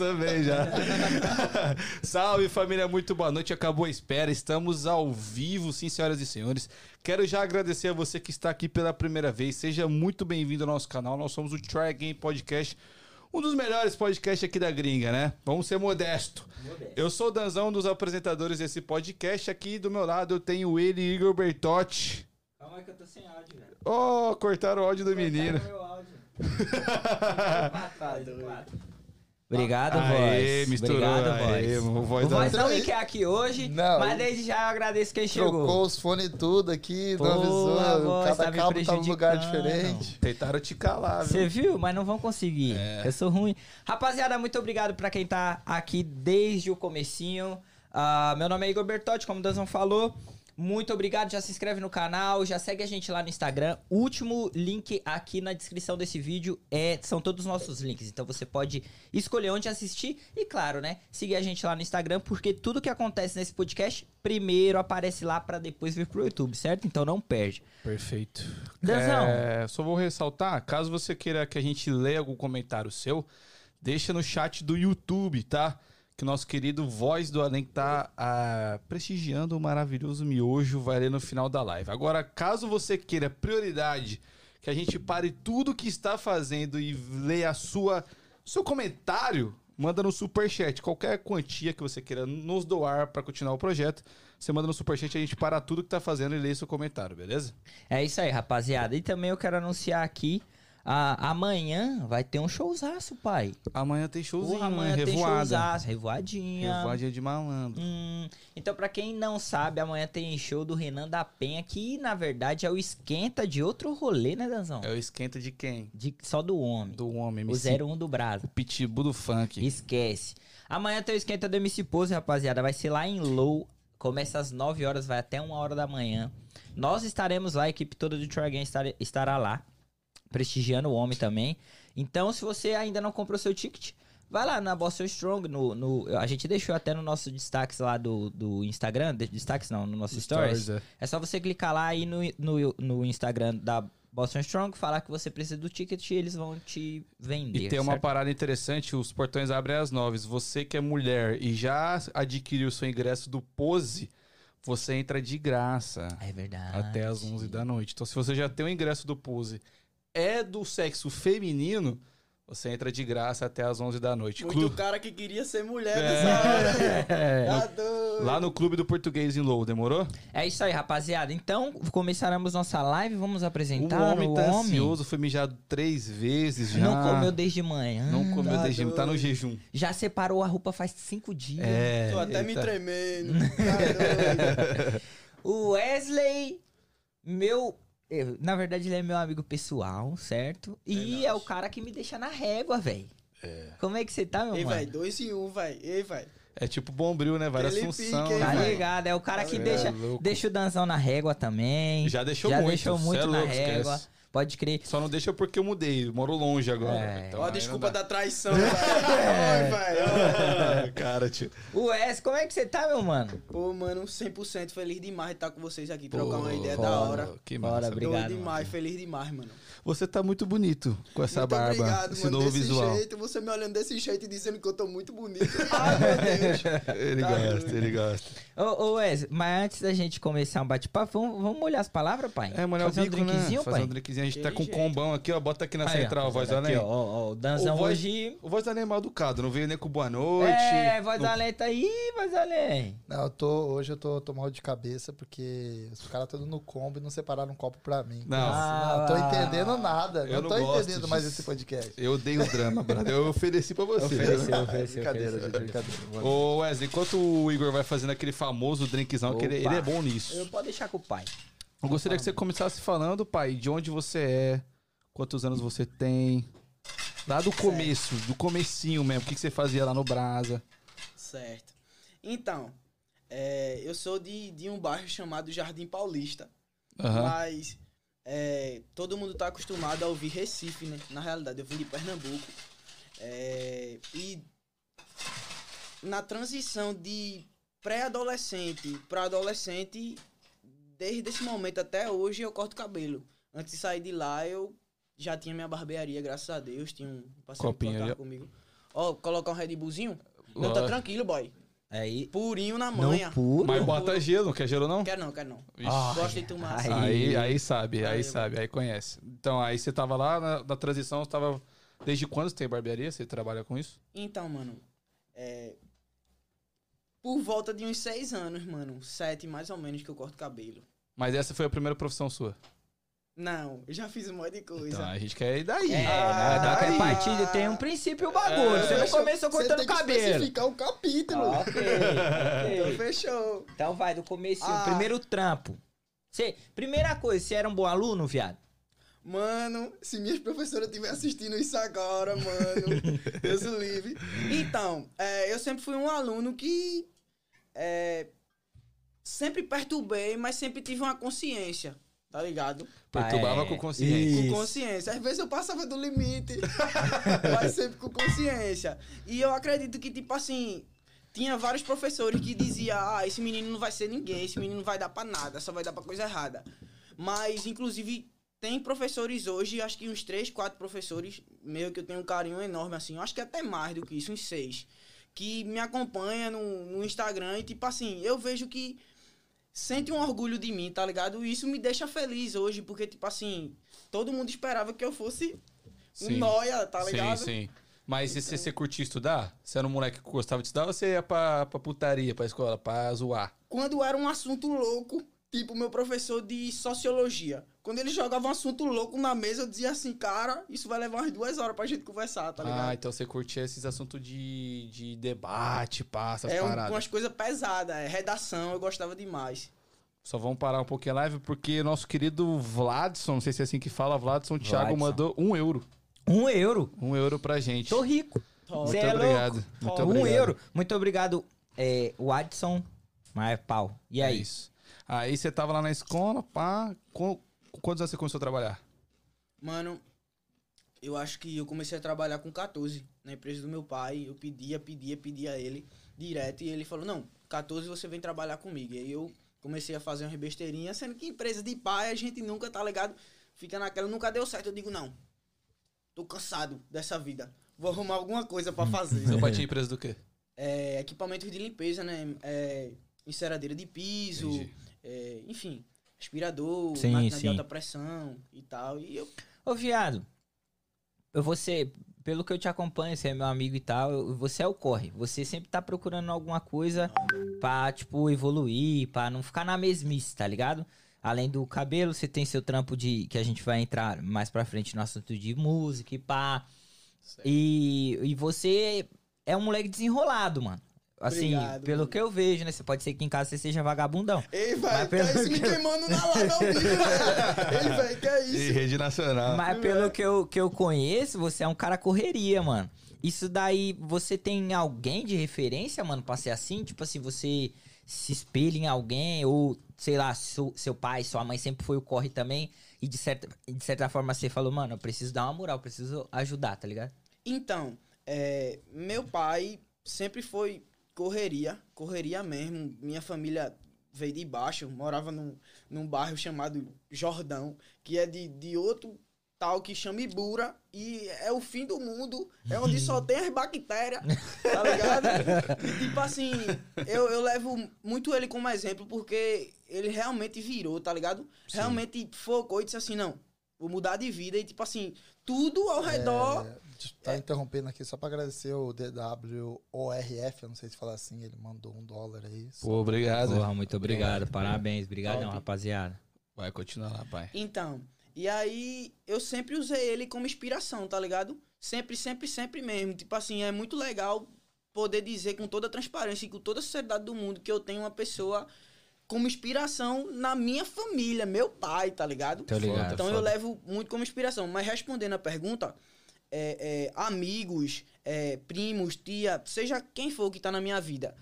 Bem já. Salve família, muito boa noite. Acabou a espera, estamos ao vivo, sim, senhoras e senhores. Quero já agradecer a você que está aqui pela primeira vez. Seja muito bem-vindo ao nosso canal. Nós somos o Try Game Podcast, um dos melhores podcasts aqui da gringa, né? Vamos ser modesto. Eu sou o Danzão, um dos apresentadores desse podcast. Aqui do meu lado eu tenho ele, Igor Bertotti. Calma aí que eu tô sem áudio, velho. Oh, cortaram o áudio do menino. Cortaram meu áudio. Obrigado, Aê, voz. misturou. Obrigado, Aê, voz. o voz O voz não me quer aqui hoje, Não, mas desde já eu agradeço quem chegou. Trocou os fones tudo aqui, Pô, não avisou. voz Cada tá cabo tá num lugar diferente. Tentaram te calar, viu? Você viu? Mas não vão conseguir. É. Eu sou ruim. Rapaziada, muito obrigado pra quem tá aqui desde o comecinho. Ah, meu nome é Igor Bertotti, como o Danzão falou. Muito obrigado, já se inscreve no canal, já segue a gente lá no Instagram. O último link aqui na descrição desse vídeo é, são todos os nossos links. Então você pode escolher onde assistir e, claro, né, seguir a gente lá no Instagram, porque tudo que acontece nesse podcast primeiro aparece lá pra depois vir pro YouTube, certo? Então não perde. Perfeito. Danzão. É, só vou ressaltar, caso você queira que a gente leia algum comentário seu, deixa no chat do YouTube, tá? Que o nosso querido Voz do Além que tá ah, prestigiando o maravilhoso miojo vai ler no final da live. Agora, caso você queira prioridade, que a gente pare tudo que está fazendo e leia a sua seu comentário, manda no superchat. Qualquer quantia que você queira nos doar para continuar o projeto, você manda no superchat a gente para tudo que tá fazendo e lê seu comentário, beleza? É isso aí, rapaziada. E também eu quero anunciar aqui. Amanhã vai ter um showzaço, pai. Amanhã tem showzinho, Porra, amanhã tem Revoada. showzaço, revoadinha. Revoadinha de malandro. Hum, então, pra quem não sabe, amanhã tem show do Renan da Penha, que na verdade é o esquenta de outro rolê, né, Danzão? É o esquenta de quem? De, só do homem. Do homem, o MC 01 do Brasa. Pitbull do funk. Esquece. Amanhã tem o esquenta do MC Pose, rapaziada. Vai ser lá em Low. Começa às 9 horas, vai até 1 hora da manhã. Nós estaremos lá, a equipe toda do Again estar- estará lá. Prestigiando o homem também. Então, se você ainda não comprou seu ticket, vai lá na Boston Strong. No, no- a gente deixou até no nosso destaques lá do, do Instagram. de- Destaques não, no nosso Stories. é. É só você clicar lá aí no, no, no Instagram da Boston Strong, falar que você precisa do ticket e eles vão te vender. E tem uma certo? parada interessante, os portões abrem às nove. Você que é mulher e já adquiriu o seu ingresso do Pose, você entra de graça É verdade. até às 11 da noite. Então se você já tem o ingresso do Pose, é do sexo feminino, você entra de graça até às 11 da noite. Muito Clu- cara que queria ser mulher É. nessa hora. É. Tá. Lá no Clube do Português em Low, demorou? É isso aí, rapaziada. Então, começaremos nossa live. Vamos O apresentar homem o tá homem. ansioso, foi mijado três vezes já. Não comeu desde manhã. Não comeu Tá desde tá no jejum. Já separou a roupa faz cinco dias. É. Tô até me eita. tremendo. Tá. O Wesley, meu. Eu- Na verdade, ele é meu amigo pessoal, certo? E é, o cara que me deixa na régua, velho. Como é que você tá, meu Ei, mano? velho, dois em um, velho. Ei, velho. É tipo bombril, né? Várias funções. Tá ligado? É o cara que É deixa, louco. deixa o Danzão na régua também. Já deixou Já muito. deixou cê muito é na régua. esquece. Pode crer. Só não deixa porque eu mudei. eu Moro longe agora. É. Então Ó, a aí desculpa da traição, velho. Ai, velho. Ah, Cara, tio. O Wes, como é que você tá, meu mano? Pô, mano, 100% feliz demais de estar com vocês aqui, Pô, trocar uma ideia da hora. Que Bora, massa. Obrigado, Doido demais, feliz demais, mano. Você tá muito bonito com essa muito barba. obrigado, esse mano. novo desse visual. jeito, você me olhando desse jeito e dizendo que eu tô muito bonito. Ai, meu Deus. Ele Tá gosta, ele gosta. Ô, ô Wes, mas antes da gente começar um bate-papo, vamos, vamos molhar as palavras, pai? É, molhar o Fazer bico, um né? drinkzinho, Fazer pai? um drinkzinho. A gente tá com um jeito. combão aqui, ó. Bota aqui na Aí, ó, central, voz do aqui, além. ó, ó, ó, o Danzão O voz- hoje... O voz além é mal educado. Não veio nem com boa noite. É, voz não- além tá aí, voz além. Não, eu tô, hoje eu tô, tô mal de cabeça porque os caras todos no combo e não separaram um copo pra mim. Não. Ah, não tô entendendo nada. eu não tô entendendo mais esse podcast. Eu odeio o drama, brother. Eu ofereci pra você. Ofereceu, ofereceu, brincadeira, ofereceu. gente, brincadeira. Ô Wesley, enquanto o Igor vai fazendo aquele famoso drinkzão, que ele, ele é bom nisso. Eu Pode deixar com o pai. Eu gostaria que você começasse falando, pai, de onde você é, quantos anos você tem. Lá do começo, do comecinho mesmo, o que, que você fazia lá no Brasa. Certo. Então, é, eu sou de, de um bairro chamado Jardim Paulista. Aham. Mas é, todo mundo tá acostumado a ouvir Recife, né? Na realidade, eu vim de Pernambuco. É, e na transição de pré-adolescente para adolescente, desde esse momento até hoje eu corto cabelo. Antes de sair de lá, eu já tinha minha barbearia, graças a Deus. Tinha um parceiro que ó. comigo. Ó, colocar um Red Bullzinho? Não, tá tranquilo, boy. Aí, Purinho na não manha. puro. Mas bota gelo, não quer gelo não? Quero não, quero não. Ah, Gosto de tomar assim. Aí, aí sabe, aí Aí, sabe, aí conhece. Então, aí você tava lá na, na transição, você tava. Desde quando você tem barbearia? Você trabalha com isso? Então, mano, é. Por volta de uns seis anos, mano. Sete mais ou menos que eu corto cabelo. Mas essa foi a primeira profissão sua. Não, eu já fiz um monte de coisa. Então, a gente quer ir daí. É, Ah, na, na aí. repartida tem um princípio o bagulho. É, você não começou você cortando tem que cabelo. especificar o capítulo. Ok, Então, ok. fechou. Então vai, do começo, Ah. primeiro trampo. Você, primeira coisa, você era um bom aluno, viado? Mano, se minhas professoras estiverem assistindo isso agora, mano, Deus o livre. Então, é, eu sempre fui um aluno que é, sempre perturbei, mas sempre tive uma consciência, tá ligado? Perturbava É, com consciência. Isso. Com consciência. Às vezes eu passava do limite, mas sempre com consciência. E eu acredito que, tipo assim, tinha vários professores que diziam: ah, esse menino não vai ser ninguém, esse menino não vai dar pra nada, só vai dar pra coisa errada. Mas, inclusive, tem professores hoje, acho que uns três, quatro professores, meio que eu tenho um carinho enorme, assim, acho que até mais do que isso, uns seis, que me acompanha no, no Instagram e, tipo assim, eu vejo que sente um orgulho de mim, tá ligado? E isso me deixa feliz hoje, porque, tipo assim, todo mundo esperava que eu fosse um Sim. noia, tá ligado? Sim, sim. Mas e se você curtia estudar? Você era um moleque que gostava de estudar ou você ia pra, pra putaria, pra escola, pra zoar? Quando era um assunto louco, tipo meu professor de sociologia, quando ele jogava um assunto louco na mesa, eu dizia assim, cara, isso vai levar umas duas horas pra gente conversar, tá ligado? ah, então você curtia esses assuntos de, de debate, pá, essas é um, paradas. umas coisas pesadas, é redação, eu gostava demais. Só vamos parar um pouquinho a live porque nosso querido Vladson, não sei se é assim que fala, Vladson Thiago Vladson. mandou um euro. Um euro. Um euro pra gente. Tô rico. Muito é obrigado. Muito um obrigado. euro. Muito obrigado, é, Watson. Mas é pau. E É aí? isso. Aí você tava lá na escola, pá. Com, quantos anos você começou a trabalhar? Mano, eu acho que eu comecei a trabalhar com 14 na empresa do meu pai. Eu pedia, pedia, pedia a ele direto. E ele falou: Não, 14 você vem trabalhar comigo. E aí eu comecei a fazer uma besteirinha, sendo que empresa de pai a gente nunca, tá ligado? Fica naquela, nunca deu certo. Eu digo: Não, tô cansado dessa vida. Vou arrumar alguma coisa pra fazer. Seu pai tinha empresa do quê? é, equipamentos de limpeza, né? É, enceradeira de piso, Entendi. É, enfim, aspirador, Sim, máquina sim. de alta pressão e tal. E eu Ô, viado. Você, pelo que eu te acompanho, você é meu amigo e tal, você é o corre. Você sempre tá procurando alguma coisa pra, tipo, evoluir, pra não ficar na mesmice, tá ligado? Além do cabelo, você tem seu trampo de. que a gente vai entrar mais pra frente no assunto de música e pá. E, e você é um moleque desenrolado, mano. Assim, Obrigado, pelo mano. que eu vejo, né? Você pode ser que em casa você seja vagabundão. Ei, pelo tá isso me que eu- queimando na live ao vivo, velho. Ei, velho, que é E isso? rede nacional. Mas pelo que eu, que eu conheço, você é um cara correria, mano. Isso daí, você tem alguém de referência, mano, pra ser assim? Tipo assim, você se espelha em alguém, ou, sei lá, seu, seu pai, sua mãe sempre foi o corre também, e de certa, de certa forma você falou, mano, eu preciso dar uma moral, eu preciso ajudar, tá ligado? Então, é, meu pai sempre foi correria, correria mesmo. Minha família veio de baixo, morava num, num bairro chamado Jordão, que é de, de outro tal que chama Ibura, e é o fim do mundo, é onde só tem as bactérias, tá ligado? E, tipo assim, eu, eu levo muito ele como exemplo, porque ele realmente virou, tá ligado? Realmente focou e disse assim, não, vou mudar de vida, e tipo assim, tudo ao redor... É, tá interrompendo aqui só pra agradecer o DWORF, eu não sei se falar assim, ele mandou um dólar aí. Pô, obrigado. Porra, muito obrigado, parabéns, obrigadão, Top. rapaziada. Vai continuar lá, pai. Então, e aí eu sempre usei ele como inspiração, tá ligado? Sempre, sempre, sempre mesmo. Tipo assim, é muito legal poder dizer com toda a transparência e com toda a sinceridade do mundo que eu tenho uma pessoa como inspiração na minha família, meu pai, tá ligado? Tô ligado. Então foda. eu levo muito como inspiração. Mas respondendo a pergunta, é, é, amigos, é, primos, tia, seja quem for que tá na minha vida.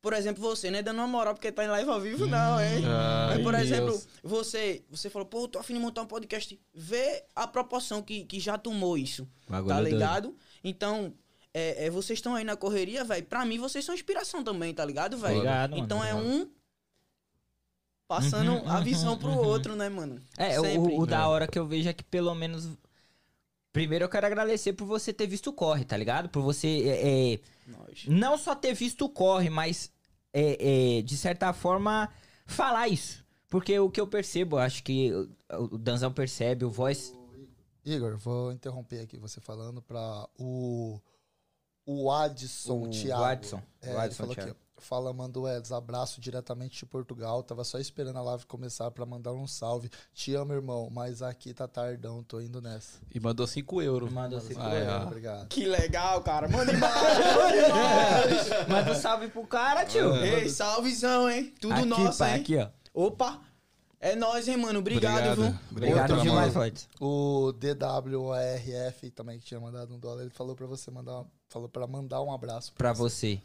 Por exemplo, você, né? Dando uma moral porque tá em live ao vivo, não, hein? Ai, Mas, por Deus. exemplo, você, você falou, pô, tô afim de montar um podcast. Vê a proporção que, que já tomou isso, Bagulho tá doido. ligado? Então, é, é, vocês estão aí na correria, velho. Pra mim, vocês são inspiração também, tá ligado, velho? Obrigado, mano, Então é obrigado. um passando Uhum, a uhum, visão pro uhum. outro, né, mano? É, o- Sempre. o, o da hora que eu vejo é que pelo menos Primeiro eu quero agradecer por você ter visto o corre, tá ligado? Por você é, é, não só ter visto o corre, mas é, é, de certa forma falar isso. Porque o que eu percebo, acho que o- o Danzão percebe, o voice. Igor, vou interromper aqui você falando pra o. O Adson O Thiago. Adson, É, o ele Adson falou Thiago. aqui. Fala, mando Eds, abraço diretamente de Portugal. Tava só esperando a live começar pra mandar um salve. Te amo, irmão, mas aqui tá tardão, tô indo nessa. E mandou 5 euros. Mandou cinco Ah, é. euros. Obrigado. Que legal, cara. Manda manda imagem. Manda um salve pro cara, tio. Ei, salvezão, hein? Tudo aqui, nosso, pai, hein? aqui, ó. Opa! É nóis, hein, mano? Obrigado, Obrigado. viu? Obrigado Outra, demais. Voice. O DWRF também que tinha mandado um dólar, ele falou pra você mandar, falou para mandar um abraço Pra você.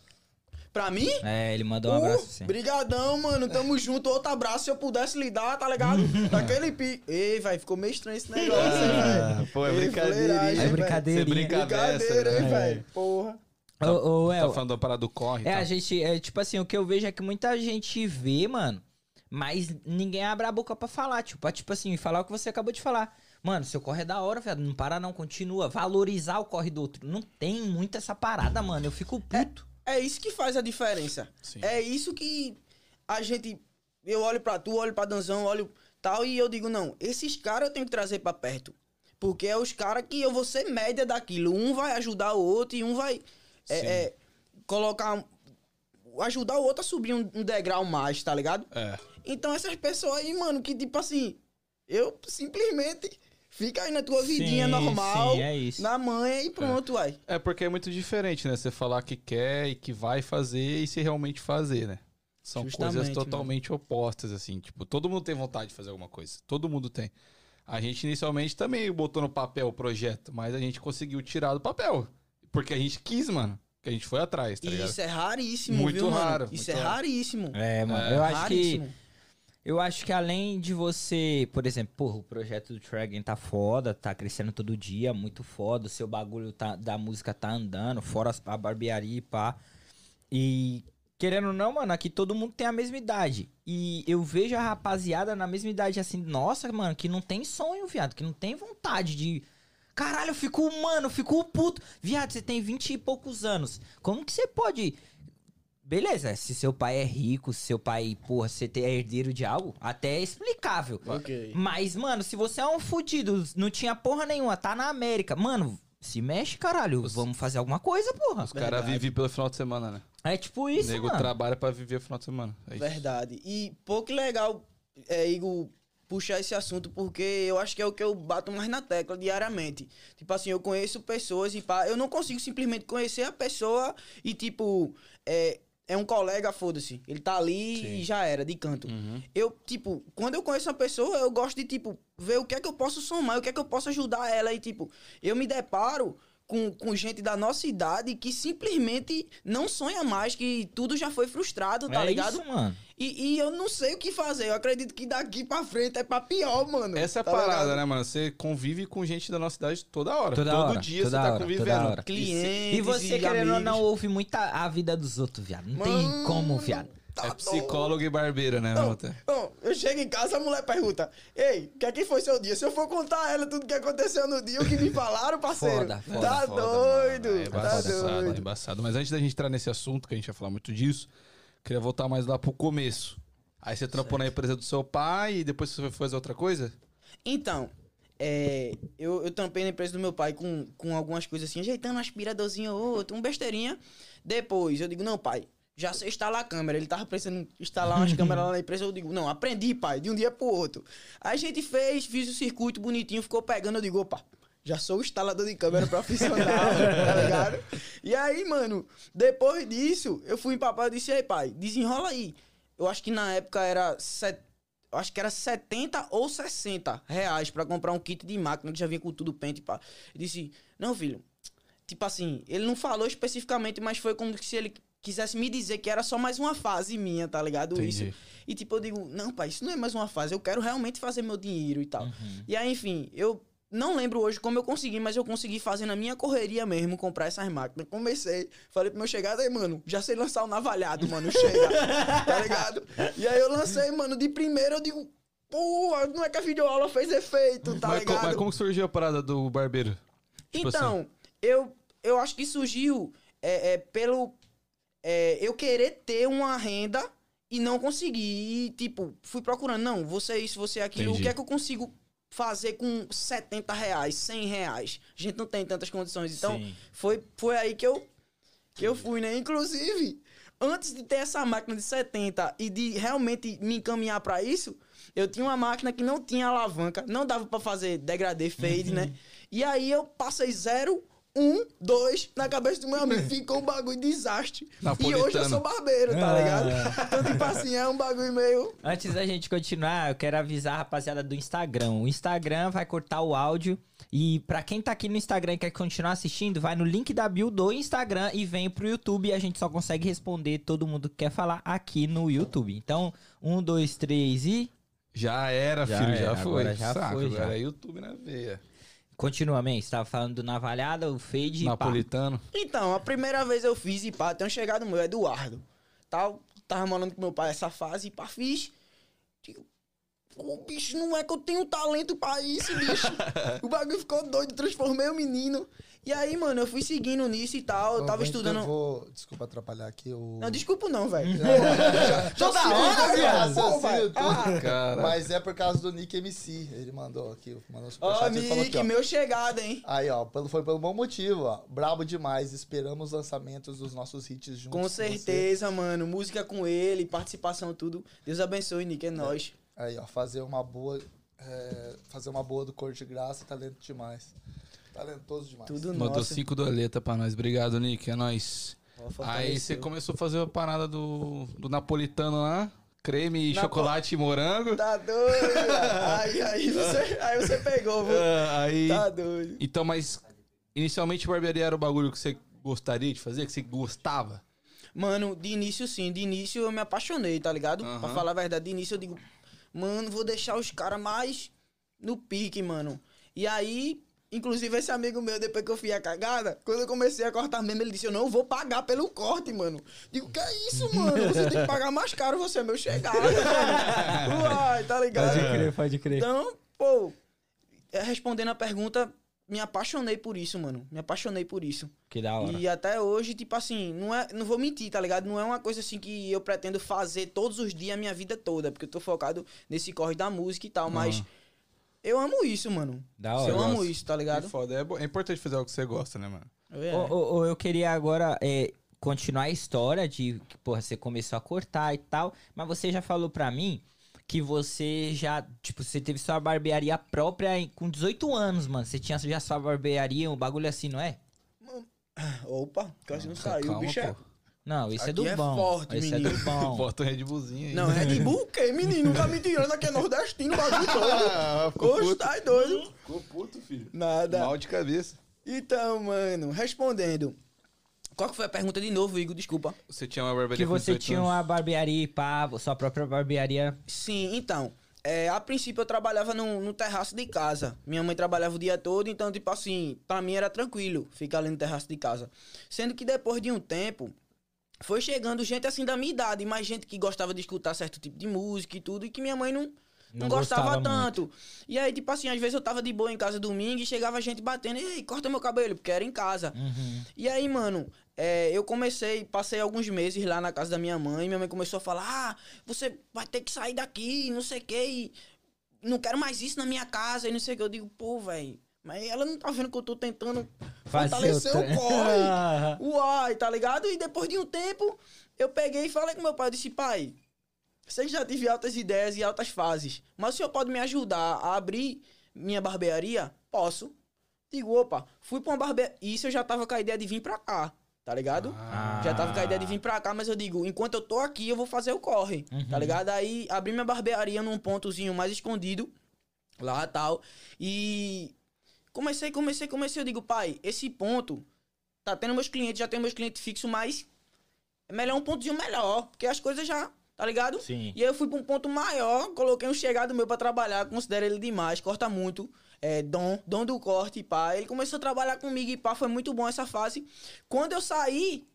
Pra mim? É, ele mandou um abraço Uh, sim. Brigadão, mano. Tamo junto. Outro abraço se eu pudesse lhe dar, tá ligado? Daquele pi. Ei, velho, ficou meio estranho esse negócio, Ah, velho? pô, é brincadeirinha. fuleiragem, É velho. brincadeirinha. Brinca Brincadeira, hein, né? velho? Porra. Ô, ô, El, Tá falando da parada do corre. É, tá? a gente, é, tipo assim, o que eu vejo é que muita gente vê, mano, mas ninguém abre a boca pra falar, tipo, pra, tipo assim, falar o que você acabou de falar. Mano, seu corre é da hora, velho, não para não, continua. Valorizar o corre do outro. Não tem muito essa parada, mano, eu fico puto. É isso que faz a diferença. Sim. É isso que a gente. Eu olho pra tu, olho pra Danzão, olho tal, e eu digo, não, esses caras eu tenho que trazer pra perto. Porque é os caras que eu vou ser média daquilo. Um vai ajudar o outro e um vai é, é, colocar. Ajudar o outro a subir um, um degrau mais, tá ligado? É. Então essas pessoas aí, mano, que tipo assim, eu simplesmente fica aí na tua vidinha Sim, normal, sim, é isso. na manha e pronto, uai. É porque é muito diferente, né? Você falar que quer e que vai fazer e se realmente fazer, né? São Justamente, coisas mano. totalmente opostas, assim. Tipo, todo mundo tem vontade de fazer alguma coisa. Todo mundo tem. A gente inicialmente também botou no papel o projeto, mas a gente conseguiu tirar do papel. Porque a gente quis, mano. Que a gente foi atrás, tá ligado? isso é raríssimo, Muito viu, raro, mano? Isso muito é raro. raríssimo. É, mano, É. eu acho que... Eu acho que além de você, por exemplo, porra, o projeto do Tragen tá foda, tá crescendo todo dia, muito foda, o seu bagulho tá, da música tá andando, fora a barbearia e pá. E querendo ou não, mano, aqui todo mundo tem a mesma idade. E eu vejo a rapaziada na mesma idade assim, nossa, mano, que não tem sonho, viado, que não tem vontade de. Caralho, eu fico, mano, eu fico puto. Viado, você tem vinte e poucos anos. Como que você pode. Beleza, se seu pai é rico, se seu pai, porra, você é herdeiro de algo, até é explicável. Ok. Mas, mano, se você é um fudido, não tinha porra nenhuma, tá na América, mano, se mexe, caralho. Vamos fazer alguma coisa, porra. Os caras vivem pelo final de semana, né? É tipo O isso, nego mano. trabalha pra viver o final de semana. É isso. Verdade. E pouco legal, é, Igor, puxar esse assunto, porque eu acho que é o que eu bato mais na tecla diariamente. Tipo assim, eu conheço pessoas e pá, eu não consigo simplesmente conhecer a pessoa e, tipo, é, é um colega, foda-se. Ele tá ali Sim. e já era, de canto. Uhum. Eu, tipo, quando eu conheço uma pessoa, eu gosto de, tipo, ver o que é que eu posso somar, o que é que eu posso ajudar ela. E, tipo, eu me deparo com, com gente da nossa idade que simplesmente não sonha mais, que tudo já foi frustrado, tá é ligado? isso, mano. E, e eu não sei o que fazer. Eu acredito que daqui pra frente é pra pior, mano. Essa é a Tá parada, ligado? né, mano? Você convive com gente da nossa idade toda hora. Toda Todo hora, dia toda você tá hora, convivendo. Clientes E você, querendo ou não, ouve muita a vida dos outros, viado. Não tem Mano, como, viado. Tá É psicólogo e barbeiro, né, Não, não, eu chego em casa, a mulher pergunta: Ei, o que é que foi seu dia? Se eu for contar a ela tudo que aconteceu no dia, o que me falaram, parceiro. Foda, foda, tá Foda, doido, mano. É tá embaçado, é doido. embaçado. Mas antes da gente entrar nesse assunto, que a gente vai falar muito disso, queria voltar mais lá pro começo. Aí você trampou na empresa do seu pai e depois você foi fazer outra coisa? Então, é, eu, eu tampei na empresa do meu pai com, com algumas coisas assim, ajeitando um aspiradorzinho ou outro, um besteirinha. Depois, eu digo, não, pai, já sei instalar a câmera. Ele tava pensando em instalar umas câmeras lá na empresa. Eu digo, não, aprendi, pai, de um dia pro outro. Aí a gente fez, fiz o circuito bonitinho, ficou pegando. Eu digo, opa, já sou instalador de câmera profissional, tá ligado? E aí, mano, depois disso, eu fui em papai e disse, ei, pai, desenrola aí. Eu acho que na época era set... eu acho que era 70 ou 60 reais pra comprar um kit de máquina que já vinha com tudo pente, pá. Eu disse, não, filho, tipo assim, ele não falou especificamente, mas foi como se ele quisesse me dizer que era só mais uma fase minha, tá ligado? Entendi. Isso. E tipo, eu digo, não, pai, isso não é mais uma fase, eu quero realmente fazer meu dinheiro e tal. Uhum. E aí, enfim, eu não lembro hoje como eu consegui, mas eu consegui fazer na minha correria mesmo, comprar essas máquinas. Comecei, falei pro meu chegado, aí, mano, já sei lançar o navalhado, mano, chega, tá ligado? E aí eu lancei, mano, de primeira eu digo, pô, não é que a videoaula fez efeito, tá mas, ligado? mas como surgiu a parada do barbeiro? Tipo então, eu, eu acho que surgiu é, é, pelo é, eu querer ter uma renda e não conseguir. E, tipo, fui procurando, não, você é isso, você é aquilo. Entendi. O que é que eu consigo fazer com 70 reais, 100 reais? A gente não tem tantas condições. Então, Sim. foi, foi aí que eu, que eu fui, né? Inclusive, antes de ter essa máquina de 70 e de realmente me encaminhar pra isso, eu tinha uma máquina que não tinha alavanca, não dava pra fazer degradê, fade, né? E aí eu passei zero, um, dois na cabeça do meu amigo. Ficou um bagulho desastre. E Napolitano. hoje eu sou barbeiro, tá Ah. ligado? Então, tipo assim, é um bagulho meio. Antes da gente continuar, eu quero avisar a rapaziada do Instagram. O Instagram vai cortar o áudio. E pra quem tá aqui no Instagram e quer continuar assistindo, vai no link da bio do Instagram e vem pro YouTube. E a gente só consegue responder todo mundo que quer falar aqui no YouTube. Então, um, dois, três e. Já era, Já filho, era, já foi. agora já Saco, foi, agora já. é YouTube na veia. Continua, man. Você tava falando do Navalhada, o Fade e pá. Napolitano. Então, a primeira vez eu fiz e pá, tem um chegado meu, Eduardo. Tal, tava morando com meu pai essa fase e pá, fiz. Digo, o bicho não é que eu tenho talento pra isso, bicho. o bagulho ficou doido, transformei o menino. E aí, mano, eu fui seguindo nisso e tal. Eu Ó, tava estudando. Eu vou, desculpa atrapalhar aqui. O... Não, desculpa não, velho. Toda hora, viado. Cara. Mas é por causa do Nick MC. Ele mandou aqui, mandou Ó, superchat. ele falou aqui, Nick, ó. meu chegado, hein? Aí, ó, pelo- foi pelo bom motivo, ó. Brabo demais. Esperamos os lançamentos dos nossos hits juntos. Com com você. certeza, mano. Música com ele, participação, tudo. Deus abençoe, Nick, é nóis. Aí, ó, fazer uma boa. é, fazer uma boa do Cor de Graça, talento demais. Talentoso demais. Tudo Mandou nosso. cinco doleta pra nós. Obrigado, Nick. É nóis. Ó, Aí você começou a fazer a parada do, do napolitano lá. Creme, Napo- chocolate e morango. Tá doido? aí, aí, você, aí você pegou, viu? Ah, aí. Tá doido. Então, mas inicialmente barbearia era o bagulho que você gostaria de fazer, que você gostava? Mano, de início sim, de início eu me apaixonei, tá ligado? Aham. Pra falar a verdade, de início eu digo, mano, vou deixar os caras mais no pique, mano. E aí, inclusive esse amigo meu, depois que eu fui a cagada, quando eu comecei a cortar mesmo, ele disse, eu não vou pagar pelo corte, mano. Digo, que é isso, mano? Você tem que pagar mais caro, você é meu chegado. Uai, tá ligado? Pode crer, pode crer. Então, pô, é, respondendo a pergunta, me apaixonei por isso, mano. Me apaixonei por isso. Que da hora. E até hoje, tipo assim, não é, não vou mentir, tá ligado? Não é uma coisa assim que eu pretendo fazer todos os dias a minha vida toda, porque eu tô focado nesse corre da música e tal, mas eu amo isso, mano. Da hora. Eu amo isso, tá Que ligado? foda. É, bo- é importante fazer algo que você gosta, né, mano? É. Ô, ô, ô, eu queria agora é, continuar a história de que, porra, você começou a cortar e tal, mas você já falou pra mim que você já, tipo, você teve sua barbearia própria em- com 18 anos, mano. Você tinha já sua barbearia, um bagulho assim, não é? Opa, quase não saiu, Calma, bicho. É... pô. Não, isso é do é bom. forte, é menino. do bom. Bota um Red Bullzinho aí. Não, Red Bull o quê, menino? Tá me tirando aqui, é nordestino, bagulho todo. Ah, Oxe, puto. tá doido. Ficou puto, filho. Nada. Mal de cabeça. Então, mano, respondendo. Qual que foi a pergunta de novo, Igor? Desculpa. Você tinha uma barbearia Que você 18 tinha anos. uma barbearia e pá, sua própria barbearia. Sim, então. É, a princípio eu trabalhava no, no terraço de casa. Minha mãe trabalhava o dia todo, então, tipo assim, pra mim era tranquilo ficar ali no terraço de casa. Sendo que depois de um tempo, foi chegando gente assim da minha idade, mais gente que gostava de escutar certo tipo de música e tudo, e que minha mãe não, não, Não gostava, gostava tanto. E aí, tipo assim, às vezes eu tava de boa em casa domingo e chegava gente batendo, ei, corta meu cabelo, porque era em casa. Uhum. E aí, mano, é, eu comecei, passei alguns meses lá na casa da minha mãe. Minha mãe começou a falar: Ah, você vai ter que sair daqui, não sei o que, e não quero mais isso na minha casa, e não sei o que. Eu digo, pô, velho, mas ela não tá vendo que eu tô tentando Fazer fortalecer o corre. Uai, tá ligado? E depois de um tempo, eu peguei e falei com meu pai, eu disse, pai, sei que já tive altas ideias e altas fases, mas o senhor pode me ajudar a abrir minha barbearia? Posso. Digo, opa, fui pra uma barbearia. Isso eu já tava com a ideia de vir pra cá, tá ligado? Ah. Já tava com a ideia de vir pra cá, mas eu digo, enquanto eu tô aqui, eu vou fazer o corre, Uhum. tá ligado? Aí abri minha barbearia num pontozinho mais escondido, lá tal. E comecei, comecei, comecei. Eu digo, pai, esse ponto tá tendo meus clientes, já tenho meus clientes fixos, mas é melhor um pontozinho melhor, porque as coisas já, tá ligado? Sim. E aí eu fui pra um ponto maior, coloquei um chegado meu pra trabalhar, considero ele demais, corta muito. É, dom, dom do corte, pá. Ele começou a trabalhar comigo e pá, foi muito bom essa fase. Quando eu saí,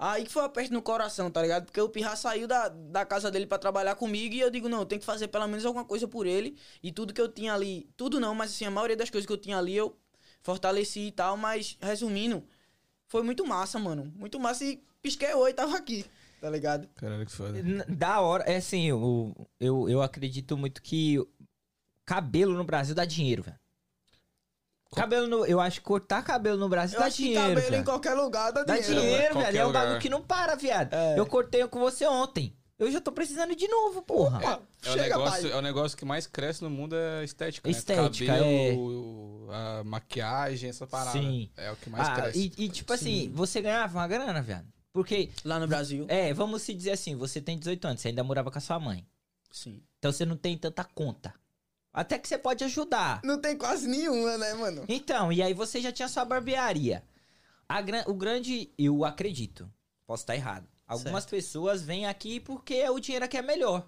aí que foi a peste no coração, tá ligado? Porque o Pirra saiu da, da casa dele pra trabalhar comigo e eu digo, não, eu tenho que fazer pelo menos alguma coisa por ele. E tudo que eu tinha ali, tudo não, mas assim, a maioria das coisas que eu tinha ali, eu fortaleci e tal, mas resumindo, foi muito massa, mano. Muito massa e pisquei oi e tava aqui, tá ligado? Caralho, que foda. Da hora, é assim, eu, eu, eu acredito muito que cabelo no Brasil dá dinheiro, velho. Cabelo no, eu acho que cortar cabelo no Brasil Eu dá acho que dinheiro, cabelo em qualquer lugar dá Dá dinheiro. dinheiro, velho. É um lugar. bagulho que não para, viado. É. Eu cortei com você ontem. Eu já tô precisando de novo, porra. Opa, É o, chega, negócio, pai. é o negócio que mais cresce no mundo é a estética. né? Estética, é. Cabelo, a maquiagem, essa parada. Sim. É o que mais Ah, cresce. e, e, tipo assim, você ganhava uma grana, viado. Porque, Lá no Brasil. é, vamos se dizer assim, você tem 18 anos, você ainda morava com a sua mãe. Sim. Então você não tem tanta conta. Até que você pode ajudar. Não tem quase nenhuma, né, mano? Então, e aí você já tinha sua barbearia. A gran- o grande, eu acredito, posso estar errado. Algumas pessoas vêm aqui porque o dinheiro aqui é melhor.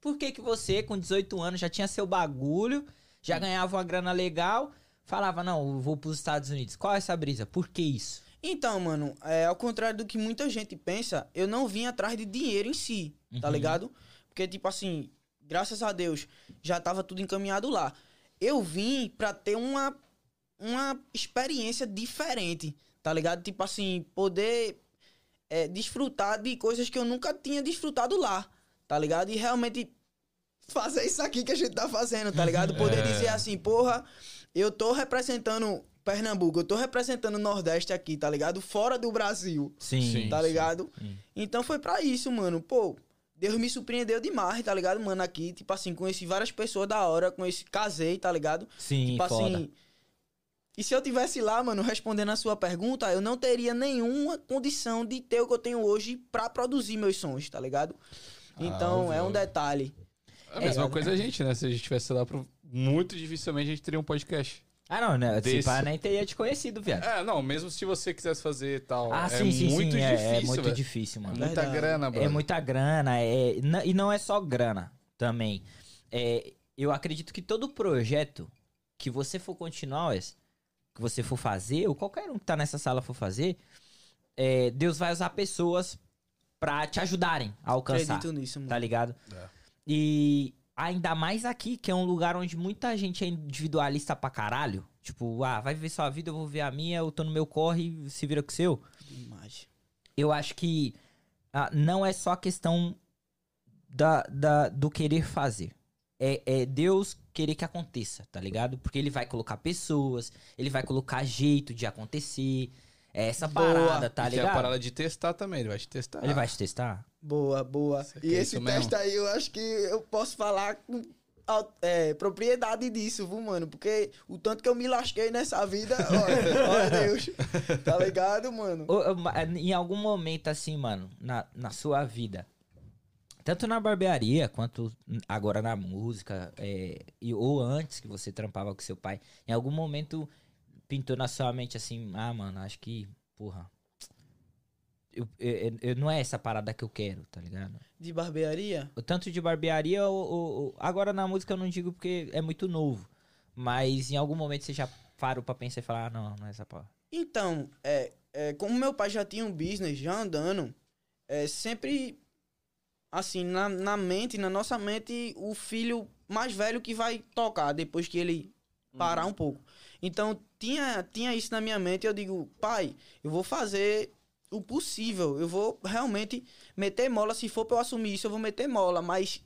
Por que que você, com 18 anos, já tinha seu bagulho, já ganhava uma grana legal, falava, não, eu vou pros Estados Unidos. Qual é essa brisa? Por que isso? Então, mano, é, ao contrário do que muita gente pensa, eu não vim atrás de dinheiro em si, tá Uhum. ligado? Porque, tipo assim, graças a Deus, já tava tudo encaminhado lá. Eu vim pra ter uma, uma experiência diferente, tá ligado? Tipo assim, poder é, desfrutar de coisas que eu nunca tinha desfrutado lá, tá ligado? E realmente fazer isso aqui que a gente tá fazendo, tá ligado? Poder É. dizer assim, porra, eu tô representando Pernambuco, eu tô representando o Nordeste aqui, tá ligado? Fora do Brasil, Sim. Tá ligado? sim. Então foi pra isso, mano. Pô, Deus me surpreendeu demais, tá ligado, mano? Aqui, tipo assim, conheci várias pessoas da hora, conheci, casei, tá ligado? Sim, tipo foda. assim. E se eu tivesse lá, mano, respondendo a sua pergunta, eu não teria nenhuma condição de ter o que eu tenho hoje pra produzir meus sons, tá ligado? Então, óbvio, é um detalhe. A mesma coisa a gente, né? Se a gente tivesse lá, pro- muito dificilmente a gente teria um podcast. Ah, não, né? Desse. Esse pá nem teria te conhecido, viado. É, não, mesmo se você quisesse fazer tal. ah, é sim, sim, muito sim. difícil, é, é muito velho. difícil, É mano. muita Verdade. grana, bro. É muita grana, é, e não é só grana também. É, eu acredito que todo projeto que você for continuar, Wes, que você for fazer, ou qualquer um que tá nessa sala for fazer, é, Deus vai usar pessoas pra te ajudarem a alcançar. Acredito nisso, mano. Tá ligado? É. E ainda mais aqui, que é um lugar onde muita gente é individualista pra caralho. Tipo, ah, vai viver sua vida, eu vou ver a minha, eu tô no meu corre, se vira com o seu Demais. eu acho que ah, não é só questão da, da- do querer fazer. É, é Deus querer que aconteça, tá ligado? Porque ele vai colocar pessoas, ele vai colocar jeito de acontecer. É essa Boa. parada, tá E tem a ligado? parada de testar também, ele vai te testar. Ele vai te testar? Boa, boa. Você E quer esse isso mesmo? teste aí, eu acho que eu posso falar com é, propriedade disso, viu, mano? Porque o tanto que eu me lasquei nessa vida, olha, olha Deus. Tá ligado, mano? Ma- em algum momento, assim, mano, na, na sua vida, tanto na barbearia quanto agora na música, é, e, ou antes que você trampava com seu pai, em algum momento pintou na sua mente assim, ah, mano, acho que, porra, eu, eu- eu- não é essa parada que eu quero, tá ligado? De barbearia? O tanto de barbearia, ou- agora na música eu não digo porque é muito novo, mas em algum momento você já parou pra pensar e falar, ah, não, não é essa porra. Então, é, é, como meu pai já tinha um business já andando, é sempre assim, na, na mente, na nossa mente, o filho mais velho que vai tocar depois que ele parar um pouco. Então, tinha, tinha isso na minha mente eu digo, pai, eu vou fazer o possível, eu vou realmente meter mola, se for pra eu assumir isso, eu vou meter mola, mas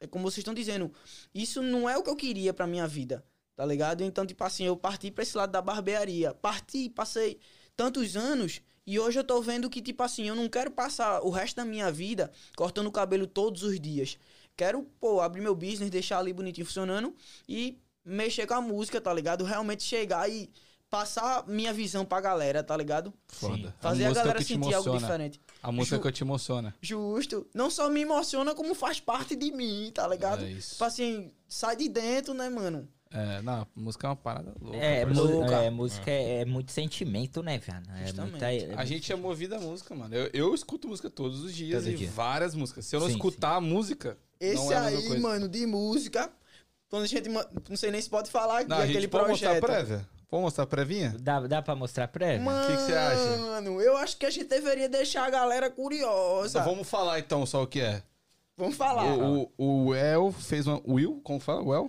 é como vocês estão dizendo, isso não é o que eu queria pra minha vida, tá ligado? Então, tipo assim, eu parti pra esse lado da barbearia, parti, passei tantos anos e hoje eu tô vendo que, tipo assim, eu não quero passar o resto da minha vida cortando o cabelo todos os dias. Quero, pô, abrir meu business, deixar ali bonitinho funcionando e mexer com a música, tá ligado? Realmente chegar e passar minha visão pra galera, tá ligado? Foda. Fazer a, música galera sentir algo diferente. A música Ju- que te emociona. Justo. Não só me emociona, como faz parte de mim, tá ligado? É isso. Tipo assim, sai de dentro, né, mano? É, não, a música é uma parada louca. É, louca. é, música é, é muito sentimento, né, velho? É Justamente. muita, é A gente é movido a música, mano. Eu, eu escuto música todos os dias Todo e dia. várias músicas. Se eu não Sim, escutar a música, Esse não é a mesma aí, coisa. mano, de música. Quando a gente. Não sei nem se pode falar Não, a aquele pode mostrar a projeto. prévia? Pode mostrar a prévinha? Dá, dá pra mostrar prévia? Mano, que que você acha? Mano, eu acho que a gente deveria deixar a galera curiosa. Então, vamos falar então só o que é. Vamos falar. O, o, o El fez uma. Will? Como fala? O El?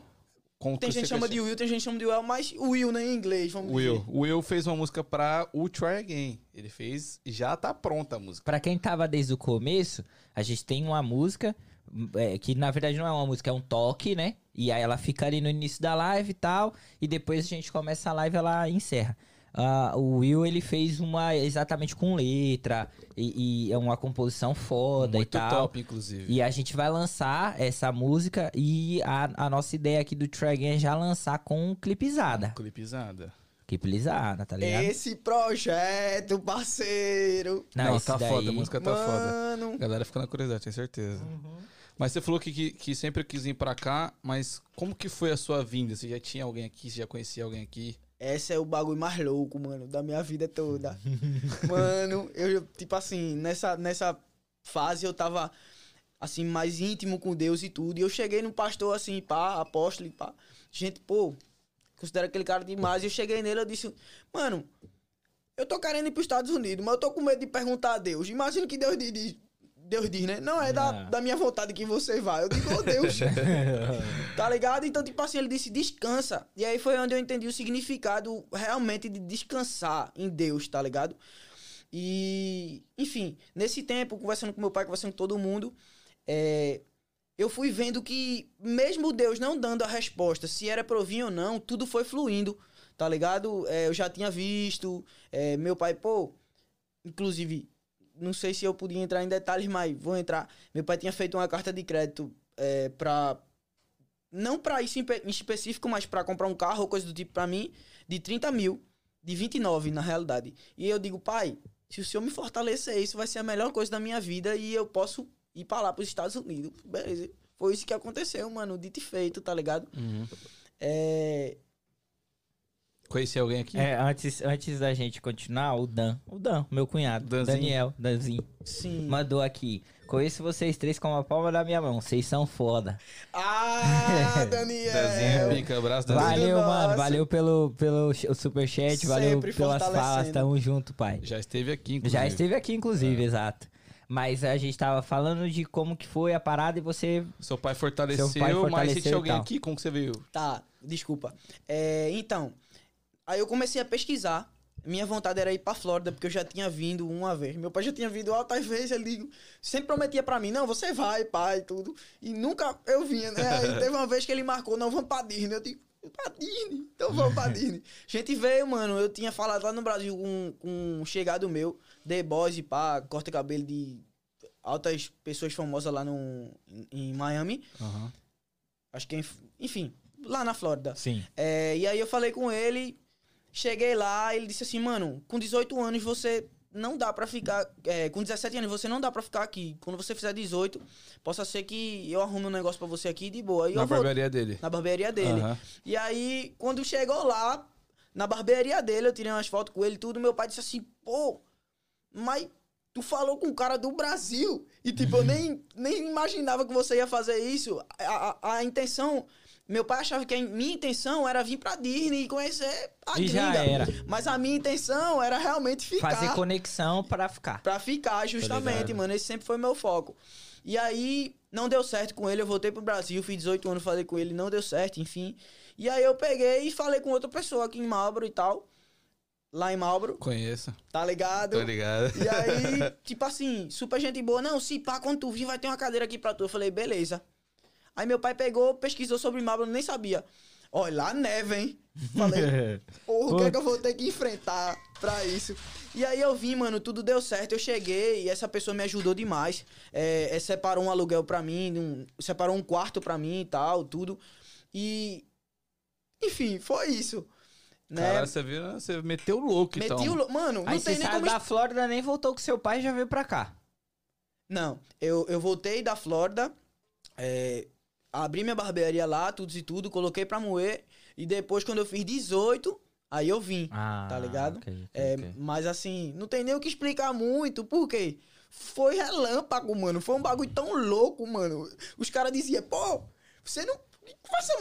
Como Tem gente que chama de Will, tem gente que chama de Will, mas Will, né, em inglês, vamos Will. dizer. O Will fez uma música pra o Try Again. Ele fez. Já tá pronta a música. Pra quem tava desde o começo, a gente tem uma música é, que na verdade não é uma música, é um toque, né? E aí ela fica ali no início da live e tal, e depois a gente começa a live e ela encerra. Ah, o Will ele fez uma exatamente com letra e, e é uma composição foda Muito e tal. top, inclusive. E a gente vai lançar essa música e a, a nossa ideia aqui do Try Again é já lançar com clipizada. Clipizada. Clipizada, tá ligado? Esse projeto, parceiro. Não, esse tá daí- foda, a música tá foda. Mano. A galera fica na curiosidade, tenho certeza. Uhum. Mas você falou que, que, que sempre quis vir pra cá, mas como que foi a sua vinda? Você já tinha alguém aqui? Você já conhecia alguém aqui? Esse é o bagulho mais louco, mano, da minha vida toda. mano, eu, tipo assim, nessa, nessa fase eu tava, assim, mais íntimo com Deus e tudo. E eu cheguei num pastor, assim, pá, apóstolo, e pá. Gente, pô, considero aquele cara demais. E eu cheguei nele, eu disse, mano, eu tô querendo ir pros Estados Unidos, mas eu tô com medo de perguntar a Deus. Imagina que Deus diz, Deus diz, né? Não é da, Não. da minha vontade que você vai. Eu digo, ô Deus. Tá ligado? Então, tipo assim, ele disse descansa. E aí foi onde eu entendi o significado realmente de descansar em Deus, tá ligado? E, enfim, nesse tempo, conversando com meu pai, conversando com todo mundo, é, eu fui vendo que, mesmo Deus não dando a resposta, se era pra eu vir ou não, tudo foi fluindo, tá ligado? É, eu já tinha visto, é, meu pai, pô, inclusive, não sei se eu podia entrar em detalhes, mas vou entrar. Meu pai tinha feito uma carta de crédito é, pra. Não pra isso em pe- em específico, mas pra comprar um carro ou coisa do tipo pra mim, de 30 mil, de 29 na realidade. E eu digo, pai, se o senhor me fortalecer, isso vai ser a melhor coisa da minha vida e eu posso ir pra lá pros Estados Unidos. Beleza. Foi isso que aconteceu, mano, dito e feito, tá ligado? É. Conheci alguém aqui? É, antes, antes da gente continuar, o Dan, o Dan, meu cunhado, Danzinho. Daniel, Danzinho, Sim. mandou aqui. Conheço vocês três com a palma da minha mão, vocês são foda. Ah, Daniel! Dazinho, pica, abraço, Dazinho. Valeu, nosso. mano, valeu pelo, pelo superchat, valeu pelas falas, tamo junto, pai. Já esteve aqui, inclusive. Já esteve aqui, inclusive, exato. Mas a gente tava falando de como que foi a parada e você... Seu pai fortaleceu, Seu pai mas se fortaleceu tinha alguém aqui, como que você veio? Tá, desculpa. É, então, aí eu comecei a pesquisar. Minha vontade era ir pra Flórida, porque eu já tinha vindo uma vez. Meu pai já tinha vindo altas vezes, ele sempre prometia pra mim, não, você vai, pai, tudo. E nunca eu vinha, né? Aí teve uma vez que ele marcou, não, vamos pra Disney. Eu digo, pra Disney? Então vamos pra Disney. Gente veio, mano, eu tinha falado lá no Brasil com, com um chegado meu, The Boys e pá, corta cabelo de altas pessoas famosas lá no, em, em Miami. Acho que, enfim, lá na Flórida. Sim. É, e aí eu falei com ele, cheguei lá, ele disse assim, mano, com 18 anos você não dá pra ficar. é, com 17 anos você não dá pra ficar aqui. Quando você fizer 18, possa ser que eu arrume um negócio pra você aqui de boa. E Na eu vou barbearia dele. na barbearia dele. Aham. E aí, quando chegou lá, na barbearia dele, eu tirei umas fotos com ele e tudo, meu pai disse assim, pô, mas tu falou com o cara do Brasil. E tipo, eu nem, nem imaginava que você ia fazer isso. A, a, a intenção. Meu pai achava que a minha intenção era vir pra Disney e conhecer a E já gringa. era. Mas a minha intenção era realmente ficar. Fazer conexão pra ficar. Pra ficar, justamente, mano. Esse sempre foi meu foco. E aí, não deu certo com ele, eu voltei pro Brasil, fiz 18 anos, falei com ele, não deu certo, enfim. E aí eu peguei e falei com outra pessoa aqui em Marlboro e tal. Lá em Marlboro, Conheço. tá ligado? Tô ligado. E aí, tipo assim, super gente boa. Não, se pá, quando tu vir, vai ter uma cadeira aqui pra tu. Eu falei, beleza. Aí meu pai pegou, pesquisou sobre Marlboro, nem sabia. Olha, lá neve, hein? Falei, porra, o que é que eu vou ter que enfrentar pra isso? E aí eu vim, mano, tudo deu certo, eu cheguei e essa pessoa me ajudou demais. É, é, separou um aluguel pra mim, um- separou um quarto pra mim e tal, tudo. E. Enfim, foi isso. Né? Caralho, você, viu, você meteu o louco, Meti então. o. Mano, Aí não você tem nem saiu como. da Flórida, nem voltou com seu pai e já veio pra cá. Não, eu, eu voltei da Flórida, é, abri minha barbearia lá, tudo e tudo, coloquei pra moer. E depois, quando eu fiz 18, aí eu vim. Ah, Tá ligado? ok, ok, É, ok. Mas assim, não tem nem o que explicar muito, por quê? Foi relâmpago, mano. Foi um bagulho tão louco, mano. Os caras diziam, pô, você não.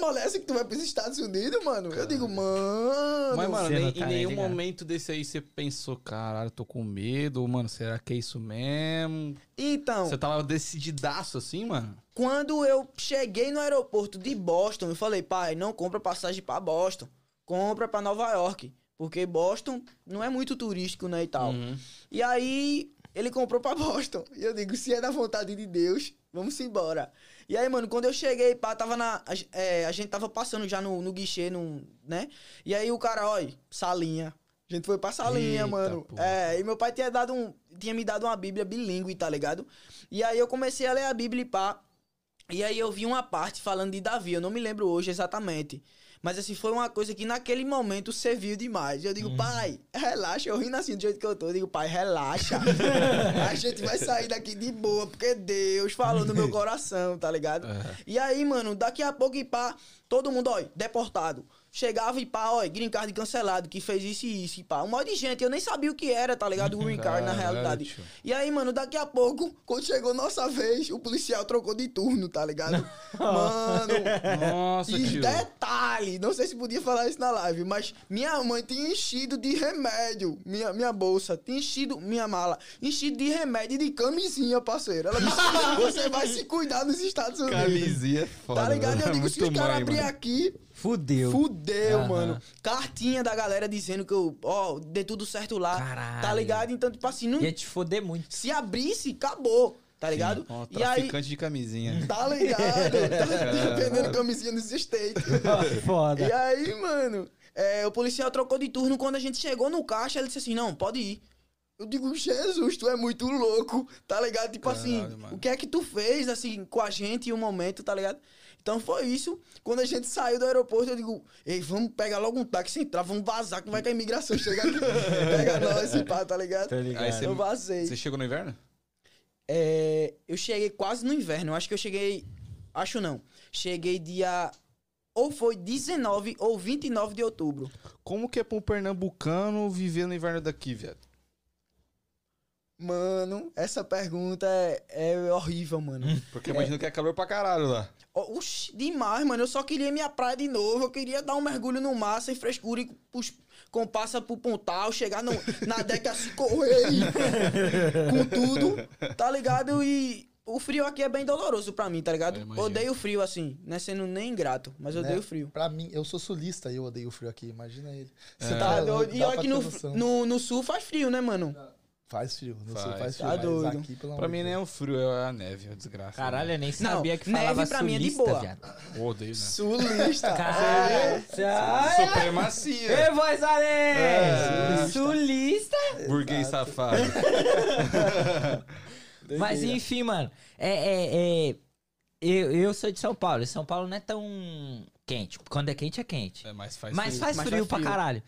Mole é essa que tu vai pros Estados Unidos, mano? Eu digo, mano. Mas, mano, nem- tá em nem nenhum ligado. momento desse aí você pensou, caralho, tô com medo, mano, será que é isso mesmo? Então, Você tava decididaço assim, mano? Quando eu cheguei no aeroporto de Boston, eu falei, pai, não compra passagem pra Boston. Compra pra Nova York. Porque Boston não é muito turístico, né, e tal. Uhum. E aí, ele comprou pra Boston. E eu digo, se é da vontade de Deus, vamos embora. E aí, mano, quando eu cheguei, pá, tava na. É, a gente tava passando já no, no guichê, no, né? E aí o cara, ó, salinha. A gente foi pra salinha, Eita, mano. porra. É, e meu pai tinha dado um. Tinha me dado uma Bíblia bilíngue, tá ligado? E aí eu comecei a ler a Bíblia e pá. E aí eu vi uma parte falando de Davi, eu não me lembro hoje exatamente. Mas assim, foi uma coisa que naquele momento serviu demais. Eu digo, pai, relaxa. Eu rindo assim do jeito que eu tô. Eu digo, pai, relaxa. a gente vai sair daqui de boa, porque Deus falou no meu coração, tá ligado? E aí, mano, daqui a pouco e pá, todo mundo, ó, deportado. Chegava e pá, ó, green card cancelado, que fez isso e isso e pá. Um monte de gente, eu nem sabia o que era, tá ligado? O green card, na realidade. E aí, mano, daqui a pouco, quando chegou nossa vez, o policial trocou de turno, tá ligado? Mano, Nossa, e tio. detalhe, não sei se podia falar isso na live, mas minha mãe tinha enchido de remédio, minha, minha bolsa, tinha enchido, minha mala, enchido de remédio e de camisinha, parceiro. Ela disse, você vai se cuidar nos Estados Unidos. Camisinha é foda. Tá ligado? Eu digo, se Muito os caras abrir aqui, Fudeu. fudeu, Aham. mano. Cartinha da galera dizendo que eu, ó, dei tudo certo lá. Caralho. Tá ligado? Então, tipo assim, não, Ia te foder muito. se abrisse, acabou. Tá ligado? Ó, e aí, traficante de camisinha. tá ligado? tá vendendo camisinha nos States. Foda. E aí, mano, é, o policial trocou de turno. Quando a gente chegou no caixa, ele disse assim: Não, pode ir. Eu digo, Jesus, tu é muito louco, tá ligado? Tipo assim, Caralho, mano. o que é que tu fez, assim, com a gente em um momento, tá ligado? Então foi isso. Quando a gente saiu do aeroporto, eu digo, ei, vamos pegar logo um táxi, entrar, vamos vazar, que vai que a imigração chega aqui. Pega nós e pá, tá ligado? Tá ligado. Aí você- Eu vazei. Você chegou no inverno? É, eu cheguei quase no inverno. Eu acho que eu cheguei. Acho não. Cheguei dia. Ou foi 19 ou 29 de outubro. Como que é pra um pernambucano viver no inverno daqui, viado? Mano, essa pergunta é, é horrível, mano. Porque imagino que é calor pra caralho lá. Oxi, demais, mano. Eu só queria minha praia de novo. Eu queria dar um mergulho no mar sem frescura e pus, com passa pro pontal, chegar no, na deck assim, correr com tudo, tá ligado? E o frio aqui é bem doloroso pra mim, tá ligado? Eu. Odeio o frio assim, não é sendo nem ingrato, mas eu Né? odeio frio. Pra mim, eu sou sulista e eu odeio o frio aqui, imagina ele. Você Tá tá doido. E olha que no, no, no sul faz frio, né, mano? Faz frio, sul Faz. faz frio, Tá mas doido. aqui, pelo Pra mim nem é o frio, é a neve, é desgraça. Caralho, eu nem Não, sabia que neve falava pra mim é de sulista, boa. viado. Eu odeio, né? Sulista. Caralho. Supremacia. Ei, voz além! É. Sulista. Burguês safado. Mas enfim, mano. É, é, é- eu, eu sou de São Paulo. E São Paulo não é tão quente. Quando é quente, é quente. É, mas faz Mas frio. faz Mas frio faz pra frio. caralho.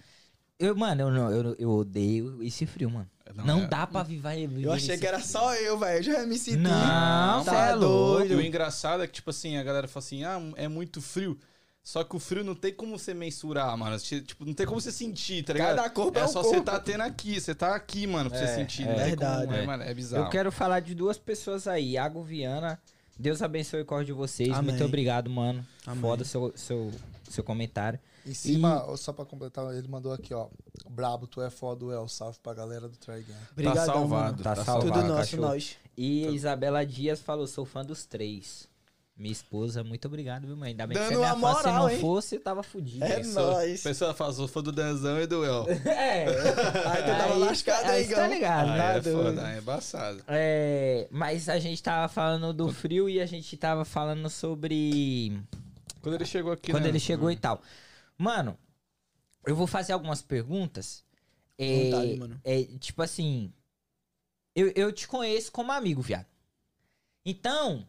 Eu, mano, eu, não, eu, eu odeio esse frio, mano. Não, Não, é- dá pra viver. Eu achei que era só eu, velho. Eu já me senti. Não, Tá é E doido. o engraçado é que, tipo assim, a galera fala assim, ah, é muito frio. Só que o frio não tem como você mensurar, mano. Tipo, não tem como você sentir, tá ligado? Cada corpo é um só você tá tendo aqui. Você tá aqui, mano, pra É, você sentir. é não tem verdade. como, é, mano, é bizarro. Eu quero falar de duas pessoas aí. Iago Viana. Deus abençoe o corpo de vocês. Amém. Muito obrigado, mano. Amém. Foda seu, seu, seu comentário. Em cima, ó, só pra completar, ele mandou aqui, ó. Brabo, tu é foda, El. Salve pra galera do Try Game. Obrigadão, tá salvado. Tá Tá salvado. Tudo nosso, cachorro. nós. E a Isabela Dias falou: sou fã dos três. Minha esposa, muito obrigado, viu, mãe? Ainda bem Dando que você é minha fã. Se moral, não hein? fosse, tava fudido. É Pessoa- nóis. Pessoa sou fã do Danzão e do El. É. Aí tu tava lascado aí, aí, tá ligado, Ah, né? é foda, é embaçado. É, mas a gente tava falando do frio e a gente tava falando sobre Quando ele chegou aqui, quando né? ele chegou e tal. Mano, eu vou fazer algumas perguntas. É, Vontade, mano. é, tipo assim, eu, eu te conheço como amigo, viado. Então,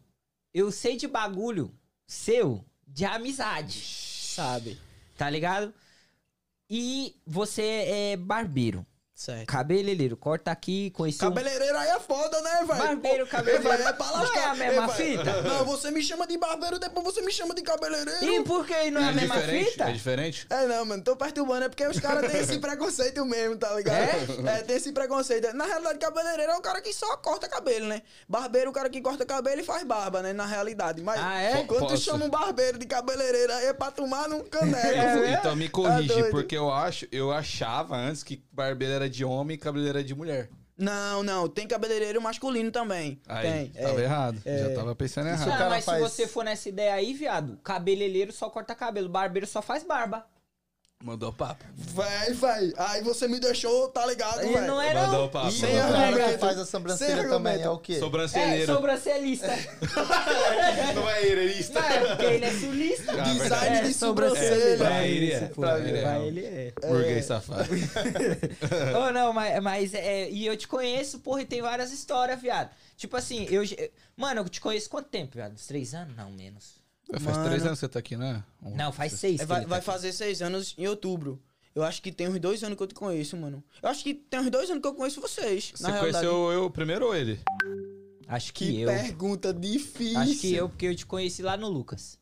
eu sei de bagulho seu de amizade, Sabe. tá ligado? E você é barbeiro, Certo. cabeleireiro, corta aqui, conheci um... Cabeleireiro cabeleireiro aí é foda, né, velho? Barbeiro, cabeleireiro. É pra Não é a mesma fita? Não, você me chama de barbeiro, depois você me chama de cabeleireiro. E por que não é a mesma diferente? fita? É diferente? É, não, mano, tô perturbando, é porque os caras têm esse preconceito mesmo, tá ligado? É? tem esse preconceito. Na realidade, cabeleireiro é o cara que só corta cabelo, né? Barbeiro é o cara que corta cabelo e faz barba, né? Na realidade. Mas Ah, é? quando tu Posso? chama um barbeiro de cabeleireiro, aí é pra tomar num caneco. É, Então me corrige, doido. porque eu acho, eu achava antes que barbeiro era de homem e cabeleireiro era de mulher. Não, não, tem cabeleireiro masculino também. Aí, tem. tava é. errado. Já tava pensando errado. cara mas faz- se você for nessa ideia aí, viado, cabeleireiro só corta cabelo, barbeiro só faz barba. Mandou papo. Véi, véi. Aí você me deixou, tá ligado, velho? não é Mandou papo. E Sem o cara argumento. que faz a sobrancelha também é o quê? É, Sobrancelheiro. sobrancelhista. Não é heirista. Não é, porque ele é sulista. Ah, Design verdade. de sobrancelha. Pra ele é. Pra ele é. pra ele é. Burguês safado. Ô, não, mas, mas é, e eu te conheço, porra, e tem várias histórias, viado. Tipo assim, eu. Mano, eu te conheço quanto tempo, viado? Uns três anos? Não, menos. Faz Mano. três anos que você tá aqui, né? Um- Não, faz seis. É, vai, ele tá vai aqui. fazer seis anos em outubro. Eu acho que tem uns dois anos que eu te conheço, mano. Eu acho que tem uns dois anos que eu conheço vocês. Você na realidade. conheceu eu primeiro ou ele? Acho que, Que eu. pergunta difícil. Acho que eu, porque eu te conheci lá no Lucas.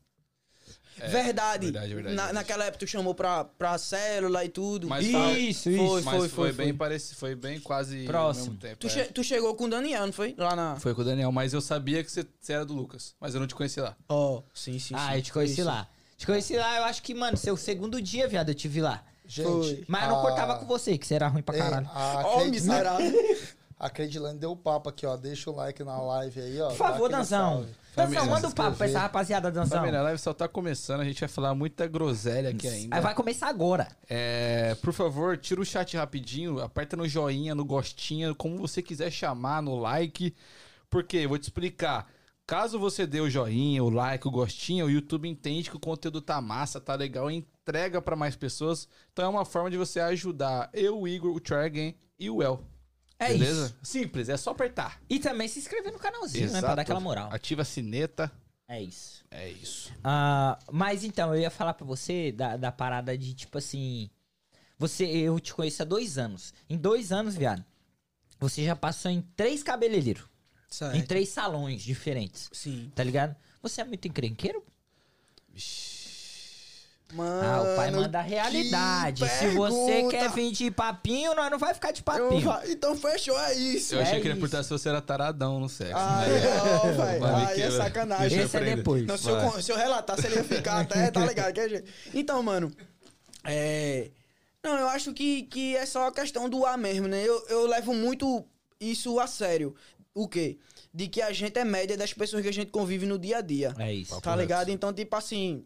Verdade. verdade, verdade, Na- verdade. Naquela época tu chamou pra, pra célula e tudo. Mas E- tá- Isso, foi, Mas foi, foi, foi, bem foi. parecido, foi bem quase Próximo. tempo. Tu, é. che- tu chegou com o Daniel, não foi? Lá na. Foi com o Daniel, mas eu sabia que você, você era do Lucas, mas eu não te conheci lá. Ó, sim, sim, ah, sim. eu te conheci Isso. lá. Te conheci lá, eu acho que, mano, seu segundo dia, viado, eu te vi lá. Gente, Foi. Mas eu não a- cortava com você, que você era ruim pra Ei, caralho. a Ó, Cleide- miserável. A Credilane deu o papo aqui, ó. Deixa o like na live aí, ó. Por favor, Danzão. Danzão, manda um se papo pra essa rapaziada, Danzão. Família, a live só tá começando, a gente vai falar muita groselha aqui ainda. Aí vai começar agora. É, por favor, tira o chat rapidinho, aperta no joinha, no gostinho, como você quiser chamar, no like. Porque, eu vou te explicar. Caso você dê o joinha, o like, o gostinho, o YouTube entende que o conteúdo tá massa, tá legal, entrega pra mais pessoas. Então é uma forma de você ajudar eu, o Igor, o Tragen e o El. É beleza? isso. Simples, é só apertar. E também se inscrever no canalzinho, né? Pra dar aquela moral. Ativa a sineta. É isso. É isso. Ah, mas então, eu ia falar pra você da, da parada de, tipo assim... Você, eu te conheço há dois anos. Em dois anos, viado, você já passou em três cabeleireiros. Certo. Em três salões diferentes. Sim. Tá ligado? Você é muito encrenqueiro? Mano. Ah, o pai manda a realidade. Se você quer vir de papinho, nós não vai ficar de papinho. Então fechou, é isso. Eu achei É que ele ia perguntar se você era taradão no sexo. Né? não, velho. Vai me Aí é sacanagem. Esse é depois. Não, se eu, se eu relatasse, ele ia ficar até, tá ligado? que jeito. Então, mano, é... Não, eu acho que, que é só a questão do ar mesmo, né? Eu, eu levo muito isso a sério. O quê? De que a gente é média das pessoas que a gente convive no dia a dia. É isso. Tá ligado? Então, tipo assim,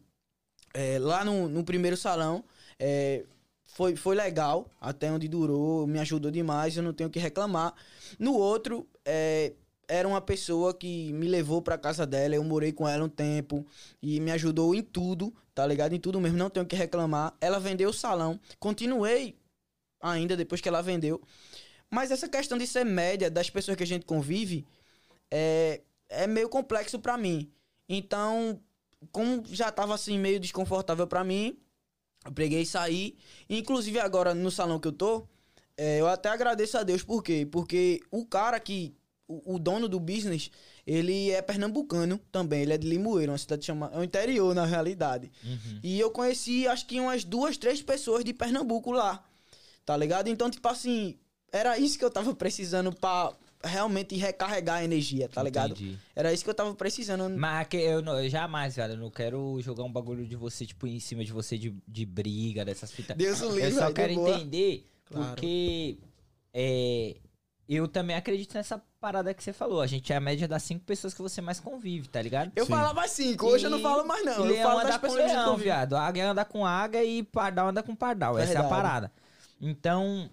é, lá no, no primeiro salão, é, foi, foi legal, até onde durou, me ajudou demais, eu não tenho que reclamar. No outro, é, era uma pessoa que me levou pra casa dela, eu morei com ela um tempo e me ajudou em tudo, tá ligado? Em tudo mesmo, não tenho que reclamar. Ela vendeu o salão, continuei ainda depois que ela vendeu. Mas essa questão de ser média das pessoas que a gente convive é, é meio complexo pra mim. Então, como já tava assim meio desconfortável pra mim, eu peguei e saí. Inclusive agora no salão que eu tô, é, eu até agradeço a Deus por quê? Porque o cara que o, o dono do business, ele é pernambucano também, ele é de Limoeiro, uma cidade chamada, é o interior na realidade. Uhum. E eu conheci acho que umas duas, três pessoas de Pernambuco lá. Tá ligado? Então, tipo assim, era isso que eu tava precisando pra realmente recarregar a energia, tá ligado? Entendi. Era isso que eu tava precisando. Mas que eu, não- eu jamais, velho, eu não quero jogar um bagulho de você, tipo, em cima de você de, de briga, dessas fitas. Deus o livre, Eu só velho, quero entender, Claro. porque é, eu também acredito nessa parada que você falou. A gente é a média das cinco pessoas que você mais convive, tá ligado? Eu Sim. falava cinco, hoje eu não E- falo mais não. e Eu leão falo das anda com a gente leão, viado. Águia anda com águia e pardal anda com pardal. Essa é a Verdade. parada. Então,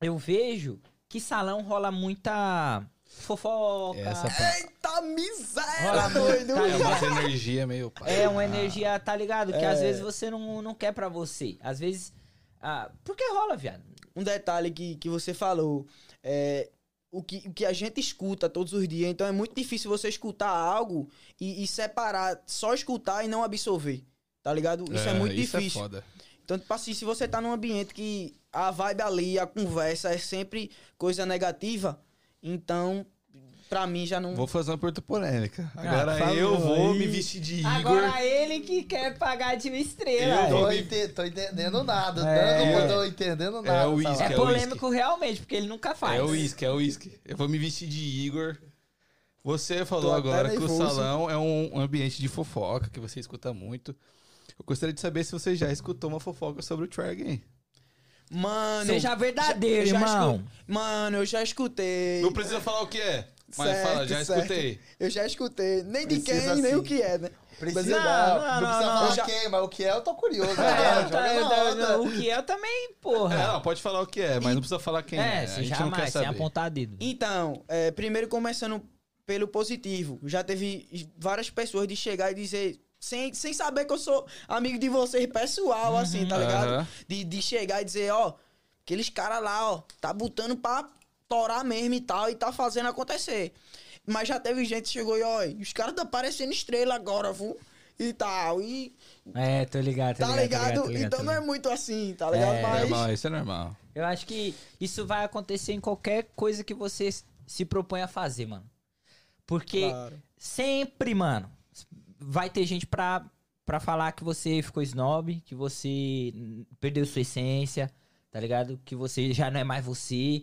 eu vejo que salão rola muita fofoca. Essa pa- Eita miséria, Rola doido. muito, É tá uma energia meio. pai. É uma energia, tá ligado? Que É. às vezes você não, não quer pra você. Às vezes. Ah, porque rola, viado. Um detalhe que, que você falou, é, o, que, o que a gente escuta todos os dias, então é muito difícil você escutar algo e, e separar, só escutar e não absorver. Tá ligado? Isso é, muito isso difícil. É foda. Então, tipo assim, se você tá num ambiente que a vibe ali, a conversa é sempre coisa negativa, Então, pra mim já não. Vou fazer uma pergunta polêmica. Ah, Agora favor, eu vou aí. me vestir de Igor. Agora ele que quer pagar de uma estrela. Eu Tô, vou- ente- tô entendendo nada. É. Não tô entendendo nada. É o essa uísque, É hora. é polêmico realmente, porque ele nunca faz. É o uísque, é o uísque. Eu vou me vestir de Igor. Você falou agora que o salão é um ambiente de fofoca, que você escuta muito. Eu gostaria de saber se você já escutou uma fofoca sobre o Try Again. Mano. Seja verdadeiro, já- já irmão. escu- Mano, eu já escutei. Não precisa falar o que é, mas Certo, fala, já certo. escutei. Eu já escutei. Nem de Precisa quem, nem sim. o que é, né? Precisa, Não, não, não, não, não, precisa não. falar Eu já- quem, mas o que é, eu tô curioso. É, tá, eu- eu- onda. o que é também, É, porra. não, pode falar o que é, mas não precisa falar quem é. É, não quer jamais, sem apontar dedo. Então, é, primeiro começando pelo positivo. Já teve várias pessoas de chegar e dizer. Sem, sem saber que eu sou amigo de vocês pessoal, assim, tá ligado? Aham. De, de chegar e dizer, ó, aqueles caras lá, ó, tá botando pra torar mesmo e tal, e tá fazendo acontecer. Mas já teve gente que chegou e, ó, os caras tá parecendo estrela agora, viu? E tal. E É, tô ligado, tô tá ligado, ligado? tô tô então tô não é ligado. muito assim, tá ligado? É, Mas. Normal, isso é normal. Eu acho que isso vai acontecer em qualquer coisa que você se propõe a fazer, mano. Porque Claro. sempre, mano, vai ter gente pra, pra falar que você ficou snob, que você perdeu sua essência, tá ligado? Que você já não é mais você.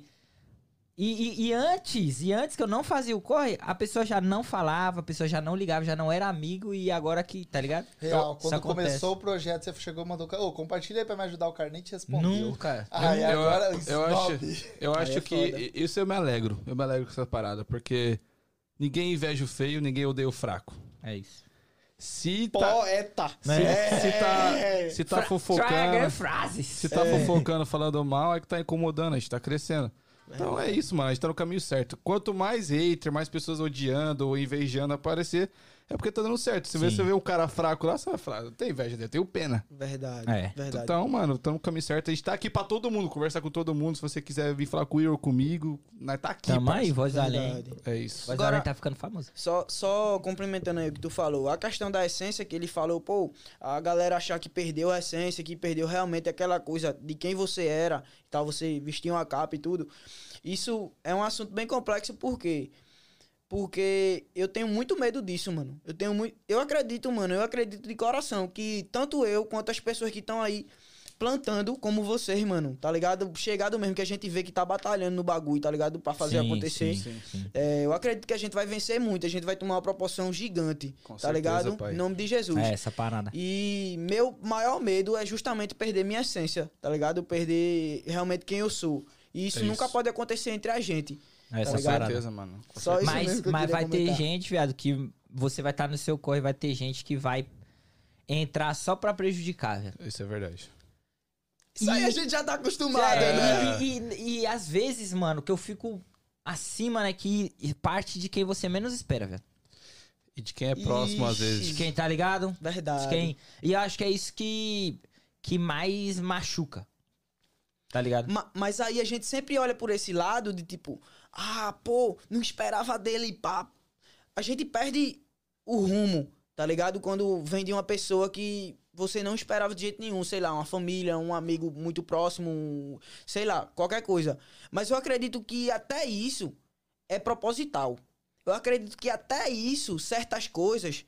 E, e- e antes, e antes que eu não fazia o corre, a pessoa já não falava, a pessoa já não ligava, já não era amigo e agora que, tá ligado? Real, Isso quando acontece. começou o projeto, você chegou e mandou. Ô, compartilha aí pra me ajudar, o cara nem te respondeu. Nunca. Aí Eu- agora, eu snob. acho- Eu acho é que foda. isso eu me alegro. Eu me alegro com essa parada, porque ninguém inveja o feio, ninguém odeia o fraco. É isso. Se tá, Poeta. se, É. se tá, se tá Fra- fofocando, Traga frases. se tá fofocando, falando mal, é que tá incomodando, a gente tá crescendo. Então é isso, mano, a gente tá no caminho certo. Quanto mais hater, mais pessoas odiando ou invejando aparecer, é porque tá dando certo. Se Sim. você vê um cara fraco lá, você vai falar, tem inveja dele, eu tenho pena. Verdade. É. Verdade. Então, mano, estamos no caminho certo. A gente tá aqui pra todo mundo, conversar com todo mundo. Se você quiser vir falar com o Igor comigo, nós tá aqui. Tamo aí, voz do além. Verdade. É isso. Voz Agora- além tá ficando famosa. Só, só complementando aí o que tu falou. A questão da essência que ele falou, pô, a galera achar que perdeu a essência, que perdeu realmente aquela coisa de quem você era e tal, você vestia uma capa e tudo. Isso é um assunto bem complexo, por quê? Porque eu tenho muito medo disso, mano. Eu tenho muito. Eu acredito, mano, eu acredito de coração que tanto eu quanto as pessoas que estão aí plantando como vocês, mano, tá ligado? Chegado mesmo que a gente vê que tá batalhando no bagulho, tá ligado? Pra fazer Sim, acontecer. sim, sim. É, eu acredito que a gente vai vencer muito, a gente vai tomar uma proporção gigante, Com tá certeza, ligado? pai. Em nome de Jesus. É, essa parada. E meu maior medo é justamente perder minha essência, tá ligado? Perder realmente quem eu sou. E isso É nunca isso. pode acontecer entre a gente. Essa Tá ligado? parada. certeza, mano. Com Só isso Mas, mesmo que eu mas vai ter comentar. gente, viado, que você vai estar no seu corre, vai ter gente que vai entrar só pra prejudicar, velho. Isso é verdade. Isso aí E- a gente já tá acostumado, É, né? e, e- e às vezes, mano, que eu fico acima, né, que parte de quem você menos espera, velho. E de quem é próximo, às Ixi. vezes. De quem tá ligado? Verdade. De quem... E eu acho que é isso que, que mais machuca. Tá ligado? Ma- mas aí a gente sempre olha por esse lado de tipo, ah, pô, não esperava dele, pá. A gente perde o rumo, tá ligado? Quando vem de uma pessoa que você não esperava de jeito nenhum, sei lá, uma família, um amigo muito próximo, sei lá, qualquer coisa. Mas eu acredito que até isso é proposital. Eu acredito que até isso, certas coisas,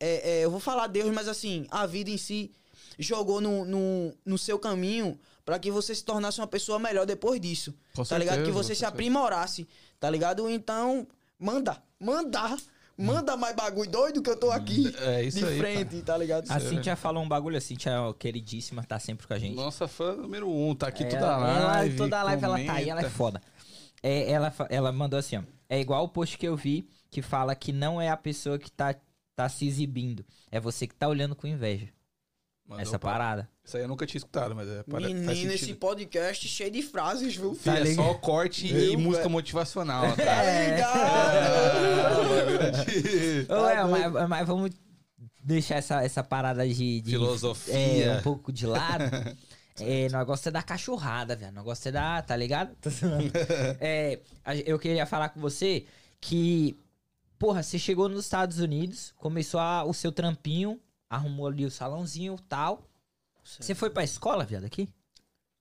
é, é, eu vou falar Deus, mas assim, a vida em si jogou no, no, no seu caminho pra que você se tornasse uma pessoa melhor depois disso. Com tá ligado? Que certeza, você se certeza. aprimorasse, tá ligado? Então, manda, manda, manda mais bagulho doido que eu tô aqui É isso de aí. frente, tá ligado? A Cintia falou um bagulho, a Cintia é queridíssima, tá sempre com a gente. Nossa fã número um, tá aqui É, toda a ela- live. toda a live ela tá aí, ela é comenta. foda. É, ela, ela mandou assim, ó. É igual o post que eu vi que fala que não é a pessoa que tá, tá se exibindo. É você que tá olhando com inveja. Mandou essa pra- parada. Isso aí eu nunca tinha escutado, mas é, para- faz Menino, esse podcast cheio de frases, viu? Filho, é ligado? só corte Eu, e música velho. motivacional. Tá? Tá É. ligado? Ô, é, doido. mas, mas vamos deixar essa, essa parada de, de- Filosofia. é, um pouco de lado. É, nós gosta da cachorrada, velho. Nós gosta da. Tá ligado? É, eu queria falar com você que. Porra, você chegou nos Estados Unidos, começou a- o seu trampinho, arrumou ali o salãozinho e tal. Você foi pra escola, viado, aqui?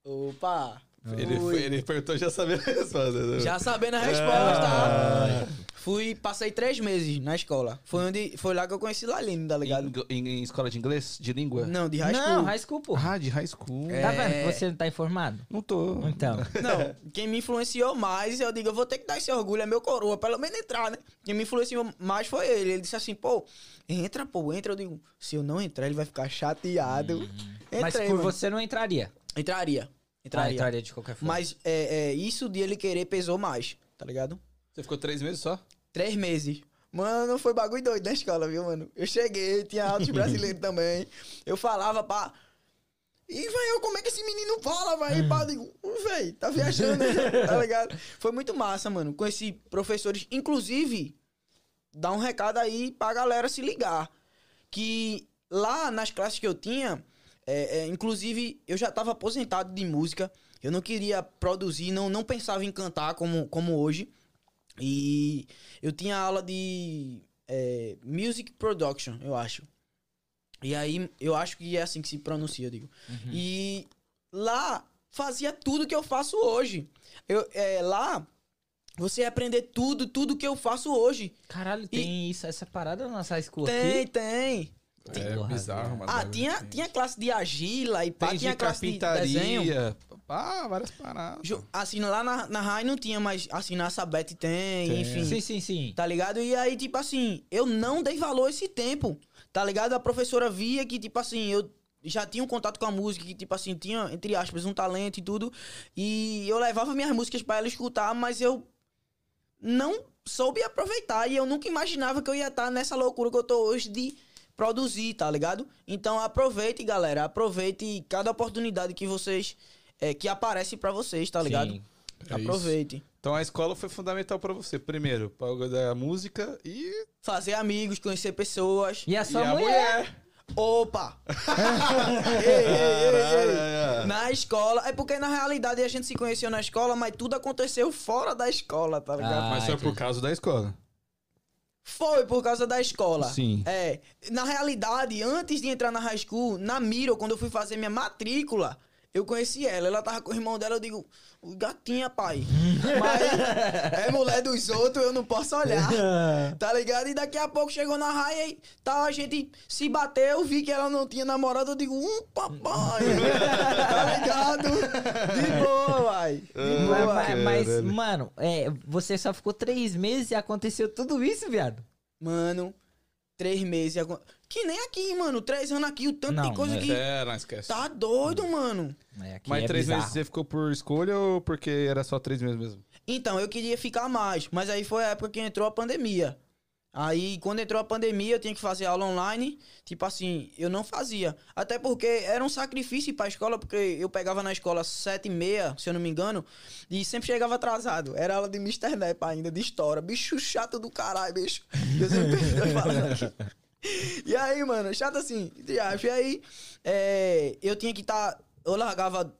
Opa, Ele, Fui. ele perguntou já sabendo a resposta. né? Já sabendo a resposta. Fui, passei três meses na escola. Foi onde, foi lá que eu conheci Laline, tá ligado? Em, em- em escola de inglês? De língua? Não, de high school. Não, high school, pô. Ah, de high school. É. Tá vendo? Você não tá informado? Não tô. Então. Não, quem me influenciou mais, eu digo, eu vou ter que dar esse orgulho, é meu coroa, pelo menos entrar, né? Quem me influenciou mais foi ele. Ele disse assim, pô, entra, pô, entra. Eu digo, se eu não entrar, ele vai ficar chateado. Entrei, Mas por mano. você não entraria. Entraria. Ah, Entraria. entraria de qualquer forma. Mas é, é, isso de ele querer pesou mais, tá ligado? Você ficou três meses só? Três meses. Mano, foi bagulho doido na escola, viu, mano? Eu cheguei, tinha altos brasileiros também. Eu falava, pá. E, velho, como é que esse menino fala, velho? Pá, eu digo, velho, tá viajando, né? tá ligado? Foi muito massa, mano. Conheci professores, inclusive, dá um recado aí pra galera se ligar. Que lá nas classes que eu tinha, é, é, inclusive, eu já tava aposentado de música. Eu não queria produzir, não, não pensava em cantar como, como hoje. E eu tinha aula de é, Music Production, eu acho. E aí, eu acho que é assim que se pronuncia, eu digo. E lá fazia tudo que eu faço hoje. Eu, é, lá, você ia aprender tudo, tudo que eu faço hoje. Caralho, tem isso, essa parada na nossa school Tem, aqui? tem. É Porra, bizarro, mano. Ah, tinha, tinha classe de agila e pá, Tem tinha de classe de desenho. carpintaria. Ah, várias paradas. Assim, lá na, na RAI não tinha, mas assim, na Sabete tem, Tem. enfim. Sim, sim, sim. Tá ligado? E aí, tipo assim, eu não dei valor esse tempo. Tá ligado? A professora via que, tipo assim, eu já tinha um contato com a música, que, tipo assim, tinha, entre aspas, um talento e tudo. E eu levava minhas músicas pra ela escutar, mas eu não soube aproveitar. E eu nunca imaginava que eu ia estar nessa loucura que eu tô hoje de produzir, tá ligado? Então aproveite, galera. Aproveite cada oportunidade que vocês. é, que aparece pra vocês, tá ligado? Sim. É Aproveite. Então a escola foi fundamental pra você. Primeiro, pra da música e, Fazer amigos, conhecer pessoas. E a e sua a mulher? mulher. Opa! ei, ei, ei, ei. Caralho. Na escola. É porque na realidade a gente se conheceu na escola, mas tudo aconteceu fora da escola, tá ligado? Ah, Mas foi por causa da escola. Foi por causa da escola. Sim. É. Na realidade, antes de entrar na high school, na Miro, quando eu fui fazer minha matrícula, eu conheci ela. Ela tava com o irmão dela, eu digo, "Ui, gatinha, pai. Mas é mulher dos outros, eu não posso olhar. Tá ligado? E daqui a pouco chegou na raia e tal, a gente se bateu, vi que ela não tinha namorado, eu digo, um papai. tá ligado? De boa, vai. De Mas, mas- mano, é, você só ficou três meses e aconteceu tudo isso, viado? Mano, três meses. Que nem aqui, mano. Três anos aqui, o tanto Não, de coisa é. que. É, não esquece. Tá doido, mano. É, aqui Mas é três bizarro. meses você ficou por escolha ou porque era só três meses mesmo? Então, eu queria ficar mais, mas aí foi a época que entrou a pandemia. Aí, quando entrou a pandemia, eu tinha que fazer aula online. Tipo assim, eu não fazia. Até porque era um sacrifício ir pra escola, porque eu pegava na escola sete e meia, se eu não me engano, e sempre chegava atrasado. Era aula de Mr. Nep ainda, de história. Bicho chato do caralho, bicho. Deus me perdoe falando aqui. E aí, mano, chato assim. E aí, é, eu tinha que estar. eu largava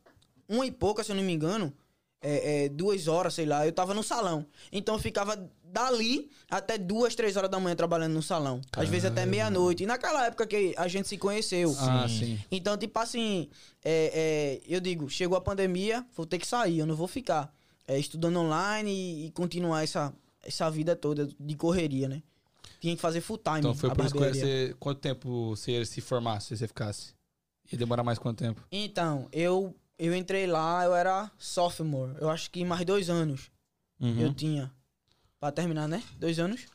uma e pouca, se eu não me engano. é, é, duas horas, sei lá. Eu tava no salão. Então eu ficava dali até duas, três horas da manhã trabalhando no salão. Às vezes até meia-noite. E naquela época que a gente se conheceu. Ah, sim. Então, tipo assim, é, é, eu digo, chegou a pandemia, vou ter que sair, eu não vou ficar é, estudando online e, e continuar essa, essa vida toda de correria, né? Tinha que fazer full time. Então foi por escolha barbearia. você. Quanto tempo você ia se formar se você ficasse? Ia demorar mais quanto tempo? Então, eu, eu entrei lá, eu era sophomore. Eu acho que mais dois anos Uhum. eu tinha. Pra terminar, né? Dois anos.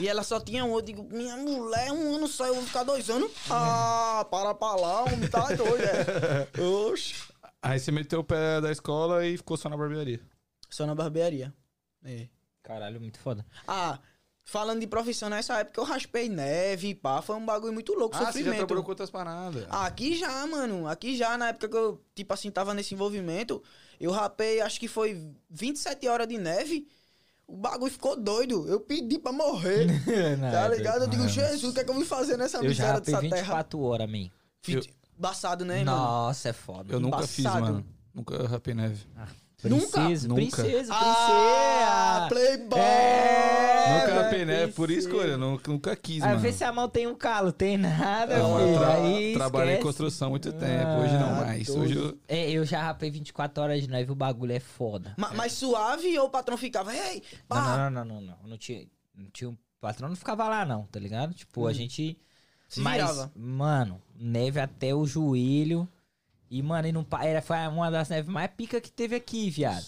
E ela só tinha um. Eu digo, minha mulher, um ano só, eu vou ficar dois anos. Ah, para pra lá, homem, tá doido, é. Oxe. Aí você meteu o pé da escola e ficou só na barbearia. Só na barbearia. É. Caralho, muito foda. Ah, falando de profissão, nessa época eu raspei neve e pá, foi um bagulho muito louco, Ah, você já sofrimento. trabalhou com outras paradas. Aqui já, mano. Aqui já, na época que eu, tipo assim, tava nesse envolvimento, eu rapei, acho que foi 27 horas de neve. O bagulho ficou doido. Eu pedi pra morrer. tá ligado? Eu digo, Jesus, o que é que eu vim fazer nessa Eu miséria dessa 24 horas, man. terra? Vinte- Embaçado, né, mano? Nossa, é foda. eu nunca fiz, mano. Nunca rapei neve. Nunca? Princesa, Nunca. princesa, Ah, princesa. playboy! É, nunca né? Por escolha, nunca, nunca quis, Aí mano. vê se a mão tem um calo, tem nada, Não, eu filho. tra- Aí trabalhei em esquece. construção há muito tempo, hoje não Ah, mais. doido. Hoje eu... É, eu já rapei 24 horas de neve, o bagulho é foda. Ma- Mas suave ou o patrão ficava, ei, pá. Não, não, não, não, não, não. Não tinha, não tinha um patrão, não ficava lá, não, tá ligado? Tipo, a gente. Se mas, virava. mano, neve até o joelho. E, mano, e não, era, foi uma das neves mais pica que teve aqui, viado.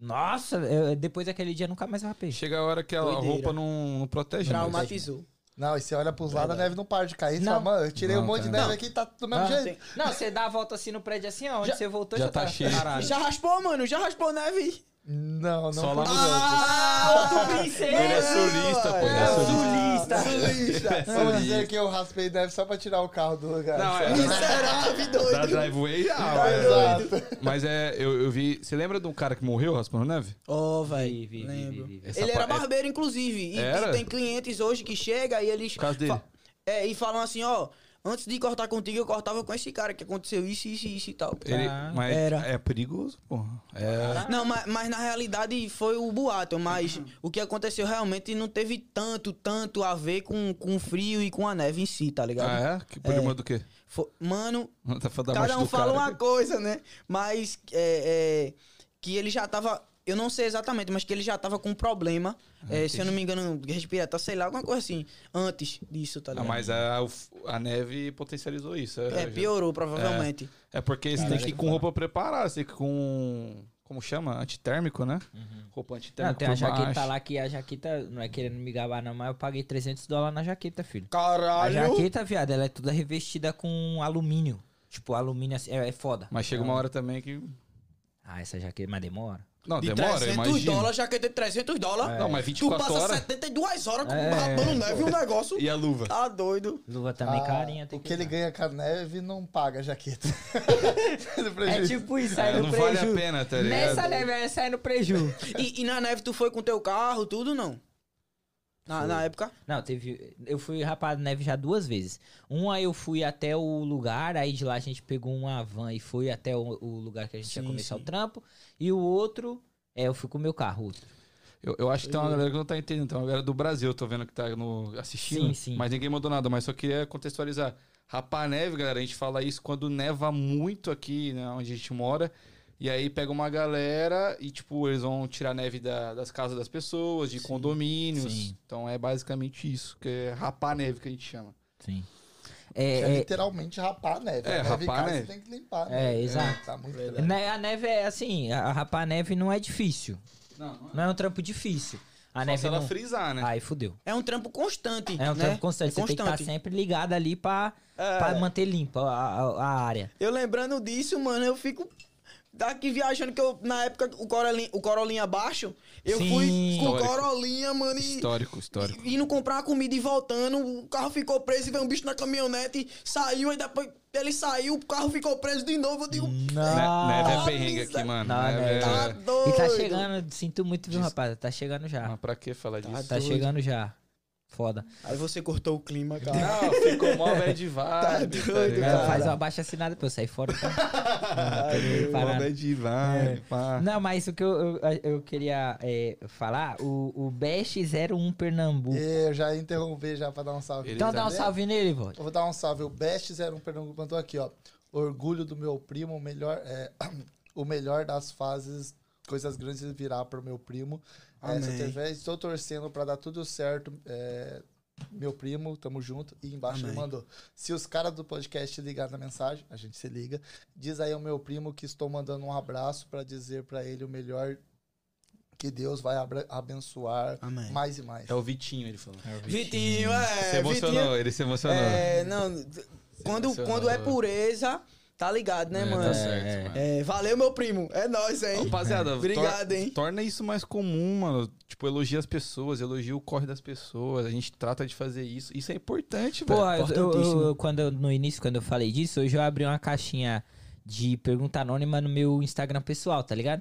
Nossa, eu- depois daquele dia nunca mais rapei. Chega a hora que a Doideira. roupa não, não protege. Traumatizou. Não, e você olha pros lados, a neve não para de cair. Você Não. fala, mano, eu tirei Não, um monte de cara. neve aqui e tá do mesmo Ah, jeito. Não, você dá a volta assim no prédio assim, ó. Onde Já- você voltou já já, tá cheio. Caralho. Já raspou, mano? Já raspou neve? Não, não. Só lá no-. Ah, do princesa! Ele é sulista, pô. Ele é É, sulista. sulista. Sulista. Vamos dizer que eu raspei neve só pra tirar o carro do lugar. Não, é. Miserável, Da doido. driveway, já, Tá velho. Exato. Mas é, eu, eu vi. Você lembra de um cara que morreu raspando neve? Ó, Vi, velho. vi, vi, Lembro. vi, vi. Essa Ele era é- barbeiro, inclusive. E, Era? e tem clientes hoje que chegam e eles. Por causa dele? é, e falam assim, ó. Antes de cortar contigo, eu cortava com esse cara que aconteceu isso, isso, isso e tal. Ele, Ah, mas era. é perigoso, porra. É. Não, mas, mas na realidade foi o boato, mas o que aconteceu realmente não teve tanto, tanto a ver com, com o frio e com a neve em si, tá ligado? Ah, é? Que problema do quê? Foi- mano, Tá cada um do fala cara. uma coisa, né? Mas é, é, que ele já tava. Eu não sei exatamente, mas que ele já tava com um problema. é, se eu não me engano, respiratório, sei lá, alguma coisa assim. Antes disso, tá Ah, ligado? mas a, a neve potencializou isso. É, já- piorou, provavelmente. É porque você tem que ir com roupa preparada, você tem que ir com. Como chama? Antitérmico, né? Roupa Não, antitérmica. tem a jaqueta baixo. lá que a jaqueta, não é querendo me gabar não, mas eu paguei 300 dólares na jaqueta, filho. A Caralho! jaqueta, viado, ela é toda revestida com alumínio. Tipo, alumínio assim, é, é foda. Mas chega uma hora também que. Ah, essa jaqueta, mas demora. Não, De demora, 300 imagina. dólares, jaqueta de 300 dólares. Não, mas Tu 24 passa horas. 72 horas com É. rapando neve e um negócio. E a luva? Tá doido. Luva também Ah, carinha, tem o que ele usar. ganha com a neve não paga a jaqueta. Do É prejuízo. tipo isso, sai É, no não preju. vale a pena, tá ligado? Nessa neve é sai no preju. E, e na neve tu foi com teu carro, tudo não? Na, na época? Não, teve. Eu fui rapado neve já duas vezes. Uma eu fui até o lugar, aí de lá a gente pegou uma van e foi até o, o lugar que a gente ia Sim, começar sim. o trampo. E o outro, é, eu fui com o meu carro. outro. Eu, eu acho que tem uma galera que não tá entendendo. Tem uma galera do Brasil, eu tô vendo que tá no, assistindo. Sim, sim. Mas ninguém mandou nada, mas só queria contextualizar. Rapar neve, galera, a gente fala isso quando neva muito aqui, né, onde a gente mora. E aí pega uma galera e, tipo, eles vão tirar neve da- das casas das pessoas, de condomínios. sim. Então é basicamente isso, que é rapar neve que a gente chama. Sim. É, É, é, literalmente rapar a neve. É, a neve rapar a neve. Você tem que limpar. É, exato. Tá né, a neve é assim, a rapar a neve não é difícil. Não, não Não é um trampo difícil. A Só neve se ela não... frisar, né? Aí fudeu. É um trampo constante. É um né? trampo constante. É Você tem que estar constante. sempre ligado ali pra, É. pra manter limpa a, a- a área. Eu lembrando disso, mano, eu fico daqui viajando que eu, na época, o Corolinha, o Corolinha baixo, eu Sim. fui com o. Corolinha, mano, e, Histórico, histórico. e- indo comprar uma comida e voltando, o carro ficou preso e veio um bicho na caminhonete, saiu, aí depois ele saiu, o carro ficou preso de novo, eu digo, Não. é Ah, perrengue aqui, mano. Não, neve. é... tá doido. E tá chegando, sinto muito, viu, rapaz? Tá chegando já. Mas pra que falar disso? Tá chegando já. Foda. Aí você cortou o clima, cara. Não, ficou mó bad vibe, tá doido, ligado? cara. Faz uma baixa assinada pra eu sair fora. Tá? Mó vibe, pá. Não, mas o que eu, eu, eu queria é, falar, o, o Best 01 Pernambuco. E eu já ia interromper já pra dar um salve. Ele Então dá um Entendeu? salve nele. Eu vou dar um salve. O Best 01 Pernambuco mandou aqui, ó. Orgulho do meu primo, o melhor, é, o melhor das fases, coisas grandes virá pro meu primo. É, Amém. se eu tiver, estou torcendo pra dar tudo certo. é, meu primo, tamo junto. E embaixo ele Amém. mandou. Se os caras do podcast ligarem na mensagem, a gente se liga. Diz aí ao meu primo que estou mandando um abraço pra dizer pra ele o melhor que Deus vai abençoar Amém. mais e mais. É o Vitinho, ele falou. Vitinho, é. se emocionou, Vitinho, ele se emocionou. é, não, quando, emocionou. quando é pureza, tá ligado, né, É, mano? Tá certo, mano. É, valeu, meu primo. É nóis, hein? Rapaziada, Obrigado, hein? torna isso mais comum, mano. Tipo, elogia as pessoas, elogia o corre das pessoas. A gente trata de fazer isso. Isso é importante, Pô, velho. eu, eu- eu- quando eu- no início, quando eu falei disso, hoje eu abri uma caixinha de pergunta anônima no meu Instagram pessoal, tá ligado?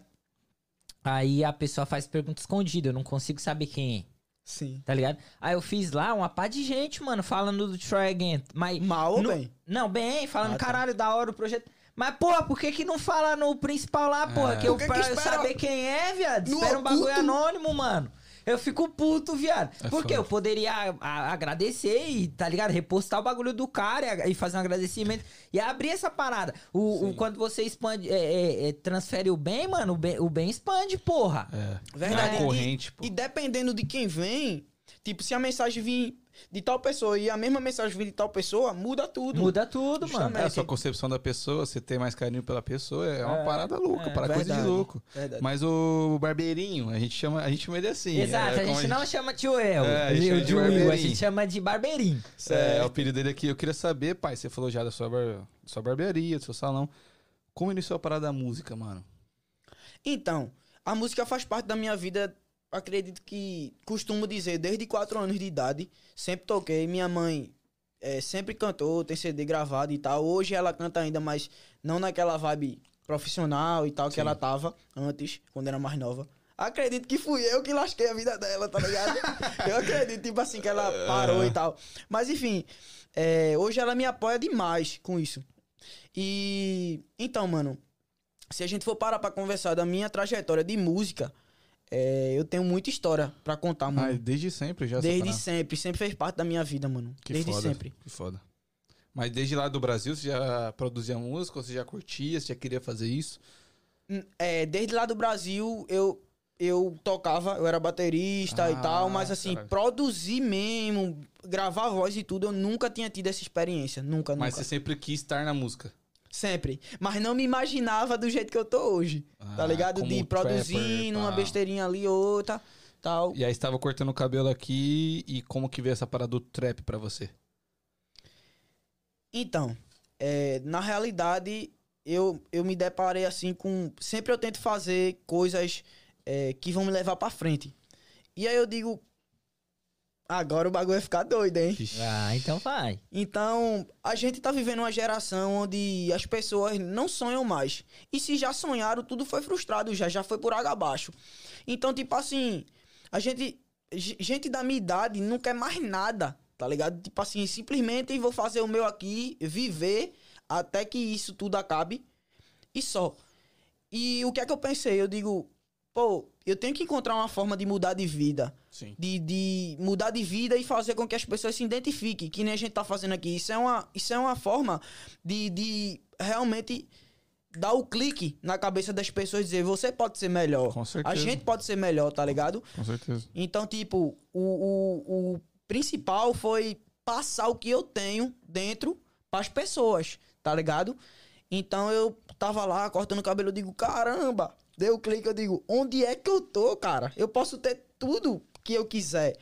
Aí a pessoa faz pergunta escondida, eu não consigo saber quem é, Sim. tá ligado? Aí eu fiz lá uma pá de gente, mano, falando do Try Again. Mas Mal ou não, bem? Não, bem, falando Ah, tá. caralho, da hora o projeto. Mas, porra, por que que não fala no principal lá, porra? É. Que eu, Por que que pra eu saber quem é, viado. no Espera um bagulho oculto? anônimo, mano. Eu fico puto, viado. É Porque foda. eu poderia a- agradecer e, tá ligado? Repostar o bagulho do cara e, e fazer um agradecimento. E abrir essa parada. O, o- quando você expande, é, é, é, transfere o bem, mano, o bem, o bem expande, porra. É. Verdade. É. corrente, pô. E dependendo de quem vem, tipo, se a mensagem vir de tal pessoa e a mesma mensagem vir de tal pessoa, muda tudo. Muda tudo, mano. Justamente. É a sua concepção da pessoa, você ter mais carinho pela pessoa, é uma É, parada louca, é, para coisa de louco. Verdade. Mas o barbeirinho, a gente chama, a gente chama ele assim. Exato, é a como gente não chama tio El, É, a gente o chama de tio Will, a barbeirinho. gente chama de barbeirinho. É, o apelido dele aqui. Eu queria saber, pai, você falou já da sua, bar- da sua barbearia, do seu salão. Como iniciou a parada da música, mano? Então, a música faz parte da minha vida, acredito que costumo dizer, desde 4 anos de idade. Sempre toquei. Minha mãe eh, sempre cantou, tem CD gravado e tal. Hoje ela canta ainda, mas não naquela vibe profissional e tal que Sim. ela tava antes, quando era mais nova. Acredito que fui eu que lasquei a vida dela, tá ligado? eu acredito, tipo assim, que ela parou e tal. Mas enfim, eh, hoje ela me apoia demais com isso. E então, mano, se a gente for parar pra conversar da minha trajetória de música, é, eu tenho muita história pra contar, Ah, mano. desde sempre já desde sempre, sempre fez parte da minha vida, mano. Que desde foda, sempre. Que foda. Mas desde lá do Brasil, você já produzia música, você já curtia, você já queria fazer isso? Hum, É, desde lá do Brasil, eu, eu tocava, eu era baterista Ah, e tal, mas assim, caralho. produzir mesmo, gravar voz e tudo, eu nunca tinha tido essa experiência. Nunca, Mas nunca. você sempre quis estar na música. Sempre. Mas não me imaginava do jeito que eu tô hoje. tá Ah, ligado? como De produzir trapper, uma besteirinha ali, outra, tal. E aí você tava cortando o cabelo aqui e como que veio essa parada do trap pra você? Então, é, na realidade, eu, eu me deparei assim com. Sempre eu tento fazer coisas é, que vão me levar pra frente. E aí eu digo. Agora o bagulho vai ficar doido, hein? Ah, então vai. Então, a gente tá vivendo uma geração onde as pessoas não sonham mais. E se já sonharam, tudo foi frustrado já, já foi por água abaixo. Então, tipo assim, a gente. Gente da minha idade não quer mais nada, tá ligado? Tipo assim, simplesmente vou fazer o meu aqui, viver até que isso tudo acabe e só. E o que é que eu pensei? Eu digo, pô, eu tenho que encontrar uma forma de mudar de vida Sim. de, de mudar de vida e fazer com que as pessoas se identifiquem, que nem a gente tá fazendo aqui. Isso é uma, isso é uma forma de, de realmente dar o clique na cabeça das pessoas e dizer, você pode ser melhor. Com certeza. A gente pode ser melhor, tá ligado? Com certeza. Então, tipo, o, o, o principal foi passar o que eu tenho dentro pras pessoas, tá ligado? Então eu tava lá cortando o cabelo, eu digo, caramba, deu o clique, eu digo, onde é que eu tô, cara? Eu posso ter tudo que eu quiser.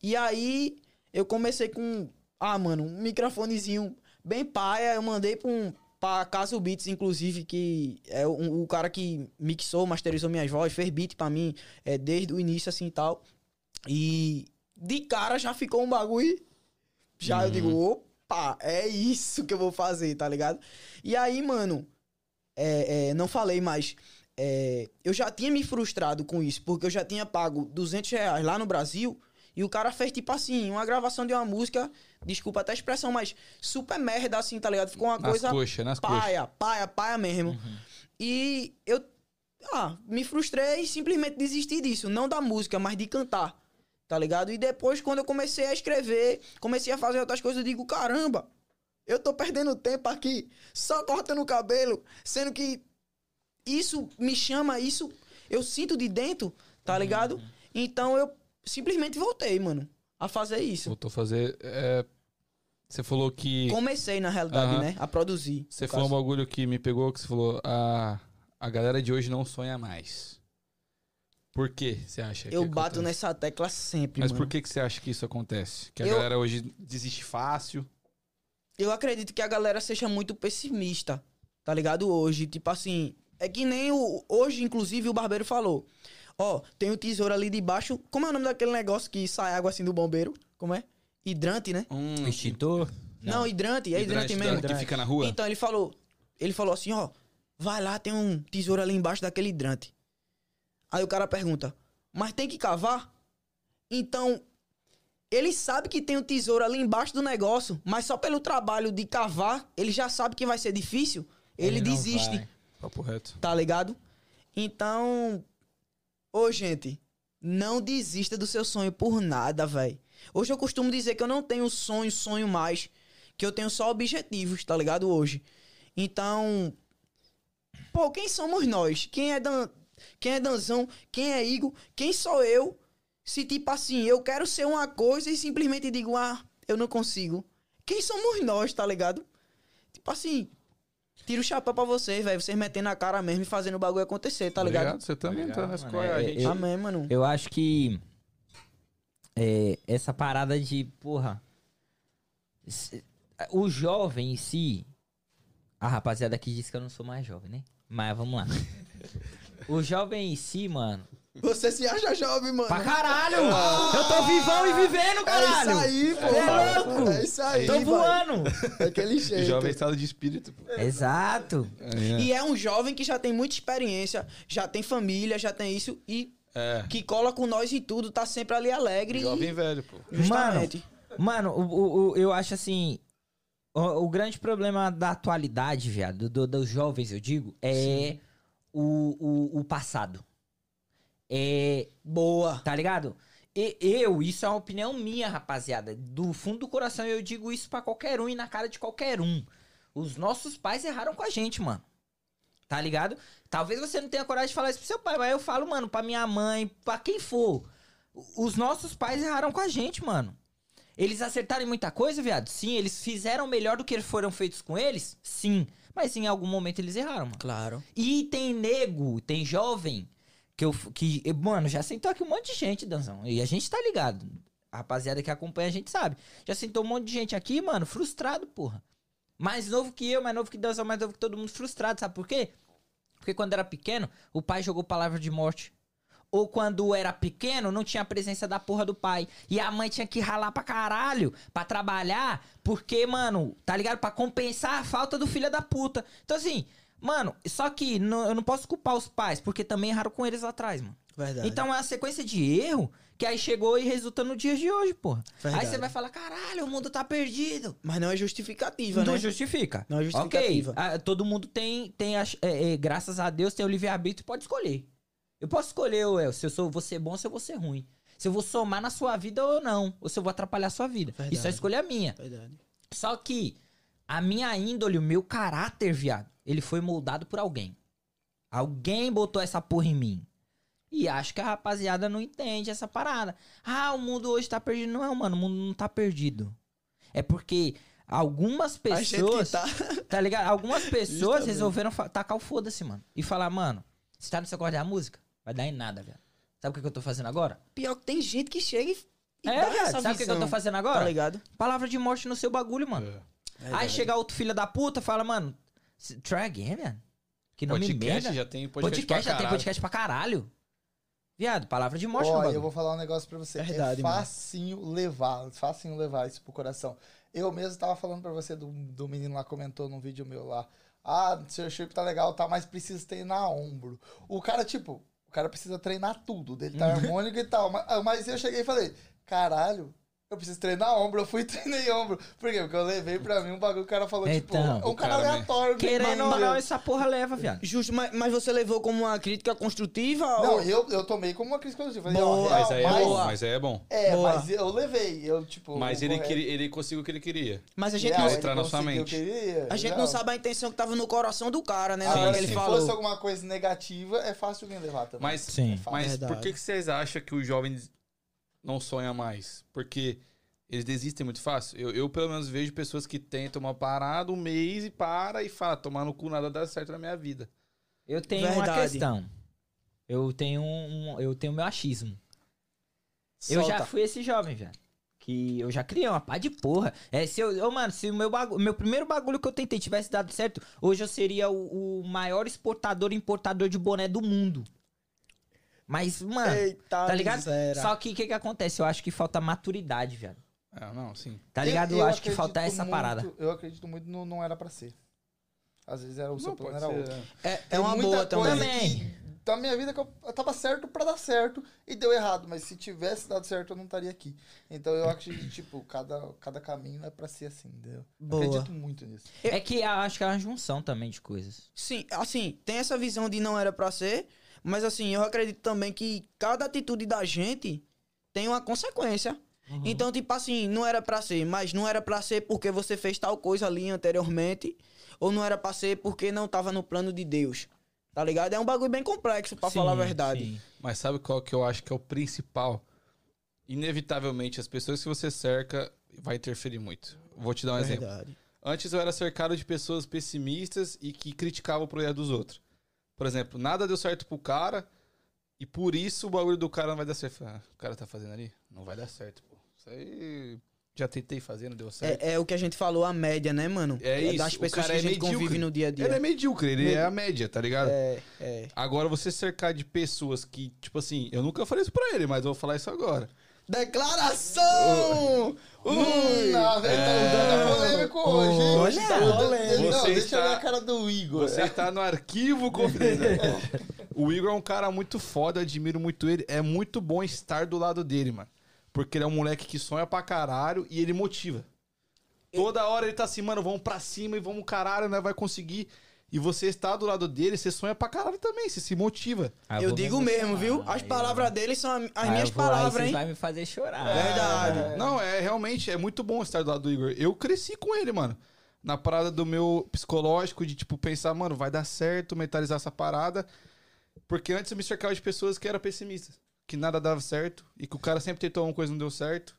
E aí eu comecei com, ah, mano, um microfonezinho bem paia, eu mandei pra um. Pra Caso Beats, inclusive, que é o, o cara que mixou, masterizou minhas vozes, fez beat pra mim é, desde o início, assim e tal. E de cara já ficou um bagulho. Já eu digo, opa, é isso que eu vou fazer, tá ligado? E aí, mano, é, é, não falei, mas é, eu já tinha me frustrado com isso, porque eu já tinha pago 200 reais lá no Brasil e o cara fez, tipo assim, uma gravação de uma música, desculpa até a expressão, mas super merda, assim, tá ligado? Ficou uma Nas coisa coxas, nas paia, paia, paia mesmo. E eu ah, me frustrei e simplesmente desisti disso. Não da música, mas de cantar. Tá ligado? E depois, quando eu comecei a escrever, comecei a fazer outras coisas, eu digo, caramba, eu tô perdendo tempo aqui, só cortando o cabelo, sendo que isso me chama, isso eu sinto de dentro, tá ligado? Então eu simplesmente voltei, mano, a fazer isso. Voltou a fazer. é, Você falou que. Comecei, na realidade, Aham. né? A produzir. Você falou um bagulho que me pegou, que você falou, a, a galera de hoje não sonha mais. Por que você acha que Eu bato acontece? nessa tecla sempre, Mas mano. por que, que você acha que isso acontece? Que a Eu- galera hoje desiste fácil. Eu acredito que a galera seja muito pessimista, tá ligado? Hoje, tipo assim, é que nem o hoje inclusive o barbeiro falou. Ó, tem o tesouro ali debaixo. Como é o nome daquele negócio que sai água assim do bombeiro? Como é? Hidrante, né? Hum, Extintor? Não, hidrante, é hidrante, mesmo. Que fica na rua? Então ele falou, ele falou assim, ó, vai lá, tem um tesouro ali embaixo daquele hidrante. Aí o cara pergunta, mas tem que cavar? Então, ele sabe que tem um tesouro ali embaixo do negócio, mas só pelo trabalho de cavar, ele já sabe que vai ser difícil. ele, Ele desiste, vai. Papo reto. tá ligado? Então, ô gente, não desista do seu sonho por nada, velho. Hoje eu costumo dizer que eu não tenho sonho, sonho mais, que eu tenho só objetivos, tá ligado? Hoje. Então, pô, quem somos nós? Quem é Dan, quem é Danzão? Quem é Igor? Quem sou eu? Se tipo assim, eu quero ser uma coisa e simplesmente digo, ah, eu não consigo. Quem somos nós, tá ligado? Tipo assim, tira o chapéu pra vocês, velho. Vocês metendo a cara mesmo e fazendo o bagulho acontecer, tá ligado? Obrigado, Você também tá Obrigado, nessa coisa. É, gente... eu- Amém, mano. Eu acho que é, essa parada de, porra, se- o jovem em si, a rapaziada aqui disse que eu não sou mais jovem, né? Mas vamos lá. O jovem em si, mano. Você se acha jovem, mano. Pra caralho! Eu tô vivão e vivendo, caralho! É isso aí, pô. É louco! É isso aí, Tô vai. voando! Daquele jeito. Jovem estado de espírito. pô. Exato! E é um jovem que já tem muita experiência, já tem família, já tem isso e É. que cola com nós e tudo, tá sempre ali alegre. Jovem velho, pô. e... Justamente. Mano, o, o- o- eu acho assim. O, o grande problema da atualidade, viado, do- dos jovens, eu digo, é o, o, o passado. É. Boa. Tá ligado? E, eu, isso é uma opinião minha, rapaziada. Do fundo do coração, eu digo isso pra qualquer um e na cara de qualquer um. Os nossos pais erraram com a gente, mano. Tá ligado? Talvez você não tenha coragem de falar isso pro seu pai, mas eu falo, mano, pra minha mãe, pra quem for. Os nossos pais erraram com a gente, mano. Eles acertaram em muita coisa, viado? Sim. Eles fizeram melhor do que foram feitos com eles? Sim. Mas em algum momento eles erraram, mano. Claro. E tem nego, tem jovem, que eu. Que, mano, já sentou aqui um monte de gente, Danzão. E a gente tá ligado. A rapaziada que acompanha a gente sabe. Já sentou um monte de gente aqui, mano, frustrado, porra. Mais novo que eu, mais novo que Danzão, mais novo que todo mundo, frustrado. Sabe por quê? Porque quando era pequeno, o pai jogou palavra de morte. Ou quando era pequeno, não tinha a presença da porra do pai. E a mãe tinha que ralar pra caralho pra trabalhar. Porque, mano, tá ligado? Pra compensar a falta do filho da puta. Então, assim, mano, só que não- eu não posso culpar os pais, porque também erraram com eles lá atrás, mano. Verdade. Então é uma sequência de erro que aí chegou e resulta no dia de hoje, porra. Verdade. Aí você vai falar, caralho, o mundo tá perdido. Mas não é justificativa, Não né? justifica. Não é justificativa. Ok, ah, todo mundo tem, tem as- é, é, graças a Deus, tem o livre-arbítrio e pode escolher. Eu posso escolher, El, se eu sou, vou ser bom ou se eu vou ser ruim. Se eu vou somar na sua vida ou não. Ou se eu vou atrapalhar a sua vida. Verdade. Isso é escolha minha. Verdade. Só que a minha índole, o meu caráter, viado, ele foi moldado por alguém. Alguém botou essa porra em mim. E acho que a rapaziada não entende essa parada. Ah, o mundo hoje tá perdido. Não, mano, o mundo não tá perdido. É porque algumas pessoas. tá... Tá ligado? Algumas pessoas resolveram tacar o foda-se, mano. E falar, mano, se tá no seu corte da música, vai dar em nada, velho. Sabe o que, eu tô fazendo agora? Pior que tem gente que chega e, e é, dá Sabe o que, eu tô fazendo Tá agora? ligado? Palavra de morte no seu bagulho, mano. É. Aí chega outro filho da puta fala, mano, try again, velho. Que não me Podcast merda. já tem podcast, Podcast, pra já tem podcast pra caralho. Viado, palavra de morte Ó, eu vou falar um negócio pra você. Verdade, é mano. facinho levar, facinho levar isso pro coração. Eu mesmo tava falando pra você do, do menino lá, comentou num vídeo meu lá. Ah, seu shape tá legal, tá, mas precisa treinar ombro. O cara, tipo, o cara precisa treinar tudo, dele tá harmônico e tal. Mas, mas eu cheguei e falei, caralho, eu preciso treinar ombro. Eu fui e treinei ombro. Por quê? Porque eu levei pra mim um bagulho, o cara falou, tipo, Então, é um cara cara, né? aleatório. Querendo ou não, essa porra leva, viado. Justo, mas, mas você levou como uma crítica construtiva? Não, ou... eu, eu tomei como uma crítica. Falei, Boa. ó, Mas aí é mas- bom, mas aí é bom. É, Boa. mas eu levei. Eu, tipo. Mas o ele, queria, ele conseguiu o que ele queria. Mas a gente, Real, não, entrar na sua mente. que queria, a gente real. não sabe a intenção que tava no coração do cara, né? Agora, se ele fosse falou. alguma coisa negativa, é fácil alguém levar também. Mas, Sim. mas Verdade. por que, que vocês acham que os jovens não sonham mais? Porque eles desistem muito fácil? Eu, eu, pelo menos, vejo pessoas que tentam uma parada um mês e para e fala, tomar no cu nada dá certo na minha vida. Eu tenho uma Verdade. questão. Eu tenho um, eu tenho meu achismo. Eu já Solta. fui esse jovem, velho. Que eu já criei uma pá de porra. É, se eu, mano, se o meu, bagu- meu primeiro bagulho que eu tentei tivesse dado certo, hoje eu seria o, o maior exportador e importador de boné do mundo. Mas, mano, Eita, tá ligado? miséria. Só que o que, que acontece? Eu acho que falta maturidade, velho. É, não, sim. Tá ligado? Eu, Eu- eu acho que falta acredito essa muito- parada. Eu acredito muito no não era pra ser. Às vezes era o seu Não, plano pode era ser, outro. é. É, é uma boa também. Da minha vida que eu, eu tava certo pra dar certo e deu errado. Mas se tivesse dado certo, eu não estaria aqui. Então eu acho que, tipo, cada, cada caminho é pra ser assim, entendeu? Boa. Acredito muito nisso. É que eu acho que é uma junção também de coisas. Sim, assim, tem essa visão de não era pra ser, mas assim, eu acredito também que cada atitude da gente tem uma consequência. Então, tipo assim, não era pra ser, mas não era pra ser porque você fez tal coisa ali anteriormente, ou não era pra ser porque não tava no plano de Deus. Tá ligado? É um bagulho bem complexo, pra falar a verdade. sim. Mas sabe qual que eu acho que é o principal? Inevitavelmente, as pessoas que você cerca vai interferir muito. Vou te dar um exemplo. Verdade. Antes eu era cercado de pessoas pessimistas e que criticavam o projeto dos outros. Por exemplo, nada deu certo pro cara e por isso o bagulho do cara não vai dar certo. Ah, o cara tá fazendo ali? Não vai dar certo, pô. Isso aí já tentei fazer, não deu certo. É, é o que a gente falou, a média, né, mano? É isso, Das pessoas que a é gente medíocre. convive no dia a dia. Ele é medíocre, ele é a média, tá ligado? É, é. Agora você cercar de pessoas que, tipo assim, eu nunca falei isso pra ele, mas eu vou falar isso agora. Declaração! Hum, Ui! não, velho, tá, tá polêmico hoje, hein? Olha, Tá polêmico. Não, Você deixa está- eu ver a cara do Igor. Você está no arquivo confidencial. o Igor é um cara muito foda, admiro muito ele. É muito bom estar do lado dele, mano. Porque ele é um moleque que sonha pra caralho e ele motiva. Toda hora ele tá assim, mano, vamos pra cima e vamos caralho, né? Vai conseguir. E você está do lado dele, você sonha pra caralho também, você se motiva. Ah, eu me digo mesmo, viu? As palavras ó. dele são as Ah, minhas eu palavras, vocês hein? vai me fazer chorar. Verdade. Não, é realmente, é muito bom estar do lado do Igor. Eu cresci com ele, mano. Na parada do meu psicológico, de tipo, pensar, mano, vai dar certo, mentalizar essa parada. Porque antes eu me cercava de pessoas que eram pessimistas. Que nada dava certo. E que o cara sempre tentou uma coisa e não deu certo.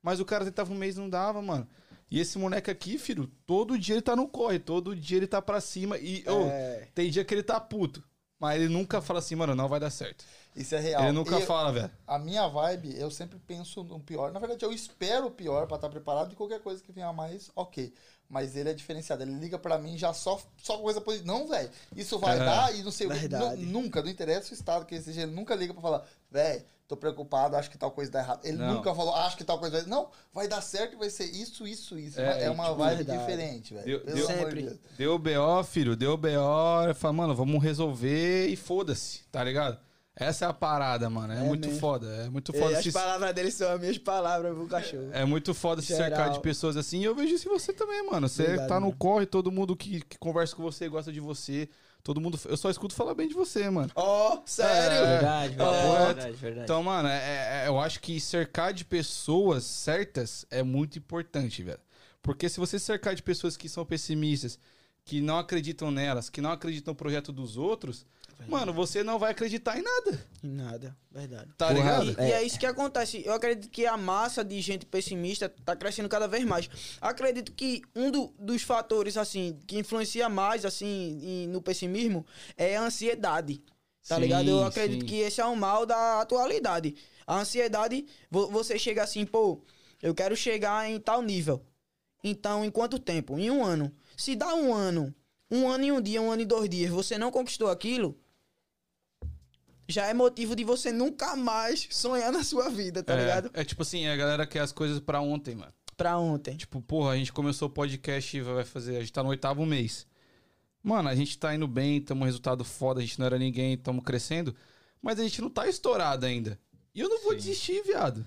Mas o cara tentava um mês e não dava, mano. E esse moleque aqui, filho, todo dia ele tá no corre, todo dia ele tá pra cima. E ô, É. tem dia que ele tá puto. Mas ele nunca fala assim, mano, não vai dar certo. Isso é real. Ele nunca Eu- fala, velho. A minha vibe, eu sempre penso no pior. Na verdade, eu espero o pior pra estar preparado e qualquer coisa que venha a mais, ok. Mas ele é diferenciado. Ele liga pra mim já só, só coisa positiva. Não, velho, isso vai Aham. dar e não sei o que. Nunca, não interessa o estado que ele seja, ele nunca liga pra falar, velho, tô preocupado, acho que tal coisa dá errado. Ele Não. nunca falou, acho que tal coisa vai. Não, vai dar certo e vai ser isso, isso, isso. É, É, uma tipo, vibe verdade. diferente, velho. Deu- Pelo deu-. Deu BO, filho, deu BO. Fala, mano, vamos resolver e foda-se, tá ligado? Essa é a parada, mano. É, É muito mesmo. foda. É muito E foda as se. palavras dele são as minhas palavras pro cachorro. É muito foda se Geral. cercar de pessoas assim. E eu vejo isso em você também, mano. Você Obrigado, tá no mano. corre, todo mundo que, que conversa com você gosta de você. Todo mundo. Eu só escuto falar bem de você, mano. Ó, sério? É. Verdade, Papo verdade, reto. verdade, verdade. Então, mano, é- é- eu acho que cercar de pessoas certas é muito importante, velho. Porque se você cercar de pessoas que são pessimistas, que não acreditam nelas, que não acreditam no projeto dos outros, mano, você não vai acreditar em nada. E Nada, verdade. Tá Porra, ligado? E, e é isso que acontece. Eu acredito que a massa de gente pessimista tá crescendo cada vez mais. Acredito que um do- dos fatores, assim, que influencia mais, assim, em- no pessimismo é a ansiedade. Tá Sim, ligado? Eu acredito sim. que esse é um mal da atualidade. A ansiedade, vo- você chega assim, pô, eu quero chegar em tal nível. Então, em quanto tempo? Em um ano. Se dá um ano, um ano e um dia, um ano e dois dias, você não conquistou aquilo, já é motivo de você nunca mais sonhar na sua vida, tá é, ligado? é tipo assim, a galera quer as coisas pra ontem, mano. Pra ontem. Tipo, porra, a gente começou o podcast, vai fazer. A gente tá no oitavo mês. Mano, a gente tá indo bem, tamo um resultado foda, a gente não era ninguém, tamo crescendo. Mas a gente não tá estourado ainda. E eu não vou desistir, viado.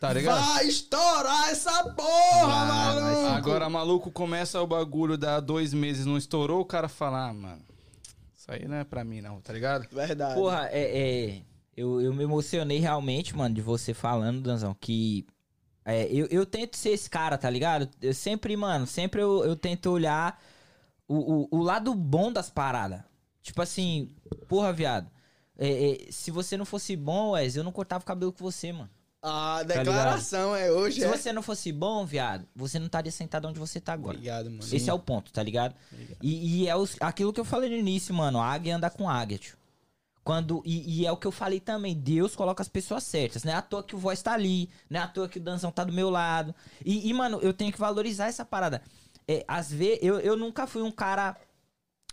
Tá ligado? Vai estourar essa porra, Vai, maluco! Agora, maluco, começa o bagulho, dá dois meses, não estourou, o cara fala, ah, mano, aí não é pra mim, não, tá ligado? Verdade. Porra, é, é, eu, eu me emocionei realmente, mano, de você falando, Danzão, que é, eu, eu tento ser esse cara, tá ligado? Eu sempre, mano, sempre eu, eu tento olhar o, o, o lado bom das paradas. Tipo assim, porra, viado, é, é, se você não fosse bom, Wes, eu não cortava o cabelo com você, mano. A declaração é hoje, Se é? você não fosse bom, viado, você não estaria sentado onde você tá agora. Obrigado, mano. Esse é o ponto, tá ligado? E, e é os- aquilo que eu falei no início, mano. A águia anda com águia, tio. Quando, e, e é o que eu falei também. Deus coloca as pessoas certas. Não é à toa que o voz tá ali. Não é à toa que o Danzão tá do meu lado. E, e, mano, eu tenho que valorizar essa parada. É, às vezes, eu, eu nunca fui um cara.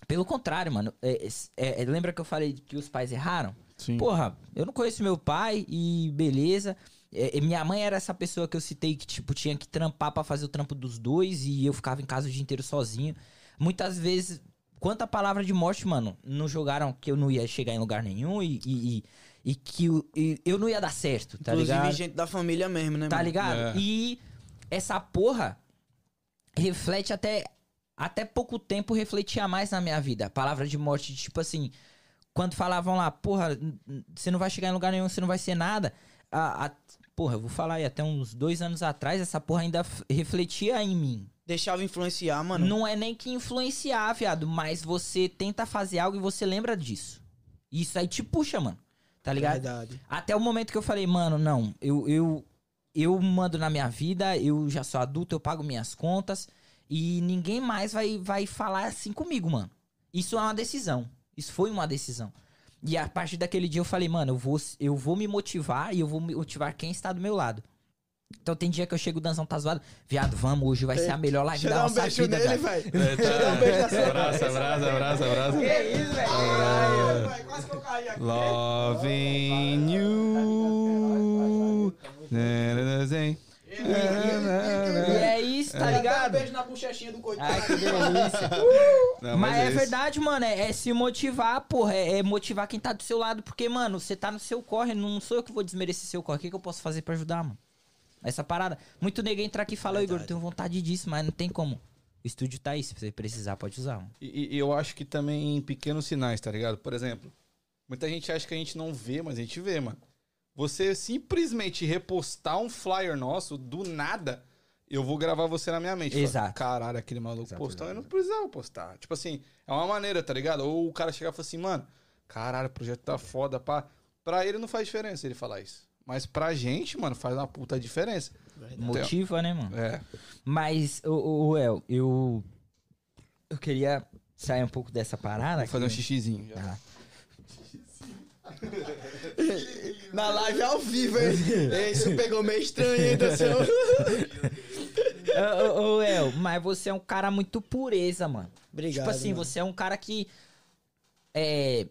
Pelo contrário, mano. É, é, é, lembra que eu falei que os pais erraram? Sim. Porra, eu não conheço meu pai e beleza. É, é, minha mãe era essa pessoa que eu citei que, tipo, tinha que trampar pra fazer o trampo dos dois e eu ficava em casa o dia inteiro sozinho. Muitas vezes, quanta palavra de morte, mano, não jogaram que eu não ia chegar em lugar nenhum e, e, e- e que eu, e eu não ia dar certo, tá Inclusive, ligado? gente da família mesmo, né, Tá mano? ligado? É. E essa porra reflete até. Até pouco tempo refletia mais na minha vida. Palavra de morte, tipo assim. Quando falavam lá, porra, você não vai chegar em lugar nenhum, você não vai ser nada. A, a- porra, eu vou falar aí, até uns dois anos atrás, essa porra ainda refletia em mim. Deixava influenciar, mano. Não é nem que influenciar, viado, mas você tenta fazer algo e você lembra disso. Isso aí te puxa, mano. Tá ligado? Verdade. Até o momento que eu falei, mano, não, eu, eu, eu mando na minha vida, eu já sou adulto, eu pago minhas contas e ninguém mais vai, vai falar assim comigo, mano. Isso é uma decisão. Isso foi uma decisão. E a partir daquele dia eu falei, mano, eu vou, eu vou me motivar e eu vou motivar quem está do meu lado. Então tem dia que eu chego, o Danzão tá zoado. Viado, vamos, hoje vai ser a melhor live Deixa eu da dar um nossa beijo vida, nele, velho. velho. É, tá. Abraço, abraço, abraço, abraço, abraço. Ai, Quase que eu caí aqui. Loving you. Tá Dá ligado? um beijo na bochechinha do coitado. Ai, que delícia. Não, mas é, isso. verdade, mano. É, é se motivar, porra. É, é motivar quem tá do seu lado. Porque, mano, você tá no seu corre. Não sou eu que vou desmerecer seu corre. O que, que eu posso fazer pra ajudar, mano? Essa parada. Muito nego entra aqui e fala, "Ô, Igor, eu tenho vontade disso, mas não tem como. O estúdio tá aí. Se você precisar, pode usar, mano. E, e eu acho que também em pequenos sinais, tá ligado? Por exemplo, muita gente acha que a gente não vê, mas a gente vê, mano. Você simplesmente repostar um flyer nosso do nada, eu vou gravar você na minha mente. Exato. Caralho, aquele maluco Exato, postou, exato, eu não precisava postar. Tipo assim, é uma maneira, tá ligado? Ou o cara chegar e falar assim, mano, caralho, o projeto tá foda, pá. Pra ele não faz diferença ele falar isso. Mas pra gente, mano, faz uma puta diferença. Motiva, né, mano? É. Mas, o, o, El, eu. Eu queria sair um pouco dessa parada. Vou fazer um xixizinho. já. Tá. Na live ao vivo, hein? Ei, Isso pegou meio estranho, hein? Ô, ô, ô, El, mas você é um cara muito pureza, mano. Obrigado. tipo assim, mano. você é um cara que. É.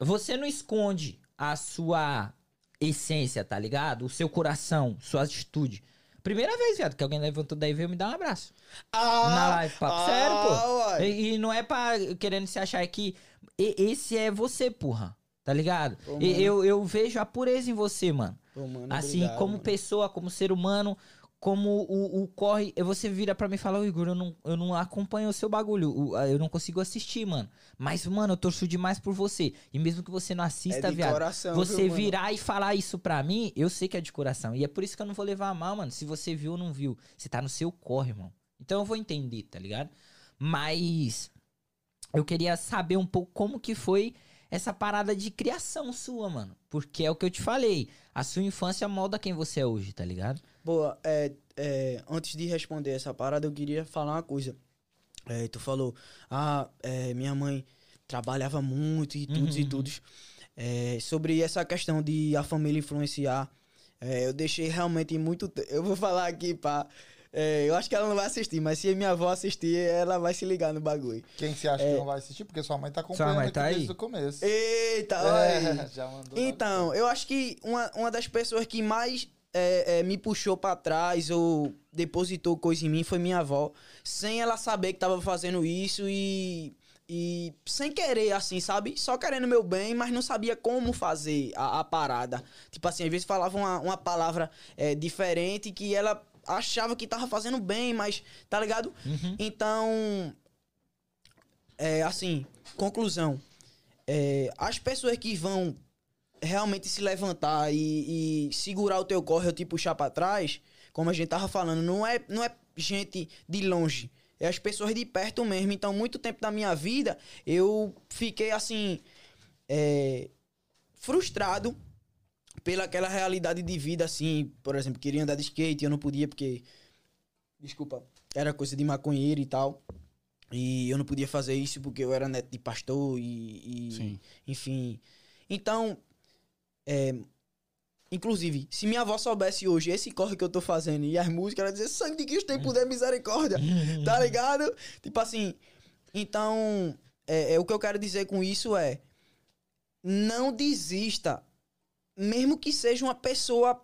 Você não esconde a sua essência, tá ligado? O seu coração, sua atitude. Primeira vez, viado, que alguém levantou daí e veio me dar um abraço. Ah, na live, papo. ah, Sério, pô. uai. E, e não é pra querendo se achar que e- esse é você, porra. Tá ligado? Pô, E eu, eu vejo a pureza em você, mano. Pô, mano, assim, obrigado, como mano. pessoa, como ser humano, como o, o corre. e Você vira pra mim e fala, "Ô, Igor, eu não, eu não acompanho o seu bagulho. Eu não consigo assistir, mano. Mas, mano, eu torço demais por você. E mesmo que você não assista, É viado. coração, você viu, virar e falar isso pra mim, eu sei que é de coração. E é por isso que eu não vou levar a mal, mano. Se você viu ou não viu. Você tá no seu corre, irmão. Então eu vou entender, tá ligado? Mas eu queria saber um pouco como que foi essa parada de criação sua, mano. Porque é o que eu te falei. A sua infância molda quem você é hoje, tá ligado? Boa, é, é, antes de responder essa parada, eu queria falar uma coisa. É, tu falou, ah, é, minha mãe trabalhava muito e tudo e Uhum. tudo. É, sobre essa questão de a família influenciar, é, eu deixei realmente muito. Eu vou falar aqui, pá. É, eu acho que ela não vai assistir, mas se a minha avó assistir, ela vai se ligar no bagulho. Quem você acha que não vai assistir? Porque sua mãe tá acompanhando mãe aqui tá desde o começo. Eita. É, já mandou. Então, eu acho que uma, uma das pessoas que mais é, é, me puxou pra trás ou depositou coisa em mim foi minha avó. Sem ela saber que tava fazendo isso e. E sem querer, assim, sabe? Só querendo meu bem, mas não sabia como fazer a, a parada. Tipo assim, às vezes falava uma, uma palavra é, diferente que ela achava que tava fazendo bem, mas, tá ligado? Então, é, assim, conclusão. É, as pessoas que vão realmente se levantar e, e segurar o teu corre ou te puxar pra trás, como a gente tava falando, não é, não é gente de longe. É as pessoas de perto mesmo. Então, muito tempo da minha vida, eu fiquei assim. é, frustrado pela aquela realidade de vida, assim. Por exemplo, queria andar de skate, eu não podia porque. Desculpa. Era coisa de maconheiro e tal. E eu não podia fazer isso porque eu era neto de pastor e. e Sim. enfim. Então, é, inclusive, se minha avó soubesse hoje esse corre que eu tô fazendo e as músicas, ela ia dizer sangue de Cristo tem poder misericórdia, tá ligado? Tipo assim, então, é, é, o que eu quero dizer com isso é, não desista, mesmo que seja uma pessoa,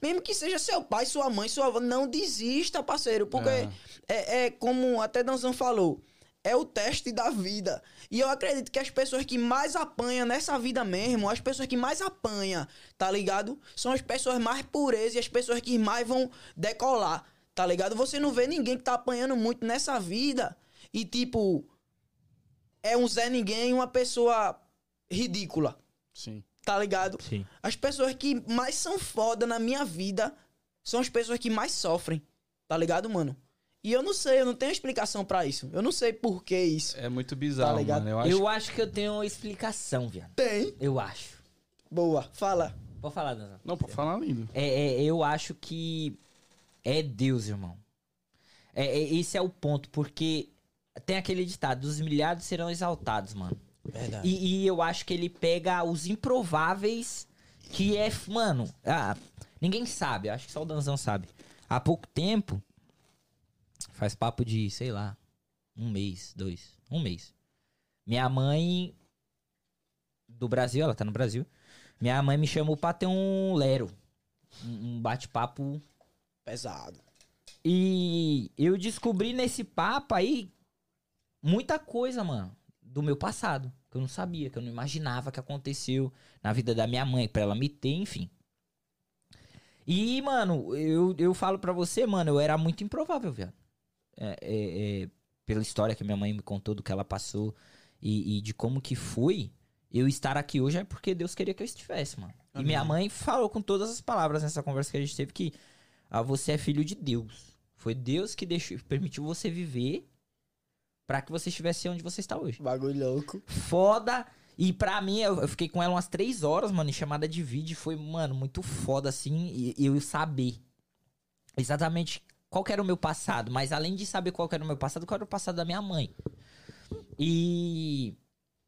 mesmo que seja seu pai, sua mãe, sua avó, não desista, parceiro, porque É. é, é como até Danzão falou, é o teste da vida. E eu acredito que as pessoas que mais apanham nessa vida mesmo, as pessoas que mais apanham, tá ligado? São as pessoas mais puras e as pessoas que mais vão decolar, tá ligado? Você não vê ninguém que tá apanhando muito nessa vida e, tipo, é um Zé Ninguém, uma pessoa ridícula, Sim. Tá ligado? Sim. As pessoas que mais são foda na minha vida são as pessoas que mais sofrem. Tá ligado, mano? E eu não sei, eu não tenho explicação pra isso. Eu não sei por que isso. É muito bizarro, Tá ligado? mano. Eu acho Eu acho que eu tenho uma explicação, viado. Tem. Eu acho. Boa, fala. Pode falar, Danzão. Não, pode falar lindo. É, é, eu acho que é Deus, irmão. É, é- esse é o ponto, porque tem aquele ditado: os humilhados serão exaltados, mano. Verdade. E, e eu acho que ele pega os improváveis, que é, mano, ah, ninguém sabe, acho que só o Danzão sabe. Há pouco tempo, faz papo de, sei lá, um mês, dois, um mês. Minha mãe do Brasil, ela tá no Brasil. Minha mãe me chamou pra ter um lero, um bate-papo Pesado. e eu descobri nesse papo aí muita coisa, mano, do meu passado. Que eu não sabia, que eu não imaginava que aconteceu na vida da minha mãe, pra ela me ter, enfim. E, mano, eu, eu falo pra você, mano, eu era muito improvável, velho. É, é, é, pela história que minha mãe me contou do que ela passou e, e de como que foi, eu estar aqui hoje é porque Deus queria que eu estivesse, mano. E minha mãe falou com todas as palavras nessa conversa que a gente teve que ah, você é filho de Deus. Foi Deus que deixou, permitiu você viver pra que você estivesse onde você está hoje. Bagulho louco. Foda. E pra mim, eu, eu fiquei com ela umas três horas, mano, em chamada de vídeo. Foi, mano, muito foda, assim, e e eu saber exatamente qual que era o meu passado. Mas além de saber qual era o meu passado, qual era o passado da minha mãe. E.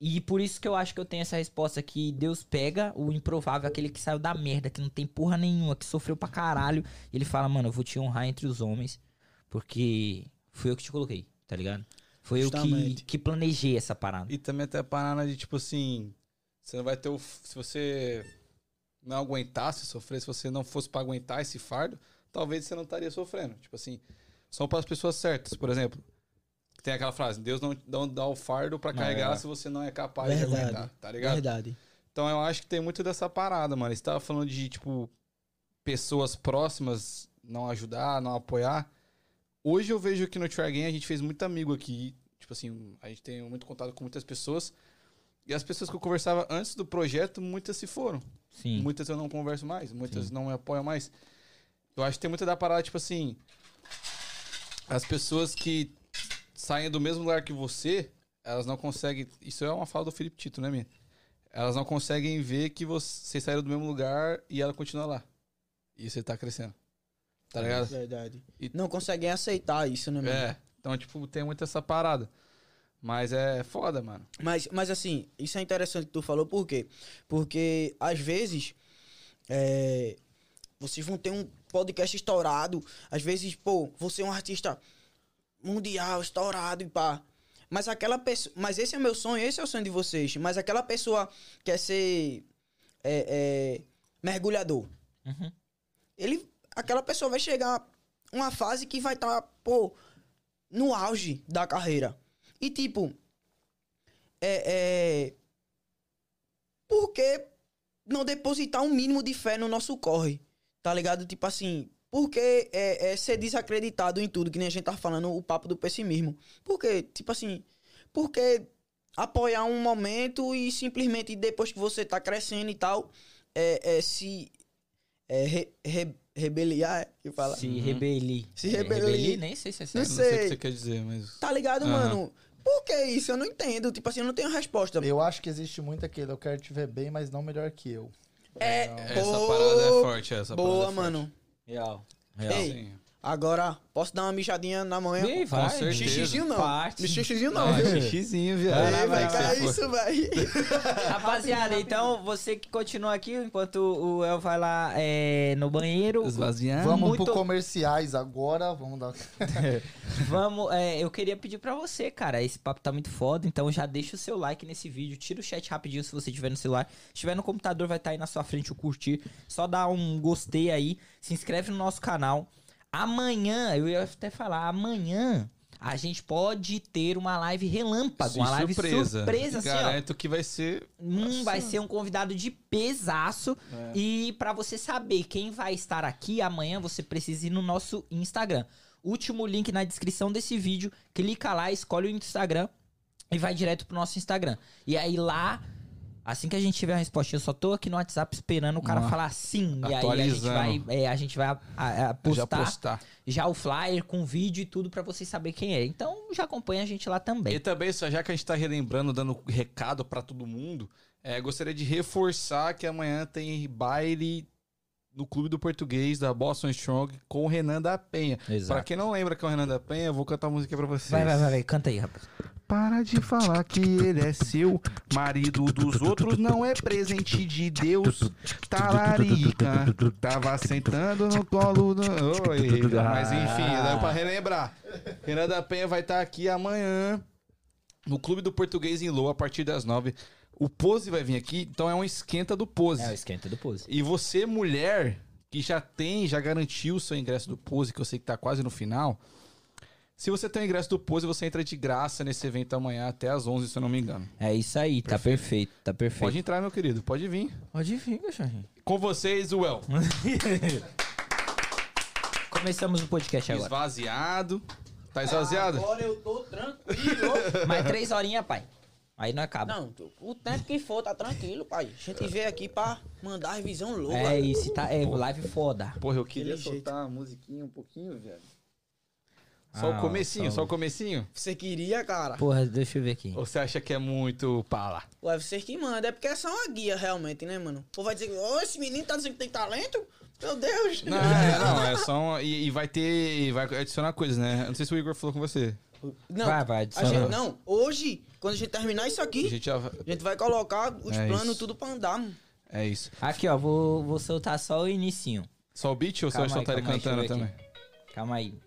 E por isso que eu acho que eu tenho essa resposta que Deus pega o improvável, aquele que saiu da merda, que não tem porra nenhuma, que sofreu pra caralho. E ele fala, mano, eu vou te honrar entre os homens, porque fui eu que te coloquei, tá ligado? Foi eu que, Justamente. que planejei essa parada. E também até a parada de, tipo assim, você não vai ter o. Se você não aguentasse sofrer, se você não fosse pra aguentar esse fardo, talvez você não estaria sofrendo. Tipo assim, são para as pessoas certas. Por exemplo, tem aquela frase: Deus não, não dá o fardo pra Não, carregar é. se você não é capaz de Verdade. aguentar, tá ligado? Verdade. Então eu acho que tem muito dessa parada, mano. Você tava falando de, tipo, pessoas próximas não ajudar, não apoiar. Hoje eu vejo que no Try a gente fez muito amigo aqui. Tipo assim, a gente tem muito contato com muitas pessoas. E as pessoas que eu conversava antes do projeto, muitas se foram. Sim. Muitas eu não converso mais, muitas não me apoiam mais. Eu acho que tem muita da parada, tipo assim. As pessoas que saem do mesmo lugar que você, elas não conseguem. Isso é uma fala do Felipe Tito, né, minha? Elas não conseguem ver que você- vocês saíram do mesmo lugar e ela continua lá. E você tá crescendo. Tá ligado? Verdade. E- Não conseguem aceitar isso, né, mano? É. Então, tipo, tem muito essa parada. Mas é foda, mano. Mas, mas assim, isso é interessante que tu falou, por quê? Porque, às vezes, é, vocês vão ter um podcast estourado, às vezes, pô, você é um artista mundial, estourado e pá. Mas aquela pessoa. Mas esse é o meu sonho, esse é o sonho de vocês. Mas aquela pessoa quer ser é, é, mergulhador. Uhum. Ele. Aquela pessoa vai chegar uma fase que vai estar, pô, no auge da carreira. E tipo. É. é por que não depositar um mínimo de fé no nosso corre? Tá ligado? Tipo assim. Por que é, é ser desacreditado em tudo, que nem a gente tá falando, o papo do pessimismo? Porque, tipo assim, por que apoiar um momento e simplesmente depois que você tá crescendo e tal, é, é se é, re, re- rebeliar, é que fala? Se rebelir. Se É, rebelir. Nem sei se é Não certo. Eu não sei o que sei. você quer dizer, mas. Tá ligado, Aham. mano? Por que isso? Eu não entendo. Tipo assim, eu não tenho resposta. Eu acho que existe muito aquele, eu quero te ver bem, mas não melhor que eu. É. Essa Boa. parada é forte, essa parada Boa, é forte. mano. Real. Real. Ei, Sim. Agora, posso dar uma mijadinha na manhã? Vem, vai. certeza. Xixizinho não. Parte. Xixizinho não, viu? xixizinho, viado. Vai, vai, cara, vai. isso, velho. Rapaziada, então você que continua aqui, enquanto o El vai lá é, no banheiro, Esvaziar. Vamos muito- pro comerciais agora, vamos dar... vamos. é, eu queria pedir pra você, cara. Esse papo tá muito foda, então já deixa o seu like nesse vídeo, tira o chat rapidinho se você tiver no celular. Se tiver no computador, vai estar aí na sua frente o curtir. Só dá um gostei aí, se inscreve no nosso canal. Amanhã, eu ia até falar, amanhã a gente pode ter uma live relâmpago, Sim, uma live surpresa, surpresa. assim, ó. Garanto que vai ser. Hum, vai ser um convidado de pesaço. É. E pra você saber quem vai estar aqui amanhã, você precisa ir no nosso Instagram. Último link na descrição desse vídeo. Clica lá, escolhe o Instagram e vai direto pro nosso Instagram. E aí lá, assim que a gente tiver a resposta, eu só tô aqui no WhatsApp esperando o cara Ah, falar sim. E aí a gente vai, é, a gente vai a- a- a Já postar já, postar. o flyer com vídeo e tudo pra vocês saberem quem é. Então já acompanha a gente lá também. E também, só já que a gente tá relembrando, dando recado pra todo mundo, é, gostaria de reforçar que amanhã tem baile no Clube do Português da Boston Strong com o Renan da Penha. Exato. Pra quem não lembra que é o Renan da Penha, eu vou cantar a música pra vocês. Vai, vai, vai, vai, canta aí, rapaz. Para de falar que ele é seu, marido dos outros não é presente de Deus. Talarica, tava sentando no colo do. Oi, mas enfim, dá pra relembrar. Renan da Penha vai estar aqui amanhã no Clube do Português em Loa a partir das nove. O Pose vai vir aqui, então é um esquenta do Pose. É o esquenta do pose. E você, mulher, que já tem, já garantiu o seu ingresso do Pose, que eu sei que tá quase no final. Se você tem o ingresso do Pose, você entra de graça nesse evento amanhã até às 11, se eu não me engano. É isso aí, tá perfeito, tá perfeito. Pode entrar, meu querido, pode vir. Pode vir, cachorrinho. Com vocês, o El. Começamos o podcast agora. Esvaziado. Tá esvaziado? Agora eu tô tranquilo. Mais três horinhas, pai. Aí não acaba. Não, o tempo que for, tá tranquilo, pai. A gente veio aqui pra mandar revisão louca. É isso, tá? É live foda. Porra, eu queria Aquele jeito. soltar a musiquinha um pouquinho, velho. Só Ah, o comecinho, só só o- comecinho? Você queria, cara? Porra, deixa eu ver aqui. Ou você acha que é muito pala? Ué, vocês que mandam. É porque é só uma guia, realmente, né, mano? O povo vai dizer, ô, esse menino tá dizendo que tem talento? Meu Deus. Não, é, não, é só um, e, e vai ter, vai adicionar coisas, né? Eu não sei se o Igor falou com você. Não, Vai, vai, a adiciona. gente, não, hoje, quando a gente terminar isso A aqui, gente já, a gente vai colocar os É planos isso. tudo pra andar, mano. é isso. Aqui, ó, vou, vou soltar só o inicinho. Só o beat ou você vai Calma aí, soltar ele cantando também? Calma aí.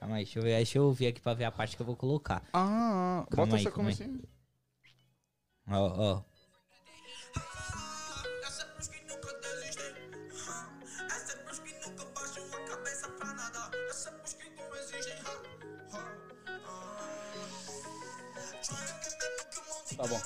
Calma aí, deixa eu ver. Deixa eu ouvir aqui pra ver a parte que eu vou colocar. Ah, Calma bota aí, essa aí. comecinho. Ó, ó. Tá bom.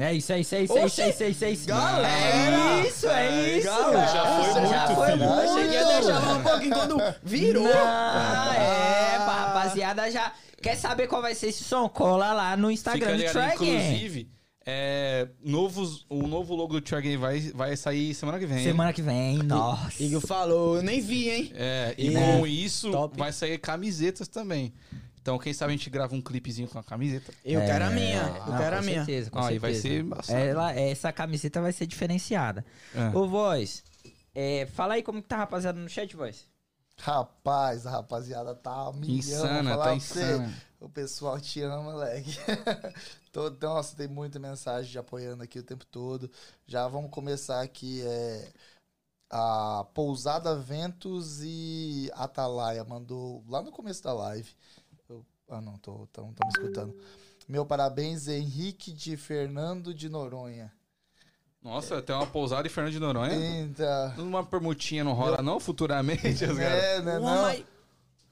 É isso, é isso, é isso, é isso, é isso, é isso, é isso. Galera! É isso, é isso. Já foi muito, Já foi filho. muito. Achei que ia deixar um pouquinho quando virou. Não, é, rapaziada já. Quer saber qual vai ser esse som? Cola lá no Instagram Fica do Track. inclusive, é, novos, o novo logo do Track vai, vai sair semana que vem. Semana que vem, nossa. Igor falou, eu nem vi, hein? É, e É, com isso top. vai sair camisetas também. Então, quem sabe a gente grava um clipezinho com a camiseta. Eu É, quero a minha, eu não, quero a com minha. Certeza, com Ah, aí vai certeza. ser embaçado. Ela, essa camiseta vai ser diferenciada. É. Ô, Voz, é, fala aí como que tá a rapaziada no chat, Voz. Rapaz, a rapaziada tá um milhão, Insana, tá você. insana. O pessoal te ama, moleque. Tô- Nossa, tem muita mensagem de apoiando aqui o tempo todo. Já vamos começar aqui. É, a Pousada Ventos e Atalaia mandou lá no começo da live. Ah, não, tô, tão, tão me escutando. Meu parabéns, Henrique de Fernando de Noronha. Nossa, tem uma pousada em Fernando de Noronha. Eita. Uma permutinha não rola, não? Futuramente, as. É, né? Não. mas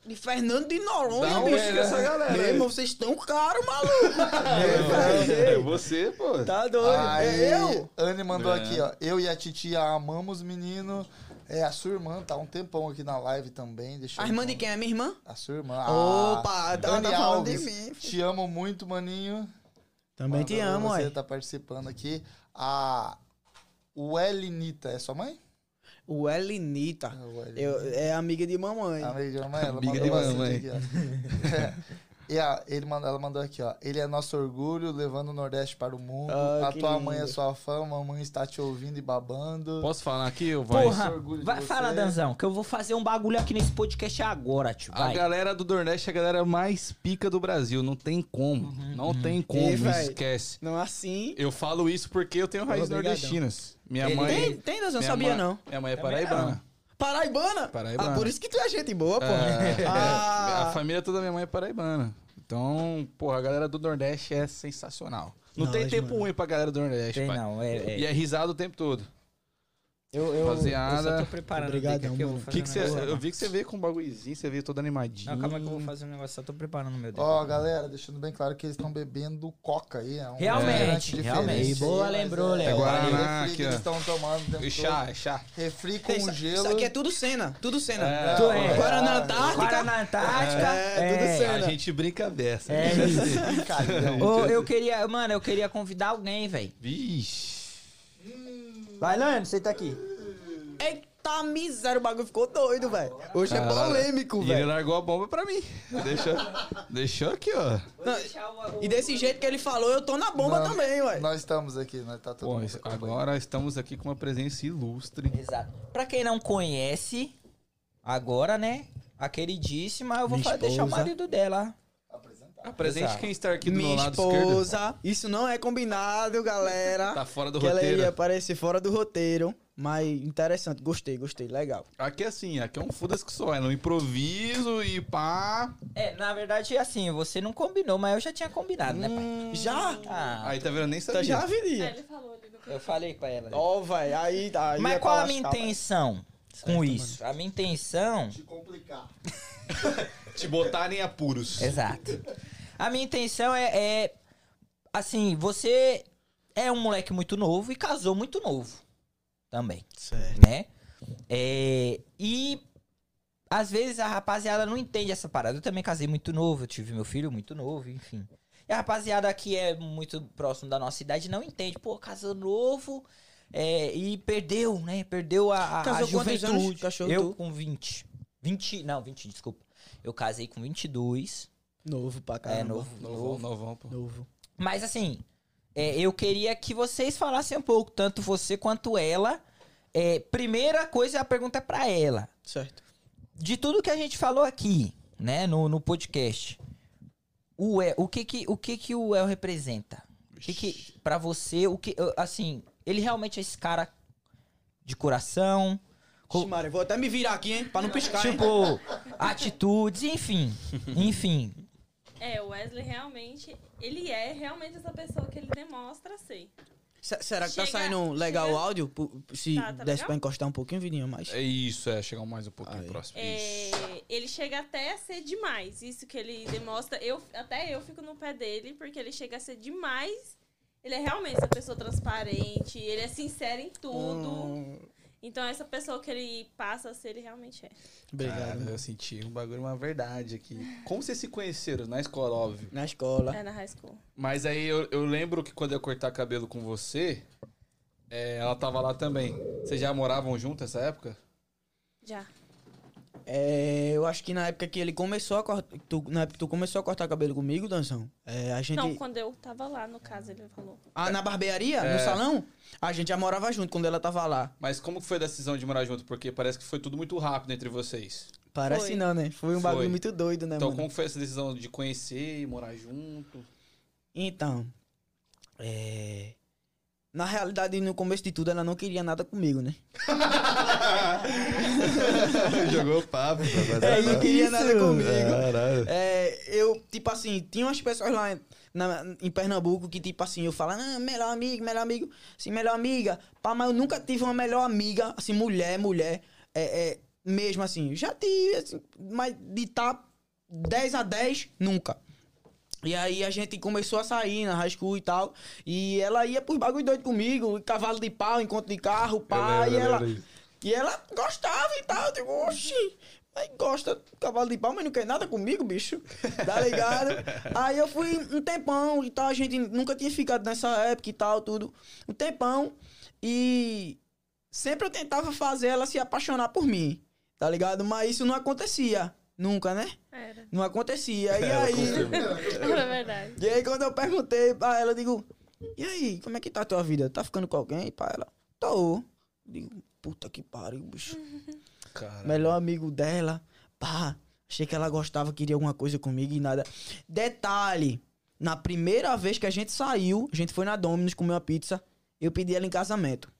De Fernando de Noronha, Dá um bicho. nessa galera Meu irmão, vocês estão caros, maluco. É você, pô. tá doido. Aí, É eu? Anne mandou É. aqui, ó. Eu e a titia amamos menino. É, a sua irmã tá um tempão aqui na live também. Deixa A irmã de quem? É minha irmã? A sua irmã. Opa, tá, tá falando de mim. Te amo muito, maninho. Também te Mandando amo, Você ué. tá participando aqui. A Welinita, é sua mãe? O Elinita. É. Eu, é amiga de mamãe. Amiga de mamãe, ela Amiga mandou de mamãe. aqui, ó. E a, ele mandou, ela mandou aqui, ó. Ele é nosso orgulho, levando o Nordeste para o mundo. Ah, a tua lindo. mãe é sua fã, mamãe está te ouvindo e babando. Posso falar aqui, ô voz? Porra, vai falar, Danzão, que eu vou fazer um bagulho aqui nesse podcast agora, tio. A Vai. galera do Nordeste é a galera mais pica do Brasil. Não tem como. Uhum, não tem como. E, véi, esquece. Não assim. Eu falo isso porque eu tenho raízes nordestinas. Minha Ele mãe. Tem, tem, Deus, eu não minha sabia, mãe- não. Minha mãe é paraibana. Paraibana? Paraibana. Ah, por isso que tu é gente boa, pô. É, Ah. A família toda da minha mãe é paraibana. Então, porra, a galera do Nordeste é sensacional. Não Nós, tem tempo mano. ruim pra galera do Nordeste, Tem pai. não, é, é. E é risado o tempo todo. Eu, eu, Rapaziada. eu só tô preparando. Obrigadão, Obrigadão, que eu, vou que, fazer que um. Eu vi que você veio com um bagulhozinho, você veio todo animadinho. Não, calma que eu vou fazer um negócio, só tô preparando meu dedo. Ó, galera, deixando bem claro que eles estão bebendo coca aí. É um Realmente, realmente. Boa, lembrou, é, Léo. É Guaraná refri aqui, que ó. eles estão tomando. chá, é chá. todo. Refri com Isso, gelo. isso aqui é tudo cena, tudo cena. É. Tu é. Guaraná É. Antártica. Guaraná Antártica. É, tudo certo. A gente brinca dessa. É isso. Brincalhão. Ô, eu queria, mano, eu queria convidar alguém, velho. Vixe. Vai, Lano, você tá aqui. Eita miséria, o bagulho ficou doido, velho. Hoje é Caralho. polêmico, E ele velho. largou a bomba pra mim. Deixou, deixou aqui, ó. E desse jeito que ele falou, eu tô na bomba Não, também, velho. Nós estamos aqui, nós tá todo Bom, mundo isso- agora estamos aqui com uma presença ilustre. Exato. Pra quem não conhece, agora, né? A queridíssima, eu vou Minha fa- deixar o esposa. marido dela. Apresente Exato. quem está aqui do Minha meu lado esquerdo. esposa. Isso não é combinado, galera. Tá fora do que ela roteiro. ia aparecer fora do roteiro. Mas interessante, gostei, gostei, legal. Aqui é assim, aqui é um foda-se que só. É no improviso e pá. É, na verdade, assim, você não combinou, mas eu já tinha combinado, né, pai? Hum, Já? Ah, Aí tá vendo? Nem Tá sabia. já É, viria. ele falou ali no eu falei pra ela. Ó, velho, aí tá. aí mas é qual a minha intenção com isso? A minha intenção... Te complicar. Te botarem em apuros. Exato. A minha intenção é, é, assim, você é um moleque muito novo e casou muito novo também, Certo. né? É, e às vezes a rapaziada não entende essa parada. Eu também casei muito novo, eu tive meu filho muito novo, enfim. E a rapaziada que é muito próximo da nossa idade não entende. Pô, casou novo é, e perdeu, né? Perdeu a, a, Casou a anos, juventude. cachorro, eu tu? com 20. 20, não, 20, desculpa. Eu casei com 22. Novo pra caramba. É, novo, Novão, novo. novão, pô. Novo. Mas assim, é, eu queria que vocês falassem um pouco, tanto você quanto ela. É, primeira coisa, a pergunta é pra ela. Certo. De tudo que a gente falou aqui, né, no, no podcast, o, El, o que que o que que o El representa? O que que para você, o que assim, ele realmente é esse cara de coração, Ixi, Maria, vou até me virar aqui, hein? Pra não piscar, hein? tipo, atitudes, enfim, enfim. É, o Wesley realmente, ele é realmente essa pessoa que ele demonstra ser. Se- Será que tá Chega- saindo legal chega- o áudio? Se Tá, tá desse legal? pra encostar um pouquinho, Vidinho, mais. É isso, é. Chegar mais um pouquinho Aí. próximo. É, ele chega até a ser demais. Isso que ele demonstra. Eu, até eu fico no pé dele, porque ele chega a ser demais. Ele é realmente essa pessoa transparente, ele é sincero em tudo. Hum, Então, essa pessoa que ele passa a ser, ele realmente é. obrigado. Cara, eu senti um bagulho, uma verdade aqui. Como vocês se conheceram? Na escola, óbvio. Na escola. É na high school. Mas aí eu, eu lembro que quando eu ia cortar cabelo com você, é, ela tava lá também. Vocês já moravam junto nessa época? Já. É, eu acho que na época que ele começou a cortar. Tu, na época que tu começou a cortar cabelo comigo, Danção, é, a gente. Não, quando eu tava lá, no caso, ele falou. Ah, na barbearia? É. No salão? A gente já morava junto quando ela tava lá. Mas como foi a decisão de morar junto? Porque parece que foi tudo muito rápido entre vocês. Parece Foi. não, né? Foi um Foi. bagulho muito doido, né, Então, mano? como foi essa decisão de conhecer e morar junto? Então, é... Na realidade, no começo de tudo, ela não queria nada comigo, né? Jogou papo, É, não queria nada comigo. Caralho. É, eu, tipo assim, tinha umas pessoas lá na- em Pernambuco que, tipo assim, eu falava, ah, melhor amigo, melhor amigo, assim, melhor amiga. Pá, mas eu nunca tive uma melhor amiga, assim, mulher, mulher, é, é, mesmo assim. Já tive, assim, mas de tá 10 a 10, nunca. E aí a gente começou a sair na high school e tal. E ela ia pros bagulho doido comigo, cavalo de pau, encontro de carro, pá. e, ela, e ela gostava e tal. Eu digo, oxi, mas gosta de cavalo de pau, mas não quer nada comigo, bicho. Tá ligado? aí eu fui um tempão e tal. A gente nunca tinha ficado nessa época e tal, tudo. Um tempão. E sempre eu tentava fazer ela se apaixonar por mim. Tá ligado? Mas isso não acontecia. Nunca, né? Era. Não acontecia. E aí. Era verdade. E aí, quando eu perguntei pra ela, eu digo, e aí, como é que tá a tua vida? Tá ficando com alguém? Pra ela, tô. Eu Digo, puta que pariu, bicho. Cara. Melhor amigo dela. Pá, achei que ela gostava, queria alguma coisa comigo e nada. Detalhe, na primeira vez que a gente saiu, a gente foi na Domino's comer uma pizza, eu pedi ela em casamento.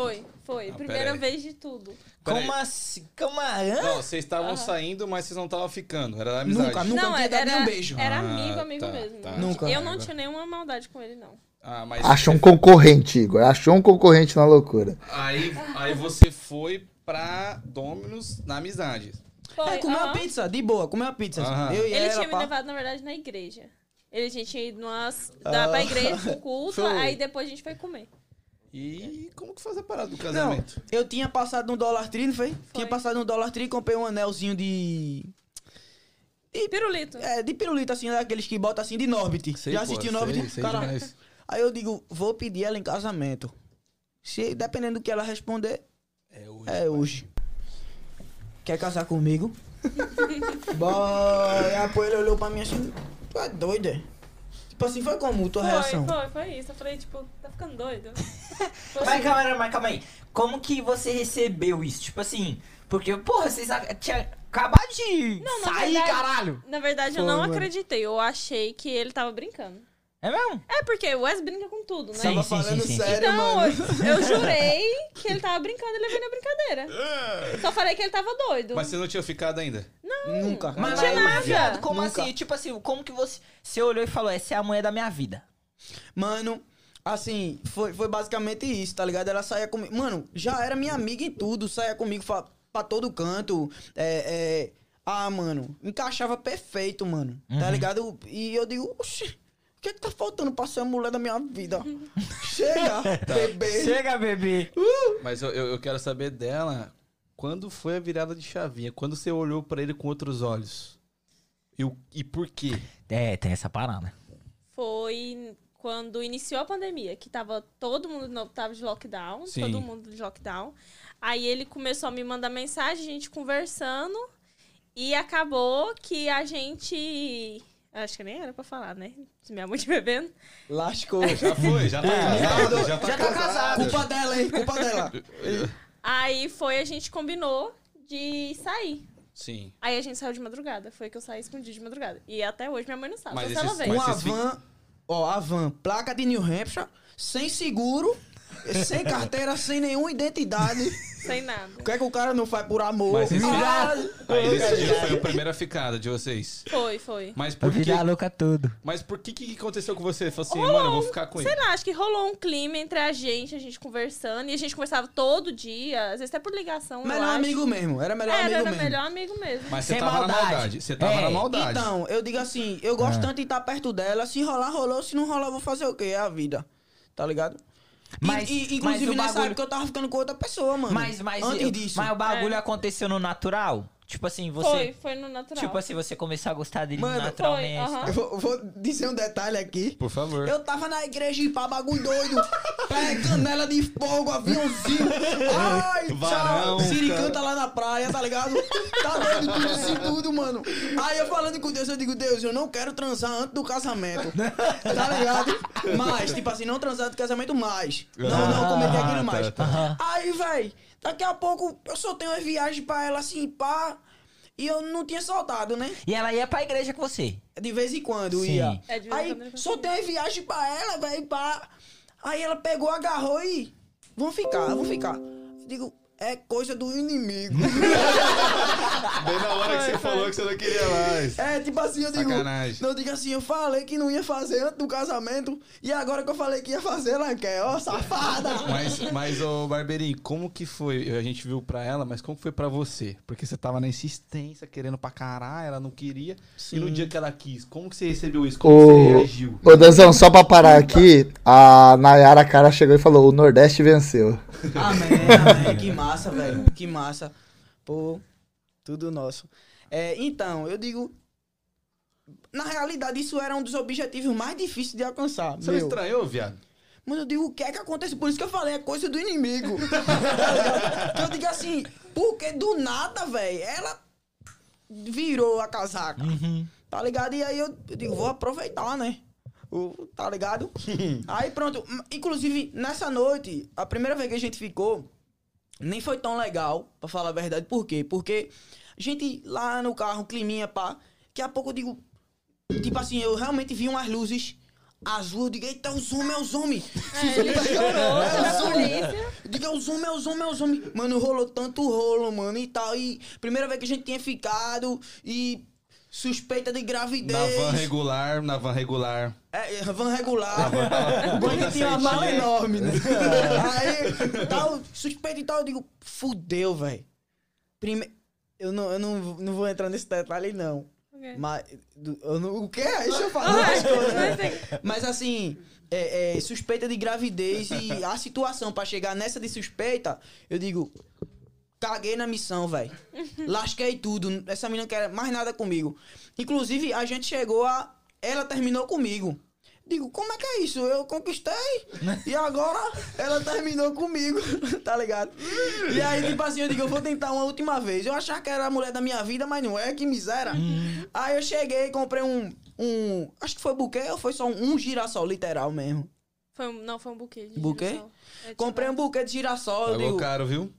Foi, foi. Ah, Primeira vez de tudo. Como assim? Como hã? Não, vocês estavam saindo, mas vocês não estavam ficando. Era amizade. Nunca, nunca não, tinha dado um beijo. era Ah, amigo, amigo tá, mesmo. tá. Nunca. Eu não tinha nenhuma maldade com ele, não. Ah, mas Achou um concorrente, Igor. Achou um concorrente na loucura. aí, aí você foi pra Dominus na amizade. Foi, É, comeu aham. uma pizza, de boa, comeu uma pizza. Eu e Ele tinha me levado, na verdade, na igreja. Ele tinha tinha ido numas, da, Ah. pra igreja pro culto, Foi. aí depois a gente foi comer. E como que faz a parada do Não, casamento? eu tinha passado no Dollar Tree, não foi? Tinha passado no Dollar Tree e comprei um anelzinho de... Pirulito. É, de pirulito, assim, daqueles que botam assim, de Norbit. Sei, Já assistiu Norbit? sei Cara, demais. Aí eu digo, vou pedir ela em casamento. Se, dependendo do que ela responder, É hoje. é hoje. Quer casar comigo? Bora. Aí pô, ele olhou pra mim assim, tu é doido, é? Tipo assim, foi como tua Foi, reação? foi, foi isso. Eu falei, tipo, tá ficando doido? Foi Mas assim. calma, aí, mas calma aí. Como que você recebeu isso? Tipo assim, porque, porra, vocês tinham acabado de Não, sair, verdade- caralho. Na verdade, eu não mano. acreditei. Eu achei que ele tava brincando. É mesmo? É, porque o Wes brinca com tudo, né? Sim, Tava sim, falando sim, sim. sério, Então, mano. eu, jurei que ele tava brincando e levei na brincadeira. Só falei que ele tava doido. Mas você não tinha ficado ainda? Nunca. Mas, tinha mas, nada. viado, como Nunca. assim? Tipo assim, como que você, você olhou e falou, essa é a mulher da minha vida? Mano, assim, foi, foi basicamente isso, tá ligado? Ela saía comigo. Mano, já era minha amiga em tudo, saía comigo fa- pra todo canto. É, é... Ah, mano, encaixava perfeito, mano. Tá ligado? E eu digo, oxi, o que é que tá faltando pra ser a mulher da minha vida? Chega, bebê. Chega, bebê. Mas eu, eu, eu quero saber dela, quando foi a virada de chavinha? Quando você olhou pra ele com outros olhos? E, e por quê? É, tem essa parada. Foi quando iniciou a pandemia, que tava todo mundo tava de lockdown, Sim. todo mundo de lockdown. Aí ele começou a me mandar mensagem, a gente conversando, e acabou que a gente. Acho que nem era pra falar, né? Se minha mãe te bebendo. Lascou. Já foi, já tá casado, já tá Já tô casado. casado. Culpa dela, hein? Culpa dela. Aí foi, a gente combinou de sair. Sim. Aí a gente saiu de madrugada. Foi que eu saí escondido de madrugada. E até hoje minha mãe não sabe. Mas Só se ela esses- vem. mas Com a van, ó, a van, placa de New Hampshire, sem seguro, sem carteira, sem nenhuma identidade. Sem nada. O que é que o cara não faz por amor? Mas esse- Ah, Aí nesse dia foi a primeira ficada de vocês. Foi, foi. Mas por que, Vida louca tudo. mas por que que aconteceu com você? Falou assim, mano, eu vou ficar com ele. Sei lá, acho que rolou um clima entre a gente, a gente conversando. E a gente conversava todo dia, às vezes até por ligação. Melhor acho. amigo mesmo, era melhor Era, amigo era mesmo. melhor amigo mesmo. Mas você Sem tava na maldade. maldade. Você tava É, na maldade. Então, eu digo assim, eu gosto tanto de estar perto dela, se rolar, rolou, se não rolar, eu vou fazer o quê? É a vida. Tá ligado? E- Mas- e, inclusive mas o nessa bagulho- época eu tava ficando com outra pessoa, mano. Mas, mas, Antes eu- disso. mas o bagulho É. aconteceu no natural? Tipo assim, você. Foi, foi no natural. Tipo assim, você começou a gostar dele Mano, naturalmente. foi, aham. Eu vou, vou dizer um detalhe aqui. Por favor. Eu tava na igreja e pá, bagulho doido. Pé, canela de fogo, aviãozinho. Ai, Varão, tchau. Siri cara. canta lá na praia, tá ligado? Tá doido, tudo assim, tudo, mano. Aí eu falando com Deus, eu digo, Deus, eu não quero transar antes do casamento. Tá ligado? Mas, tipo assim, não transar antes do casamento mais. Não, não cometer Ah, aquilo tá, mais. tá. Aí, véi, daqui a pouco eu só tenho uma viagem pra ela assim, pá. E eu não tinha soltado, né? E ela ia pra igreja com você. De vez em quando Sim. ia. É, de vez em Aí quando tem uma viagem pra ela, velho, pá. Aí ela pegou, agarrou e. Vamos ficar, vamos ficar. Digo, é coisa do inimigo. Bem na hora que você falou que você não queria mais. é, tipo assim, eu digo. Sacanagem. Não, eu digo assim, eu falei que não ia fazer antes do casamento. E agora que eu falei que ia fazer, ela quer, ó, safada. Mas, mas ô Barbeirinho, como que foi? A gente viu pra ela, mas como foi pra você? Porque você tava na insistência, querendo pra caralho, ela não queria. E no dia que ela quis, como que você recebeu isso? Como que você Ô, reagiu? ô Danzão, só pra parar aqui, a Nayara Cara chegou e falou: o Nordeste venceu. Amém, amém. Que massa, velho. Que massa. Pô, tudo nosso. É, então, eu digo. Na realidade, isso era um dos objetivos mais difíceis de alcançar. Você não meu. estranhou, viado? Mas eu digo, o que é que acontece? Por isso que eu falei, é coisa do inimigo. Eu digo assim, porque do nada, velho, ela virou a casaca. Tá ligado? E aí eu, eu digo, vou aproveitar, né? O, tá ligado? aí pronto. Inclusive, nessa noite, a primeira vez que a gente ficou, nem foi tão legal, pra falar a verdade. Por quê? Porque a gente lá no carro, climinha, pá. Daqui a pouco eu digo, tipo assim, eu realmente vi umas luzes azul. Eu digo, eita, os homens, é os homens. É, ele chorou É os homens. polícia. Diga, é os homens, é os homens, é os homens. Mano, rolou tanto rolo, mano, e tal. E primeira vez que a gente tinha ficado, e suspeita de gravidez. Na van regular, na van regular. É, van regular. o banho tinha uma mala enorme, né? Aí, tal, suspeita e tal, eu digo, fudeu, velho. Primeiro. Eu, não, eu não, não vou entrar nesse detalhe, não. Ok. Mas. eu não- o quê? Deixa eu falar mais coisas. Mas assim, é, é, suspeita de gravidez e a situação pra chegar nessa de suspeita, eu digo, caguei na missão, velho. Lasquei tudo. Essa menina não quer mais nada comigo. Inclusive, a gente chegou a. Ela terminou comigo. Digo, como é que é isso? Eu conquistei e agora ela terminou comigo, tá ligado? E aí, tipo assim, eu digo, eu vou tentar uma última vez. Eu achava que era a mulher da minha vida, mas não é, que miséria. Aí eu cheguei, comprei um, um. Acho que foi buquê ou foi só um, um girassol, literal mesmo. Foi um- não, foi um buquê. De Buquê? girassol. É, Comprei um tipo, buquê de girassol, Pagou digo, caro, viu?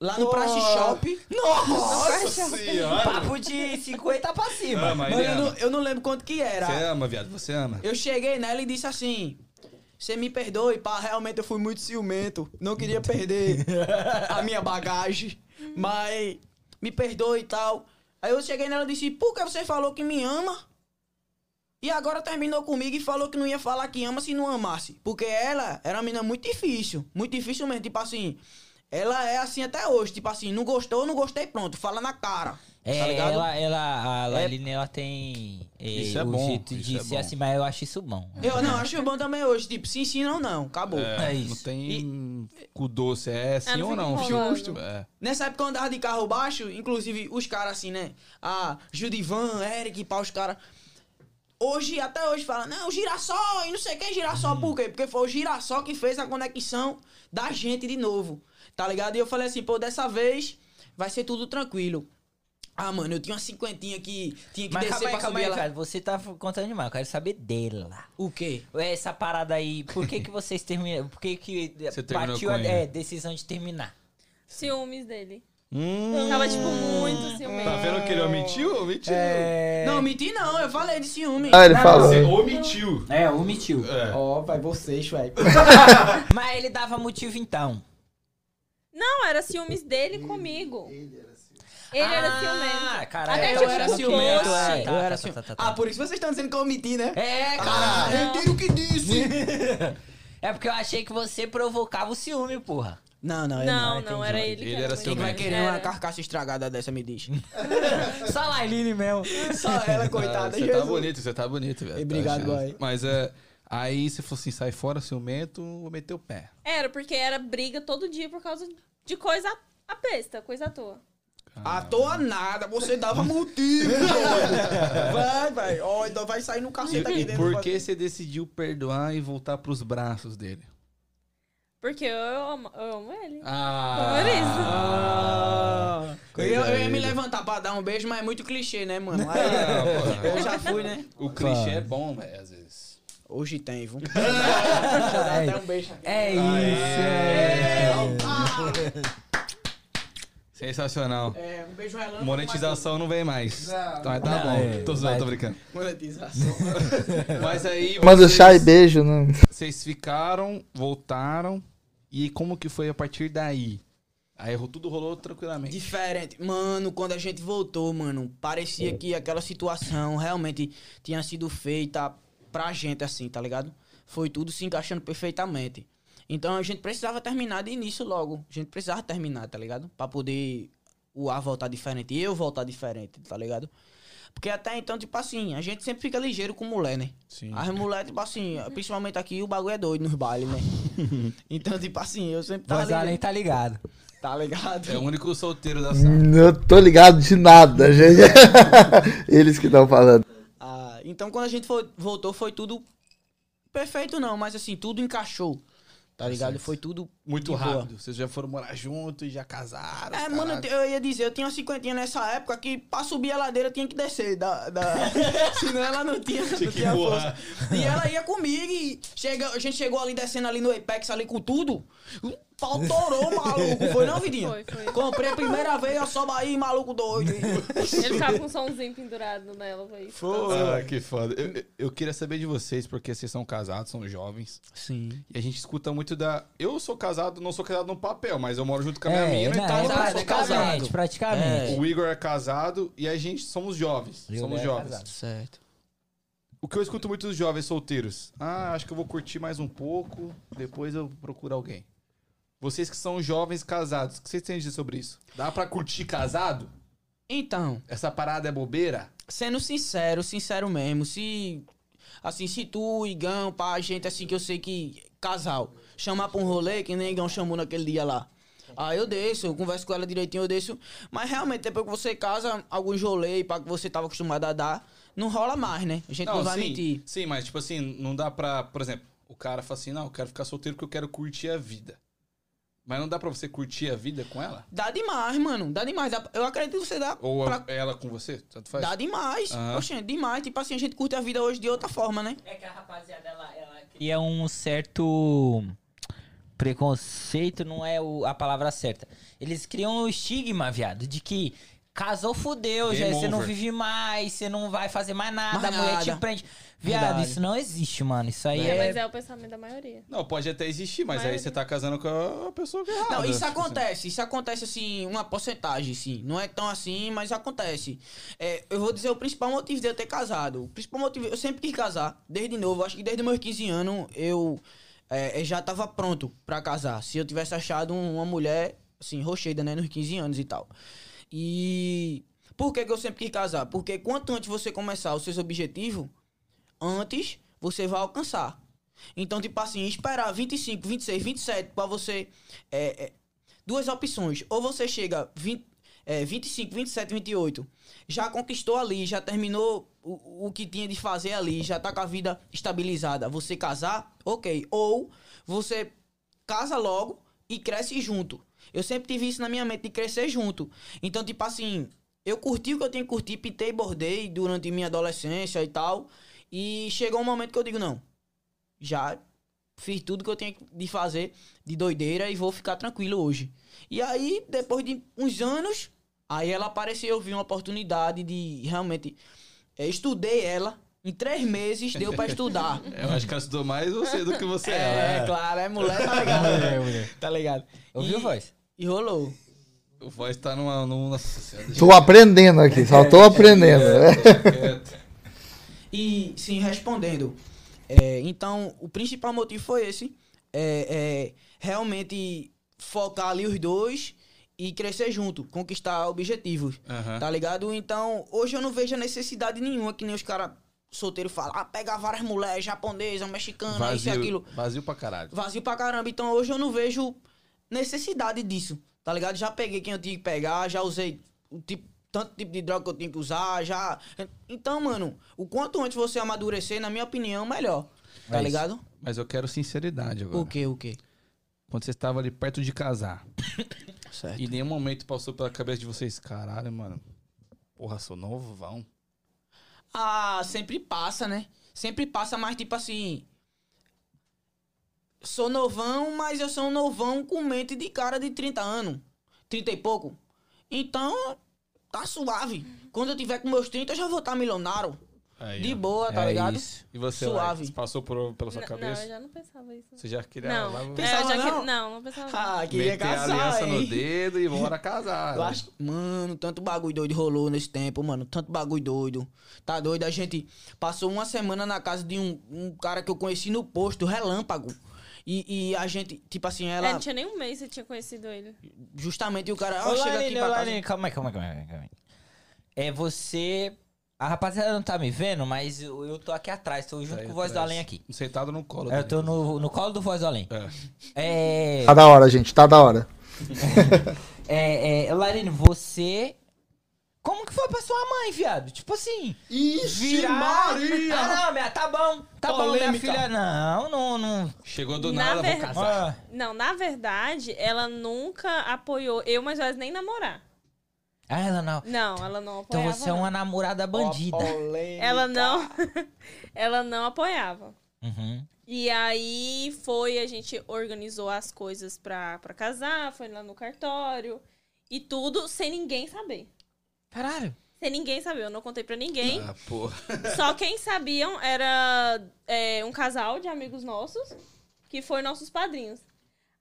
Lá no Price Shop. Nossa senhora! Papo de 50 pra cima. Ama, Mano, eu não, eu não lembro quanto que era. Você ama, viado, você ama. Eu cheguei nela e disse assim: Você me perdoe, pá, realmente eu fui muito ciumento. Não queria perder a minha bagagem, mas me perdoe e tal. Aí eu cheguei nela e disse: Por que você falou que me ama? E agora terminou comigo e falou que não ia falar que ama se não amasse. Porque ela era uma menina muito difícil. Muito difícil mesmo. Tipo assim, ela é assim até hoje. Tipo assim, não gostou, não gostei, pronto. Fala na cara. É, tá ligado? ela, ela, a Laline, ela tem é, Isso é o bom, jeito isso de é ser bom. assim, mas eu acho isso bom. Eu não, acho bom também hoje. Tipo, se ensina ou não. Acabou. É isso. Não tem cu doce, é sim não ou não? Justo. É. Nessa época eu andava de carro baixo, inclusive os caras assim, né? A Judivan, Eric, pá, os caras. Hoje, até hoje, falam, não, girassol, e não sei quem girassol, por quê? Porque foi o girassol que fez a conexão da gente de novo, tá ligado? E eu falei assim, pô, dessa vez vai ser tudo tranquilo. Ah, mano, eu tinha uma cinquentinha que tinha que Mas descer calma aí, pra calma subir aí, ela. cara. Você tá contando demais. Eu quero saber dela. O quê? Essa parada aí, por que que vocês terminaram? Por que que Você terminou partiu com a ele? é, decisão de terminar? Ciúmes dele. Hum, Tava, tipo, muito ciumento. Tá vendo que ele omitiu? Omitiu. É. Não, menti não, eu falei de ciúme. Ah, ele Não, falou. Você omitiu. É, omitiu. É. Ó, vai vocês, velho. Mas ele dava motivo então. Não, era ciúmes dele comigo. Ele era Ah, ciumento. caralho. Até eu tipo era ciumento, é. Tá, eu tá, era tá, ciumento. tá, tá, tá. Ah, por isso vocês estão dizendo que eu omiti, né? É, Ah, cara. retiro o que disse. É porque eu achei que você provocava o ciúme, porra. Não, não, eu Não, entendi. não, era ele. que Ele era muito Quem vai ciumento. querer uma Era. carcaça estragada dessa, me diz. Só Laline mesmo. Só ela, coitada. Ah, Você tá bonito, você tá bonito, velho. Obrigado, Tá boy. Mas é. Aí você falou assim: sai fora, ciumento, vou meter o pé. Era, porque era briga todo dia por causa de coisa a besta, coisa à toa. À toa nada, você dava motivo. vai, vai. Ó, então vai sair no cacete aqui E dentro. por que você decidiu perdoar e voltar pros braços dele? Porque eu amo, eu amo ele. Ah! Por isso. Ah, eu, eu ia me levantar pra dar um beijo, mas é muito clichê, né, mano? Aí, Ah, eu já fui, né? O clichê é bom, velho, às vezes. Hoje tem, viu? Até um beijo. É isso. Sensacional. É, um beijo relâmpago. Monetização não vem mais. Não. Então, tá Não, bom. é, tô zoando, tô brincando. Monetização. Mas aí. Manda vocês- chá e beijo, né? Vocês ficaram, voltaram. E como que foi a partir daí? Aí tudo rolou tranquilamente. Diferente. Mano, quando a gente voltou, mano, parecia que aquela situação realmente tinha sido feita pra gente, assim, tá ligado? Foi tudo se encaixando perfeitamente. Então a gente precisava terminar de início logo. A gente precisava terminar, tá ligado? Pra poder o ar voltar diferente e eu voltar diferente, tá ligado? Porque até então, tipo assim, a gente sempre fica ligeiro com mulher, né? Sim. As mulheres, tipo assim, principalmente aqui, o bagulho é doido nos bailes, né? então, tipo assim, eu sempre tava Voz além tá ligado. tá ligado? É o único solteiro da sala. Não tô ligado de nada, gente. Eles que estão falando. Então quando a gente foi- voltou foi tudo perfeito não, mas assim, tudo encaixou. Tá ligado? Foi tudo Muito de boa. rápido. Vocês já foram morar juntos e já casaram. É, caralho. mano, eu te- eu ia dizer, eu tinha uma cinquentinha nessa época que pra subir a ladeira tinha que descer da... da... Senão ela não tinha, não que tinha força. E ela ia comigo e chega, a gente chegou ali descendo ali no Apex ali com tudo. Pau torou, maluco. Foi não, vidinha? Foi, foi. Comprei a primeira vez, a soba aí, maluco doido. Ele ficava com um somzinho pendurado nela, foi isso. Ah, que foda. Eu, eu- eu queria saber de vocês, porque vocês são casados, são jovens. Sim. E a gente escuta muito da. Eu sou casado, não sou casado no papel, mas eu moro junto com a minha É, mina, não, então eu exato, sou é casado. praticamente, praticamente. O Igor é casado e a gente somos jovens. Igor somos é jovens. casado. Certo. O que eu escuto muito dos jovens solteiros. Ah, acho que eu vou curtir mais um pouco, depois eu procuro alguém. Vocês que são jovens casados, o que vocês têm a dizer sobre isso? Dá pra curtir casado? Então, Essa parada é bobeira? sendo sincero, sincero mesmo, se. Assim, se tu, Igão, pá, gente assim que eu sei que. Casal, chamar pra um rolê, que nem Igão chamou naquele dia lá. Aí eu desço, eu converso com ela direitinho, eu desço. Mas realmente, depois que você casa, alguns rolês, pá, que você tava acostumado a dar, não rola mais, né? A gente não, vai sim, mentir. Sim, mas tipo assim, não dá pra. Por exemplo, o cara fala assim: não, eu quero ficar solteiro porque eu quero curtir a vida. Mas não dá pra você curtir a vida com ela? Dá demais, mano. Dá demais. Dá- eu acredito que você dá. Ou pra- ela com você? Tanto faz? Dá demais. Oxente, demais. Tipo assim, a gente curte a vida hoje de outra forma, né? É que a rapaziada, ela, ela cria um certo preconceito, não é o- a palavra certa. Eles criam um estigma, viado, de que casou, fudeu, já Game você não vive mais, você não vai fazer mais nada, Mais a mulher te nada. prende. Viado, Verdade. isso não existe, mano. Isso aí É, é. mas é o pensamento da maioria. Não, pode até existir, mas aí você tá casando com a pessoa que é errada. Não, isso Tipo assim. acontece, isso acontece assim, uma porcentagem, sim. Não é tão assim, mas acontece. É, eu vou dizer o principal motivo de eu ter casado. O principal motivo, eu sempre quis casar, desde novo, acho que desde meus 15 anos eu é, eu já tava pronto pra casar. Se eu tivesse achado um- uma mulher, assim, rocheida, né, nos 15 anos e tal. E por que, que eu sempre quis casar? Porque quanto antes você começar os seus objetivos, antes você vai alcançar. Então, tipo assim, esperar 25, 26, 27 pra você. É, é, duas opções. Ou você chega 20, é, 25, 27, 28, já conquistou ali, já terminou o, o que tinha de fazer ali, já tá com a vida estabilizada. Você casar, ok. Ou você casa logo e cresce junto. Eu sempre tive isso na minha mente de crescer junto. Então, tipo assim, eu curti o que eu tinha que curtir, pintei e bordei durante minha adolescência e tal. E chegou um momento que eu digo, não, já fiz tudo que eu tinha de fazer de doideira e vou ficar tranquilo hoje. E aí, depois de uns anos, aí ela apareceu, eu vi uma oportunidade de realmente. é, estudei ela. Em três meses deu pra estudar. Eu acho que ela estudou mais você do que você É, é. claro, é mulher, tá ligado? Mulher, mulher. Tá ligado? Ouviu, E- voz? E rolou. O voz tá numa. numa... Tô aprendendo aqui, só tô aprendendo. né? Quieto. E sim, respondendo. é, então, o principal motivo foi esse. É, é, realmente focar ali os dois e crescer junto, conquistar objetivos. Aham. Tá ligado? Então, hoje eu não vejo a necessidade nenhuma que nem os caras solteiros falam. Ah, pega várias mulheres, japonesa, mexicana, isso e aquilo. vazio pra caralho. Vazio pra caramba. Então, hoje eu não vejo necessidade disso. Tá ligado? Já peguei quem eu tinha que pegar, já usei o tipo, tanto tipo de droga que eu tinha que usar, já. Então, mano, o quanto antes você amadurecer, na minha opinião, melhor. Tá isso. ligado? Mas eu quero sinceridade agora. O que, o que? Quando você estava ali perto de casar, Certo. e nenhum momento passou pela cabeça de vocês, caralho, mano. Porra, sou novo, vão. Ah, sempre passa, né? Sempre passa, mas tipo assim. Sou novão, mas eu sou um novão com mente de cara de 30 anos. 30 e pouco. Então, tá suave. Quando eu tiver com meus 30, eu já vou estar milionário. Aí, De boa, tá É ligado? isso. E você, Suave. Lai, passou por, pela sua N- cabeça? Não, eu já não pensava isso. Você já queria Não, lá, É, Pensava já não? que- não, não pensava não. Ah, queria meter a casar, aliança no dedo e bora casar. Eu né? acho mano, tanto bagulho doido rolou nesse tempo, mano. Tanto bagulho doido. Tá doido? A gente passou uma semana na casa de um, um cara que eu conheci no posto, relâmpago. E, e a gente, tipo assim, É, ela. não tinha nem um mês que você tinha conhecido ele. Justamente o cara. Ô, Ó, chega aqui Larine, pra ô, calma aí, calma aí, calma aí, calma aí. É você. A rapaziada não tá me vendo, mas eu, eu tô aqui atrás, tô junto Tá aí com o Voz do. Além aqui. Sentado no colo. Eu tô no, no colo do Voz do Além. É. É. Tá da hora, gente, tá da hora. É, é, Larine, você. Como que foi pra sua mãe, viado? Tipo assim. Ixi, Ah, não, minha, tá bom. Tá bom, minha Polêmica. filha. Não, não, não. Chegou do Na nada, vou ver- casar. Ah, Não, na verdade, ela nunca apoiou eu, mas nós nem namorar. Ah, ela não. Não, ela não Então apoiava. você é uma namorada bandida. não. Ela não. ela não apoiava. Uhum. E aí foi, a gente organizou as coisas pra, pra casar, foi lá no cartório e tudo sem ninguém saber. Caralho. Sem ninguém saber, eu não contei pra ninguém. Ah, porra. Só quem sabiam era é, um casal de amigos nossos, que foi nossos padrinhos.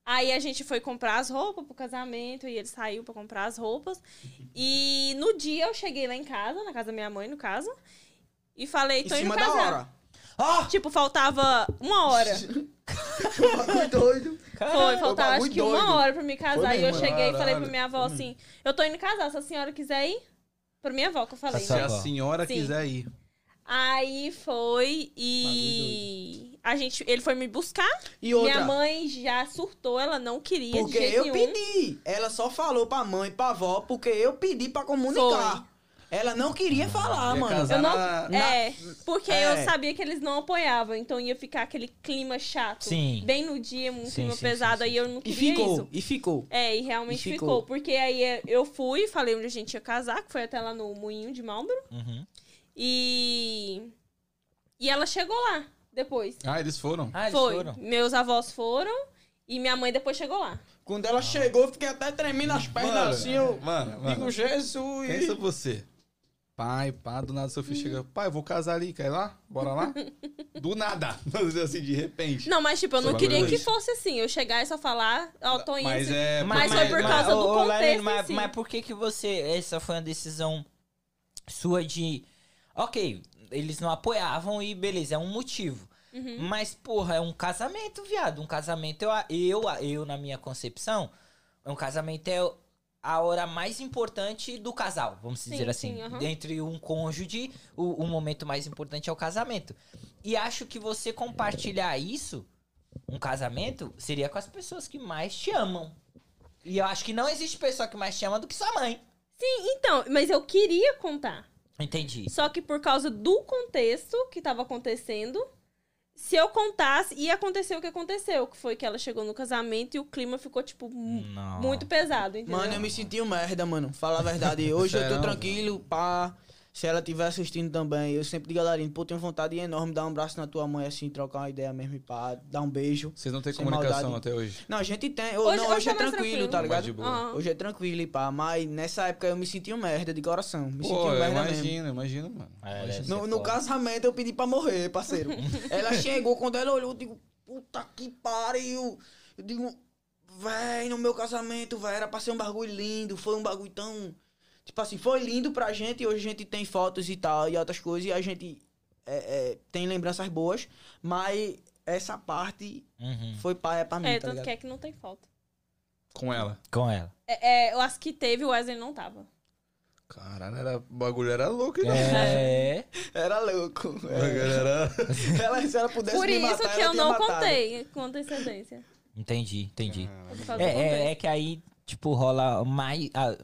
Aí a gente foi comprar as roupas pro casamento e ele saiu pra comprar as roupas. E no dia eu cheguei lá em casa, na casa da minha mãe, no caso, e falei, Em tô indo cima da casar. hora. Ó! Tipo, faltava uma hora. Bagulho doido. Foi, faltava acho que uma doido. hora pra me casar. Foi e eu cheguei e falei caralho. pra minha avó assim: Eu tô indo casar, se a senhora quiser ir. Pra minha avó que eu falei. Se né? a senhora Sim. quiser ir. Aí foi e. A gente, ele foi me buscar. E outra, Minha mãe já surtou, ela não queria. de porque jeito eu nenhum. pedi. Ela só falou pra mãe e pra avó porque eu pedi pra comunicar. Ela não queria falar, Ia mano. Eu não- na- Na- É, porque É. eu sabia que eles não apoiavam, então ia ficar aquele clima chato. Sim. Bem no dia, um Sim, clima sim, pesado, sim, aí eu não E queria ficou, isso. e ficou. É, e realmente E ficou. ficou. Porque aí é, eu fui, falei onde a gente ia casar, que foi até lá no Moinho de Marlboro. Uhum. E. E ela chegou lá depois. Ah, eles foram. Ah, eles foi. foram. Meus avós foram e minha mãe depois chegou lá. Quando ela chegou, eu fiquei até tremendo as pernas Mano, assim. Eu mano, mano. digo, Jesus. Pensa você. Pai, pá, do nada seu filho chega. Pai, eu vou casar ali, quer ir lá? Bora lá? Do nada. assim, de repente. Não, mas tipo, eu não queria que fosse assim. Eu chegar e só falar, ó, tô indo. Mas é. Mas foi por causa do ô, ô, Laurene, contexto em mas, si. mas por que que você... Essa foi uma decisão sua de... Ok, eles não apoiavam e beleza, é um motivo. Uhum. Mas, porra, é um casamento, viado. Um casamento, eu, eu, eu, na minha concepção, um casamento é a hora mais importante do casal, vamos Sim, dizer assim. sim. Entre um cônjuge, o, o momento mais importante é o casamento. E acho que você compartilhar isso, um casamento, seria com as pessoas que mais te amam. E eu acho que não existe pessoa que mais te ama do que sua mãe. Então, mas eu queria contar. Entendi. Só que por causa do contexto que tava acontecendo, se eu contasse, ia acontecer o que aconteceu. Que foi que ela chegou no casamento e o clima ficou, tipo, Não. muito pesado, entendeu? Mano, eu me senti um merda, mano. Falar a verdade. Hoje eu tô tranquilo, pá. Se ela estiver assistindo também, eu sempre digo, galerinha, pô, tenho vontade enorme de dar um abraço na tua mãe, assim, trocar uma ideia mesmo e pá, dar um beijo. Vocês não têm comunicação maldade. até hoje. Não, a gente tem. Hoje- não, hoje hoje, é tranquilo, tranquilo. tá ligado? Aham. Hoje é tranquilo e pá, mas nessa época eu me senti um merda de coração. Me senti Pô, um eu merda mesmo. imagino, imagino, mano. É, Imagino. No, no casamento eu pedi pra morrer, parceiro. ela chegou, quando ela olhou, eu digo, puta que pariu. Eu digo, véi, no meu casamento, véi, era pra ser um bagulho lindo, foi um bagulho tão. Tipo assim, foi lindo pra gente, hoje a gente tem fotos e tal, e outras coisas, e a gente é, é, tem lembranças boas, mas essa parte Uhum. foi paia pra mim, É, tá tanto ligado? que é que não tem falta. Com ela. Com ela. É, é, eu acho que teve, o Wesley não tava. Caralho, era, o bagulho era louco, hein? É. Era louco. Bagulho era... Ela, se ela pudesse Por me isso matar, que ela eu tinha não matado. contei com antecedência. Entendi, entendi. Por É, é, é que aí, tipo, rola mais. ah,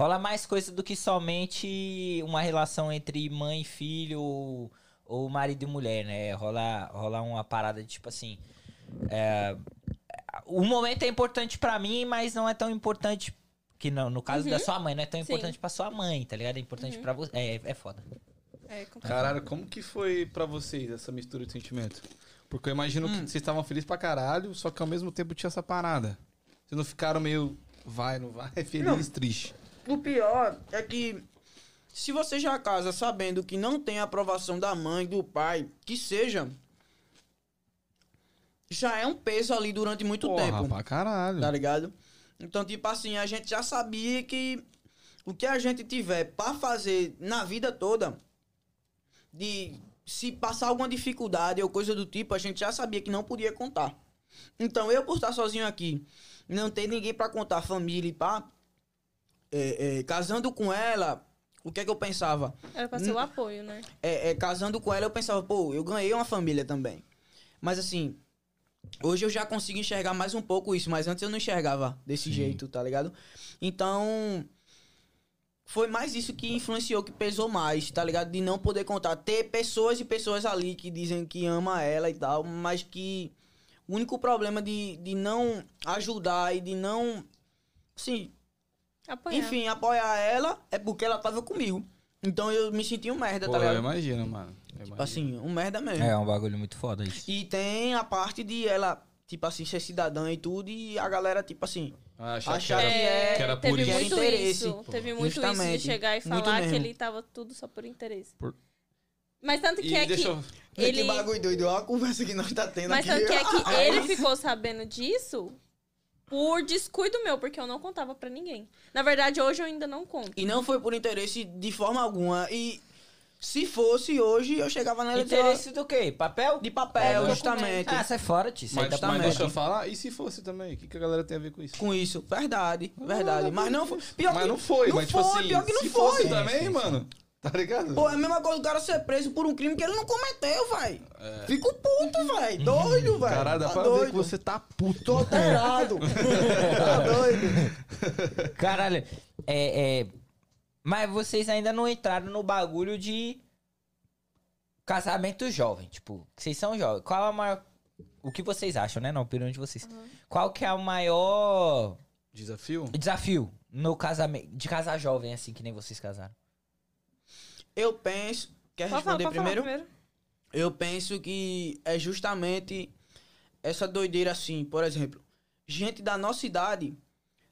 rola mais coisa do que somente uma relação entre mãe e filho ou, ou marido e mulher, né? Rola, rola uma parada de tipo assim. é, o momento é importante pra mim, mas não é tão importante. Que no, no caso da sua mãe, não é tão Sim. importante pra sua mãe, tá ligado? É importante pra você. É, é foda. É, com- Caralho, como que foi pra vocês essa mistura de sentimento? Porque eu imagino Hum. que vocês estavam felizes pra caralho, só que ao mesmo tempo tinha essa parada. Vocês não ficaram meio vai, não vai, feliz, triste. O pior é que se você já casa sabendo que não tem aprovação da mãe, do pai, que seja, já é um peso ali durante muito Porra, tempo, pra caralho. tá ligado? Então, tipo assim, a gente já sabia que o que a gente tiver pra fazer na vida toda, de se passar alguma dificuldade ou coisa do tipo, a gente já sabia que não podia contar. Então, eu por estar sozinho aqui, não ter ninguém pra contar, família e pá, é, é, casando com ela, o que é que eu pensava? Era pra ser o apoio, né? É, é, casando com ela, eu pensava, pô, eu ganhei uma família também. Mas assim, hoje eu já consigo enxergar mais um pouco isso, mas antes eu não enxergava desse jeito, tá ligado? Então, foi mais isso que influenciou, que pesou mais, tá ligado? De não poder contar. Ter pessoas e pessoas ali que dizem que ama ela e tal, mas que o único problema de, de não ajudar e de não, assim, Apoiar. enfim, apoiar ela é porque ela tava comigo. Então eu me senti um merda, Pô, tá eu ligado? imagino, mano. Eu Tipo imagino. assim, um merda mesmo. É um bagulho muito foda isso. E tem a parte de ela, tipo assim, ser cidadã e tudo, e a galera, tipo assim, Ah, achar que achar era- que é. que era por teve isso. muito interesse. isso. Teve muito isso de Justamente. chegar e falar que ele tava tudo só por interesse. Por- Mas tanto que E é deixa que. eu... Ele... Que bagulho doido, olha a conversa que nós tá tendo Mas aqui. tanto que é que ele ficou sabendo disso por descuido meu, porque eu não contava pra ninguém. Na verdade, hoje eu ainda não conto. E não foi por interesse de forma alguma. E se fosse hoje, eu chegava nela e dizia, Interesse do quê? Papel? de papel, É, justamente. Ah, sai fora, tio. Sai Mas, da mas também. deixa eu falar, e se fosse também? O que, que a galera tem a ver com isso? Com isso, verdade, verdade. Mas não foi. Pior mas que não foi, não mas tipo foi, assim, pior que não se foi. fosse também, sim, sim. mano, tá ligado? Pô, é a mesma coisa o cara ser preso por um crime que ele não cometeu, vai. Fico puto, vai. Doido, vai. Caralho, dá tá pra doido. ver que você tá puto. Tô alterado. tá doido. Caralho, é, é. Mas vocês ainda não entraram no bagulho de casamento jovem. Tipo, vocês são jovens. Qual é a maior. O que vocês acham, né? Na opinião de vocês. Qual que é o maior Desafio? desafio no casamento. De casar jovem, assim, que nem vocês casaram? Eu penso. Quer Pode falar, responder falar primeiro? Eu penso que é justamente essa doideira assim. Por exemplo, gente da nossa idade,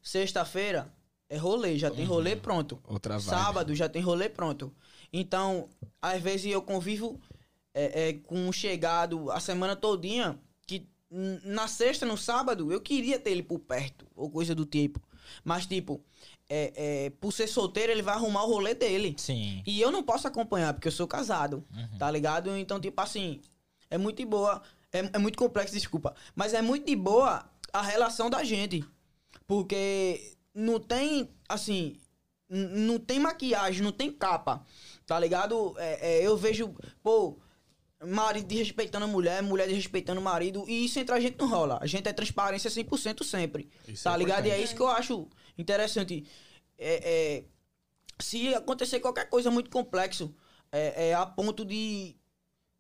sexta-feira é rolê, já tem rolê pronto. Outra. Sábado já tem rolê pronto. Então, às vezes eu convivo é, é, com um chegado a semana todinha que na sexta, no sábado, eu queria ter ele por perto, ou coisa do tipo. Mas, tipo, é, é, por ser solteiro, ele vai arrumar o rolê dele. Sim. E eu não posso acompanhar, porque eu sou casado, tá ligado? Então, tipo assim, é muito de boa. É, é muito complexo, desculpa. Mas é muito de boa a relação da gente. Porque não tem, assim, não tem maquiagem, não tem capa, tá ligado? É, é, eu vejo, pô, marido desrespeitando a mulher, mulher desrespeitando o marido, e isso entre a gente não rola. A gente é transparência 100% sempre, Isso tá é ligado? E é isso que eu acho interessante. É, é, se acontecer qualquer coisa muito complexo, é, é a ponto de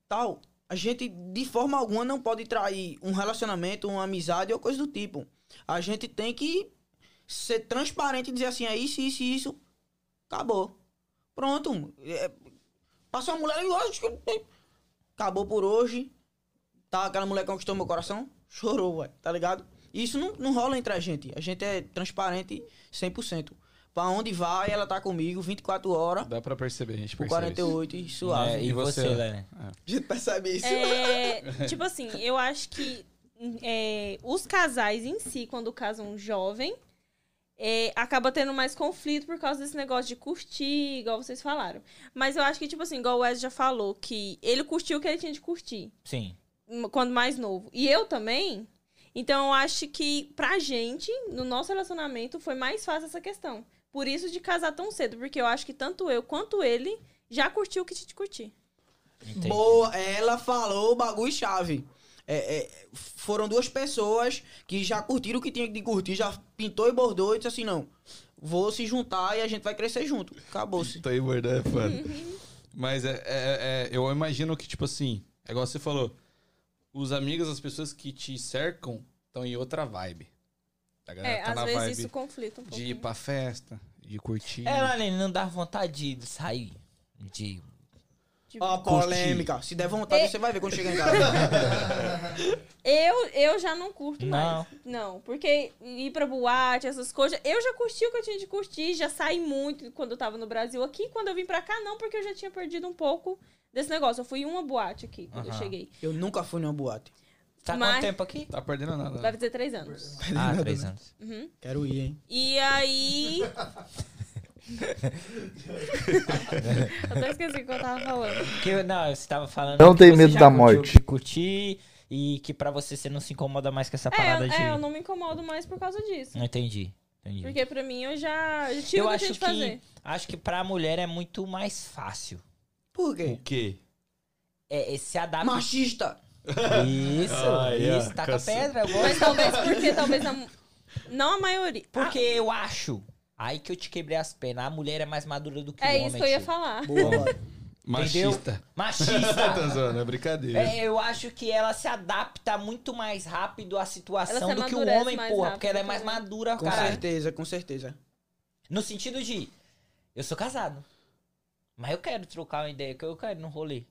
tal, a gente de forma alguma não pode trair um relacionamento, uma amizade ou coisa do tipo. A gente tem que ser transparente e dizer assim, é isso, isso, isso, acabou. Pronto. É, passou uma mulher e que acabou por hoje. Tá, aquela mulher conquistou meu coração, chorou, ué, tá ligado? Isso não, não rola entre a gente. A gente é transparente 100%. Pra onde vai, ela tá comigo 24 horas, Dá pra perceber, a gente por percebe isso. 48 e suave. É, e E você, você? Lene? A gente percebe isso. É, tipo assim, eu acho que é, os casais em si, quando casam jovem, é, acaba tendo mais conflito por causa desse negócio de curtir, igual vocês falaram. Mas eu acho que, tipo assim, igual o Wes já falou, que ele curtiu o que ele tinha de curtir, Sim. quando mais novo. E eu também. Então eu acho que pra gente, no nosso relacionamento, foi mais fácil essa questão. Por isso de casar tão cedo, porque eu acho que tanto eu quanto ele já curtiu o que tinha de curtir. Entendi. Boa, ela falou o bagulho chave. É, é, foram duas pessoas que já curtiram o que tinha de curtir, já pintou e bordou e disse assim, não, vou se juntar e a gente vai crescer junto. Acabou-se. Tô aí, bordão, é foda. Mas é, é- é- eu imagino que, tipo assim, é igual você falou, os amigos, as pessoas que te cercam, estão em outra vibe. A galera É, tá às na vezes vibe isso conflita um pouco. de ir pra festa, de curtir. É, Lene, não dá vontade de sair. De. Ó, a polêmica. Se der vontade, você vai ver quando chegar em casa. Eu, eu já não curto Não. mais. Não, porque ir pra boate, essas coisas. Eu já curti o que eu tinha de curtir, já saí muito quando eu tava no Brasil aqui. Quando eu vim pra cá, não, porque eu já tinha perdido um pouco desse negócio. Eu fui em uma boate aqui quando eu cheguei. Eu nunca fui numa boate. Tá Mas- quanto tempo aqui? Tá perdendo nada. Vai fazer três anos. Ah, três anos. Quero ir, hein? E aí. eu até esqueci o que eu tava falando. Porque, não, você tava falando. Não que tem você medo já da morte. que Curtir e que pra você você não se incomoda mais com essa parada É, de. é, eu não me incomodo mais por causa disso. Não entendi. Entendi. Porque pra mim eu já, já tive eu que acho tinha de que fazer. acho que pra mulher é muito mais fácil. Por O quê? quê? É, é se adaptar. Machista. Isso, ó, isso, taca caça- pedra, eu gosto. Mas talvez porque talvez a, não a maioria. Porque eu acho. Aí que eu te quebrei as pernas. A mulher é mais madura do que o É homem. isso que eu ia tio. falar. Boa. Machista. Machista. tá zoando, é brincadeira. É, eu acho que ela se adapta muito mais rápido à situação do que o homem, porra. Porque ela é mais madura, Com cara. certeza, com certeza. No sentido de, eu sou casado. Mas eu quero trocar uma ideia, que eu quero ir no rolê.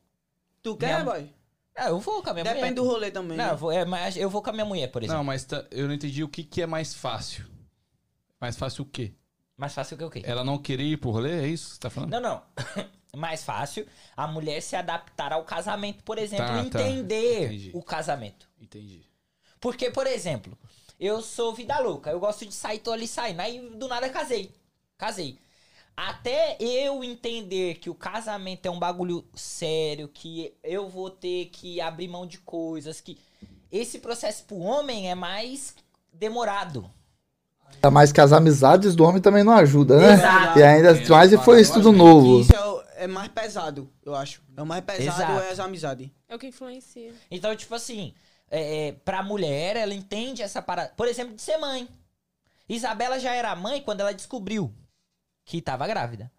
Tu quer, Minha- boy? Ah, eu vou com a minha mulher. Depende do rolê também. Não, né? eu vou, é, mas eu vou com a minha mulher, por exemplo. Não, mas tá- eu não entendi o que, que é mais fácil. Mais fácil o quê? Mais fácil que o quê? Ela não querer ir pro rolê? É isso que você tá falando? Não, não. Mais fácil a mulher se adaptar ao casamento, por exemplo, Tá, tá. entender Entendi. o casamento. Entendi. Porque, por exemplo, eu sou vida louca, eu gosto de sair, tô ali saindo. Aí do nada casei. Casei. Até eu entender que o casamento é um bagulho sério, que eu vou ter que abrir mão de coisas, que esse processo pro homem é mais demorado. Ainda mais que as amizades do homem também não ajudam, né? Exato. E ainda É, mais for eu isso tudo novo. Isso é, o- é mais pesado, eu acho. É o mais pesado Exato. é as amizades. É o que influencia. Então, tipo assim, é, é, pra mulher, ela entende essa parada. Por exemplo, de ser mãe. Isabela já era mãe quando ela descobriu que tava grávida.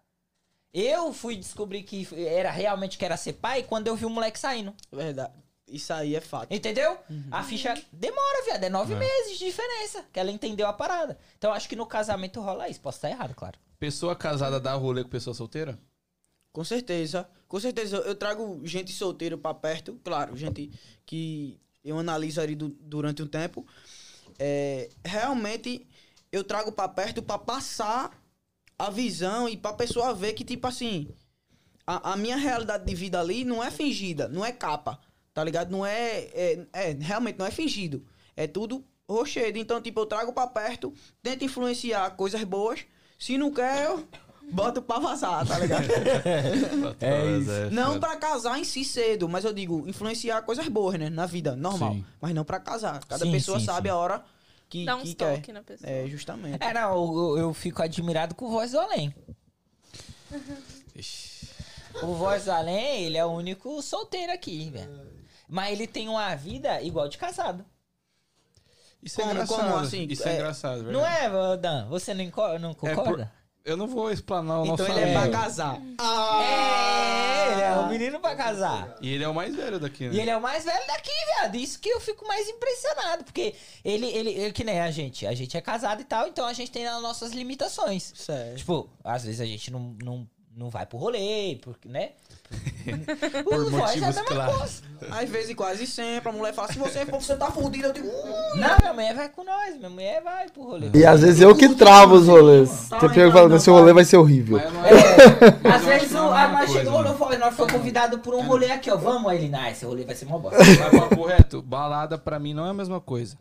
Eu fui descobrir que era realmente que era ser pai quando eu vi o moleque saindo. Verdade. Isso aí é fato. Entendeu? A ficha demora, viado. É nove É. meses de diferença. Que ela entendeu a parada. Então, acho que no casamento rola isso. Posso estar errado, claro. Pessoa casada dá rolê com pessoa solteira? Com certeza. Com certeza. Eu trago gente solteira pra perto. Claro, gente que eu analiso ali du- durante um tempo. É, realmente, eu trago pra perto pra passar a visão e pra pessoa ver que, tipo assim, a, a minha realidade de vida ali não é fingida, não é capa, tá ligado? Não é, é, é, realmente não é fingido. É tudo rochedo. Então, tipo, eu trago pra perto, tento influenciar coisas boas. Se não quer, eu boto pra vazar, tá ligado? É isso. Não pra casar em si cedo, mas eu digo, influenciar coisas boas, né? Na vida, normal. Sim. Mas não pra casar. Cada Sim, pessoa sim, sabe sim. a hora que, Dá uns que quer. toques na pessoa. É, justamente. É, não, eu, eu fico admirado com o Voz do Além. O Voz do Além, ele é o único solteiro aqui, velho. Mas ele tem uma vida igual de casado. Isso é Como- engraçado. como assim? Isso é, É, engraçado, Não é, Dan? Você não, não por- concorda? Eu não vou explanar o Então nosso ele é pra amigo. casar. É, ele é o menino pra casar. E ele é o mais velho daqui, né? E ele é o mais velho daqui, viado. Isso que eu fico mais impressionado. Porque ele, ele, ele, que nem a gente. A gente é casado e tal, então a gente tem as nossas limitações. Certo. Tipo, às vezes a gente não, não, não vai pro rolê, porque, né? Por O voz é a motivos mesma claros. coisa. Às vezes, quase sempre, a mulher fala, se você for, você tá fudido. Eu digo, "Uh, Não, minha mulher vai com nós. Minha mulher vai pro rolê. E às vezes eu que travo os rolês. Você pega e fala, seu rolê vai ser horrível. Não é- mas Às eu vezes que o, não é a nós chegou, não foi, nós fomos convidados por um rolê aqui, ó. Vamos, aí ele, nah, esse rolê vai ser mó bosta. Mas, papo reto, balada pra mim não é a mesma coisa.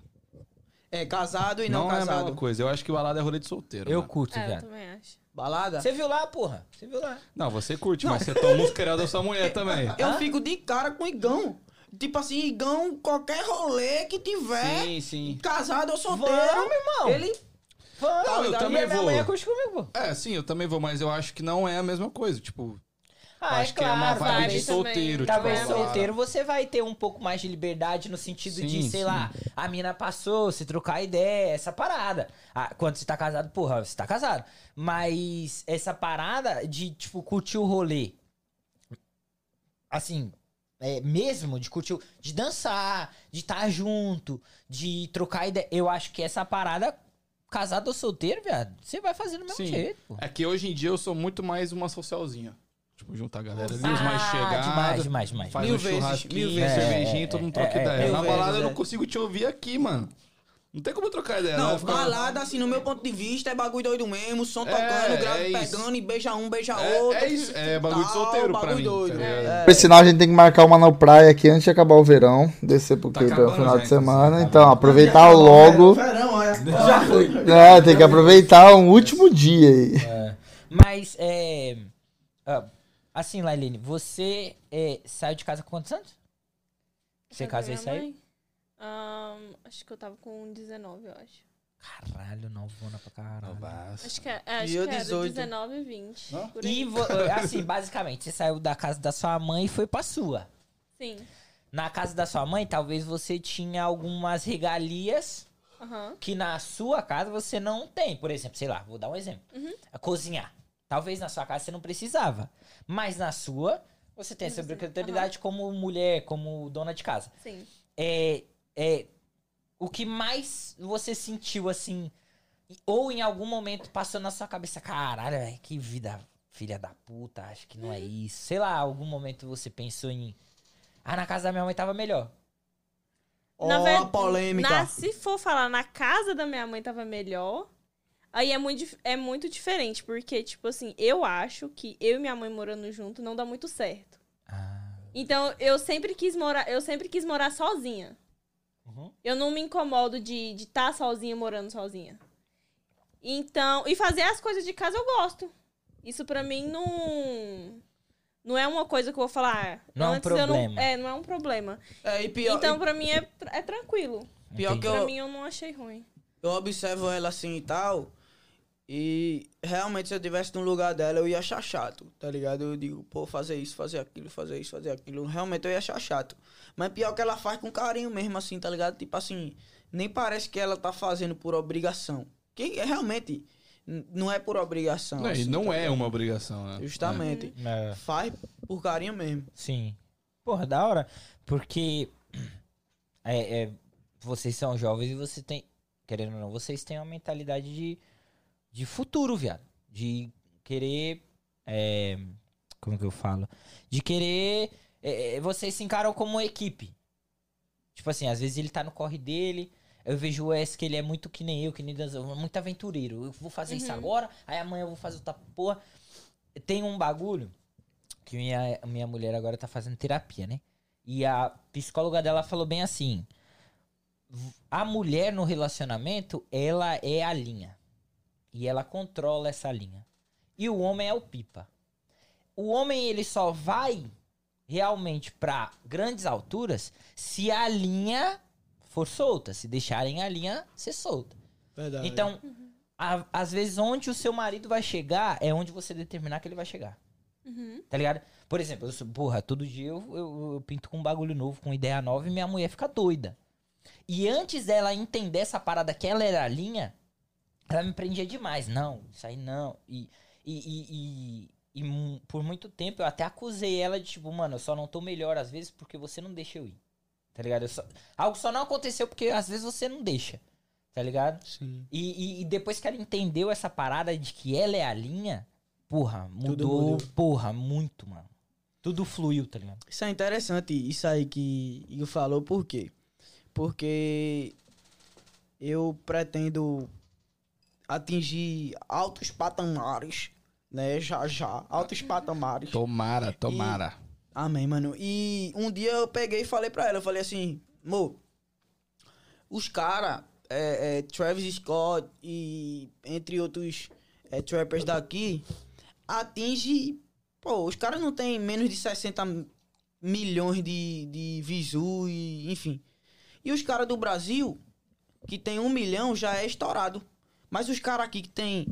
É casado e não, Não, é a casado. mesma coisa. Eu acho que balada é rolê de solteiro. Eu mano. curto, É, eu viado. também acho. Balada? Você viu lá, porra? Você viu lá. Não, você curte, mas você toma os querel da sua mulher também. Eu fico de cara com igão. Tipo assim, igão, qualquer rolê que tiver, Sim, sim. casado ou solteiro, Vamos, irmão. ele Vamos, Não, eu também minha vou. mulher curte comigo, pô. É, sim, eu também vou, mas eu acho que não é a mesma coisa. Tipo, Ah, acho que é uma vibe vibe de também. solteiro. Talvez tipo, solteiro você vai ter um pouco mais de liberdade no sentido de, Sim, sei sim. lá, a mina passou, se trocar ideia, essa parada. Ah, quando você tá casado, porra, você tá casado. Mas essa parada de, tipo, curtir o rolê. Assim, é, mesmo de curtir, o- de dançar, de estar junto, de trocar ideia. Eu acho que essa parada, casado ou solteiro, viado, você vai fazer do mesmo Sim. jeito, pô. É que hoje em dia eu sou muito mais uma socialzinha. Tipo, juntar a galera ali, os Ah, mais chegados. demais, demais, demais. Faz Mil um vezes, mil vezes. cervejinha, É, todo mundo é, troca é, ideia. mil Na balada vezes, eu não é. consigo te ouvir aqui, mano. Não tem como trocar ideia, Não, né? Fica- balada, assim, no meu ponto de vista, é bagulho doido mesmo, som É, tocando, grave é pegando e beija um, beija É- outro. é isso, é bagulho de tal, solteiro pra bagulho mim, doido. tá ligado? É. Por sinal, a gente tem que marcar uma na praia aqui antes de acabar o verão. Descer pro Tá Clipe acabando no final já, de semana. inclusive. Então, aproveitar logo. Verão, olha. Já foi. É, tem que aproveitar um último dia aí. Mas, é. ah, assim, Lailine, você é, saiu de casa com quantos anos? Você Casa casou e saiu? Ahn, acho que eu tava com 19, eu acho. Caralho, novona pra caralho. Novaço. Acho que, é, é, acho E eu que era 18. 19 e 20. Não? por aí. E, vo- assim, basicamente, você saiu da casa da sua mãe e foi pra sua. Sim. Na casa da sua mãe, talvez você tinha algumas regalias Aham. que na sua casa você não tem. Por exemplo, sei lá, vou dar um exemplo. Uhum. A cozinhar. Talvez na sua casa você não precisava. Mas na sua, você tem essa obrigatoriedade como mulher, como dona de casa. Sim. é, é o que mais você sentiu assim ou em algum momento passou na sua cabeça caralho velho, que vida filha da puta acho que não é isso sei lá algum momento você pensou em Ah, na casa da minha mãe tava melhor. Ó, Na a ver- polêmica. na- se for falar na casa da minha mãe tava melhor, aí é muito, é muito diferente. Porque, tipo assim, eu acho que eu e minha mãe morando junto não dá muito certo. Ah. Então, eu sempre quis morar, eu sempre quis morar sozinha. Uhum. Eu não me incomodo de estar sozinha morando sozinha. Então, e fazer as coisas de casa eu gosto. Isso pra mim não não é uma coisa que eu vou falar. Não é um antes eu problema. é, não é um problema. É, e pior, então, e pra mim é, é tranquilo. pior que Pra eu, mim eu não achei ruim. eu observo ela assim e tal. E realmente, se eu tivesse no lugar dela, eu ia achar chato, tá ligado? Eu digo, pô, fazer isso, fazer aquilo, fazer isso, fazer aquilo. Realmente eu ia achar chato. Mas pior que ela faz com carinho mesmo, assim, tá ligado? Tipo assim, nem parece que ela tá fazendo por obrigação. Que é realmente não é por obrigação. Não, assim, não tá é ligado? uma obrigação, né? Justamente. É. Faz por carinho mesmo. Sim. Porra, da hora. Porque é, é, vocês são jovens e você tem. Querendo ou não, vocês têm uma mentalidade de, de futuro, viado. De querer. é, como que eu falo? De querer. é, é, vocês se encaram como uma equipe. Tipo assim, às vezes ele tá no corre dele. Eu vejo o Wes que ele é muito que nem eu, que nem dança, muito aventureiro. Eu vou fazer isso Uhum. agora, aí amanhã eu vou fazer outra porra. Tem um bagulho que minha, minha mulher agora tá fazendo terapia, né? E a psicóloga dela falou bem assim: a mulher no relacionamento, ela é a linha. E ela controla essa linha. E o homem é o pipa. O homem, ele só vai realmente pra grandes alturas se a linha for solta. Se deixarem a linha ser solta. Verdade. Então, a- às vezes, onde o seu marido vai chegar é onde você determinar que ele vai chegar. Uhum. Tá ligado? Por exemplo, eu sou, porra, todo dia eu, eu- eu pinto com um bagulho novo, com ideia nova e minha mulher fica doida. E antes dela entender essa parada que ela era a linha, ela me prendia demais. Não, isso aí não. E, e, e, e- e por muito tempo eu até acusei ela de tipo, mano, eu só não tô melhor às vezes porque você não deixa eu ir. Tá ligado? Eu só- algo só não aconteceu porque às vezes você não deixa. Tá ligado? Sim. E, e- e depois que ela entendeu essa parada de que ela é a linha, porra, mudou, mudou. porra, muito, mano. Tudo fluiu, tá ligado? Isso é interessante, isso aí que Igor falou, por quê? Porque eu pretendo atingir altos patamares, né? Já já, altos patamares. Tomara, tomara. Amém, mano. E um dia eu peguei e falei pra ela, eu falei assim, mo, os caras, é, é, Travis Scott e entre outros é, trappers daqui, atinge, pô, os caras não tem menos de 60 milhões de, de visu e, enfim. E os caras do Brasil, que tem um milhão, já é estourado. Mas os caras aqui que tem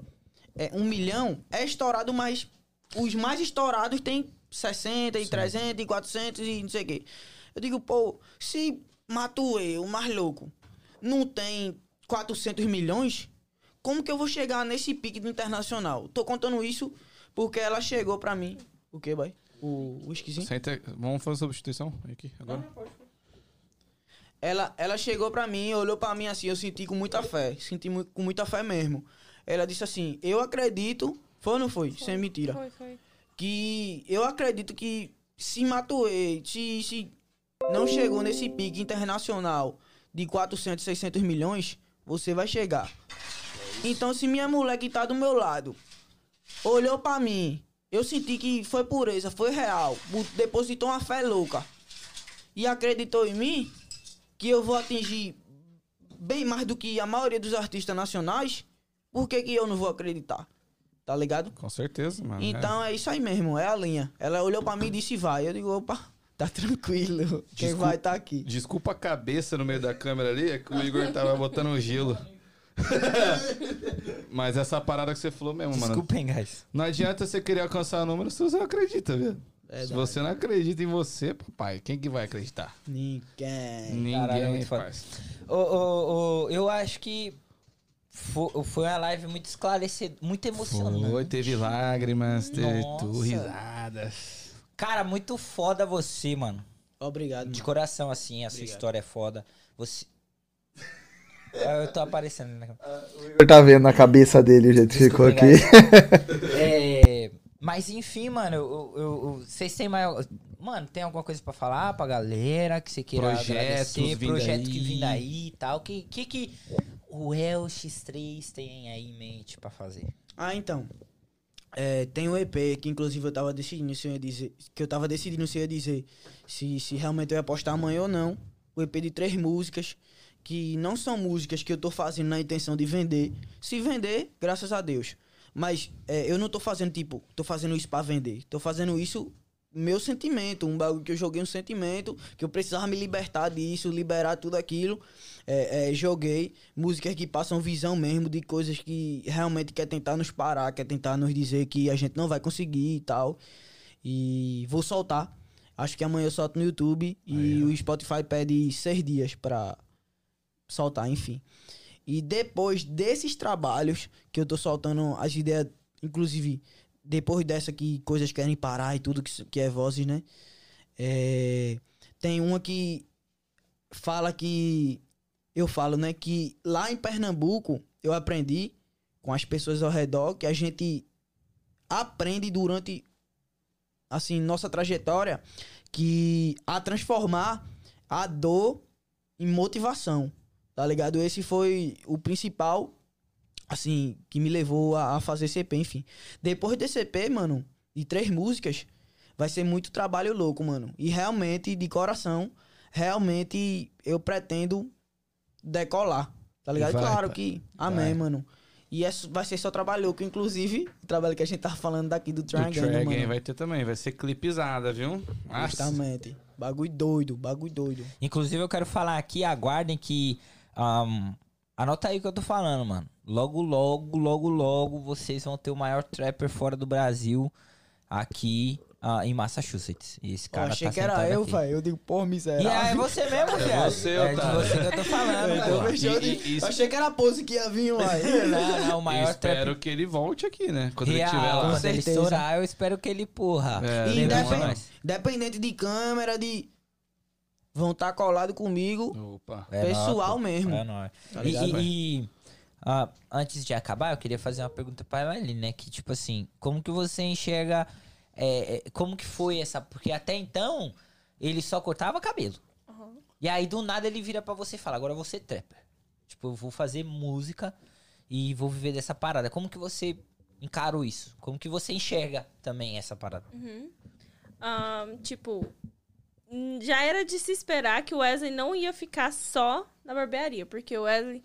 é, um milhão, é estourado, mas os mais estourados tem 60 e 300 e 400 e não sei o quê. Eu digo, pô, se Matuê, o mais louco, não tem 400 milhões, como que eu vou chegar nesse pique do internacional? Tô contando isso porque ela chegou pra mim. O que, boy? O whiskyzinho? Senta- Vamos fazer substituição aqui agora? Ela, ela chegou pra mim, olhou pra mim assim, eu senti com muita fé. Senti mu- com muita fé mesmo. Ela disse assim, eu acredito... Foi ou não foi? Sem mentira. Foi, foi. que eu acredito que se Matuê, se, se não chegou nesse pique internacional de 400, 600 milhões, você vai chegar. Então, se minha mulher que tá do meu lado olhou pra mim, eu senti que foi pureza, foi real, depositou uma fé louca e acreditou em mim que eu vou atingir bem mais do que a maioria dos artistas nacionais, por que, que eu não vou acreditar? Tá ligado? Com certeza, mano. Então é isso aí mesmo, é a linha. Ela olhou pra mim e disse vai. Eu digo, opa, tá tranquilo. Quem Desculpa- vai tá aqui. Desculpa a cabeça no meio da câmera ali, é que o Igor tava botando gelo. Mas essa parada que você falou mesmo, mano. Desculpem, guys. Não adianta você querer alcançar números se você não acredita, viu? Se Verdade. você não acredita em você, papai, quem que vai acreditar? Ninguém. Ninguém, Caralho, é muito foda. parça. Ô, ô, ô, eu acho que fo- foi uma live muito esclarecedora, muito emocionante. Foi, teve lágrimas, teve tu, risadas. Cara, muito foda você, mano. Obrigado, De mano. coração, assim, a sua Obrigado. história é foda. Você. É, Eu tô aparecendo, né? Tá vendo na cabeça dele o jeito que ficou aqui? Mas enfim, mano, eu- eu- eu- vocês têm mais. Mano, tem alguma coisa pra falar pra galera que você queira Projetos agradecer? vindo Projeto aí. que vindo aí e tal. O que, que, que o El X3 tem aí em mente pra fazer? Ah, então. É, tem um EP que inclusive eu tava decidindo se eu ia dizer. Que eu tava decidindo se eu ia dizer se, se realmente eu ia postar amanhã ou não. O EP de três músicas. Que não são músicas que eu tô fazendo na intenção de vender. Se vender, graças a Deus. Mas é, eu não tô fazendo, tipo, tô fazendo isso pra vender. Tô fazendo isso meu sentimento, um bagulho que eu joguei um sentimento, que eu precisava me libertar disso, liberar tudo aquilo. É, é, joguei músicas que passam visão mesmo de coisas que realmente quer tentar nos parar, quer tentar nos dizer que a gente não vai conseguir e tal. E vou soltar. Acho que amanhã eu solto no YouTube e o Spotify pede seis dias pra soltar, enfim. E depois desses trabalhos que eu tô soltando as ideias, inclusive depois dessa que coisas querem parar e tudo que, que é vozes, né? É, tem uma que fala que eu falo, né, que lá em Pernambuco eu aprendi com as pessoas ao redor que a gente aprende durante assim nossa trajetória que a transformar a dor em motivação, tá ligado? Esse foi o principal assim que me levou a, a fazer CP, enfim. Depois desse CP, mano, de três músicas, vai ser muito trabalho louco, mano. E realmente, de coração, realmente eu pretendo decolar. Tá ligado? Vai, claro que. Amém, Vai. mano. E é, vai ser só trabalho louco. Inclusive, o trabalho que a gente tá falando daqui do Do Triangle, Trag mano. vai ter também, vai ser clipizada, viu? Nossa. Justamente. Bagulho doido, bagulho doido. Inclusive, eu quero falar aqui, aguardem que. Ahn, anota aí o que eu tô falando, mano. Logo, logo, logo, logo, vocês vão ter o maior trapper fora do Brasil aqui ah, em Massachusetts. E esse cara eu achei tá que era eu, velho. Eu digo, porra, E miserável. é você mesmo, viado. você, é de você que eu tô falando, Então, pô. fechou, eu E- e- eu achei que era a pose que ia vir, uai. Não, não, o maior Espero trapper que ele volte aqui, né? Quando ele estiver lá. Quando ele certeza. estourar, eu espero que ele, porra. É, E independ-. Dependente de câmera, de. Vão estar colado comigo. Opa. É pessoal pô. mesmo. É nóis. Tá E- ligado, e, e, ah, antes de acabar, eu queria fazer uma pergunta pra ela ali, né? Que, tipo assim, como que você enxerga... é, é, como que foi essa... Porque até então, ele só cortava cabelo. E aí, do nada, ele vira pra você e fala, agora você trapper. Tipo, eu vou fazer música e vou viver dessa parada. Como que você encarou isso? Como que você enxerga também essa parada? Ahn, tipo, hum, já era de se esperar que o Wesley não ia ficar só na barbearia, porque o Wesley,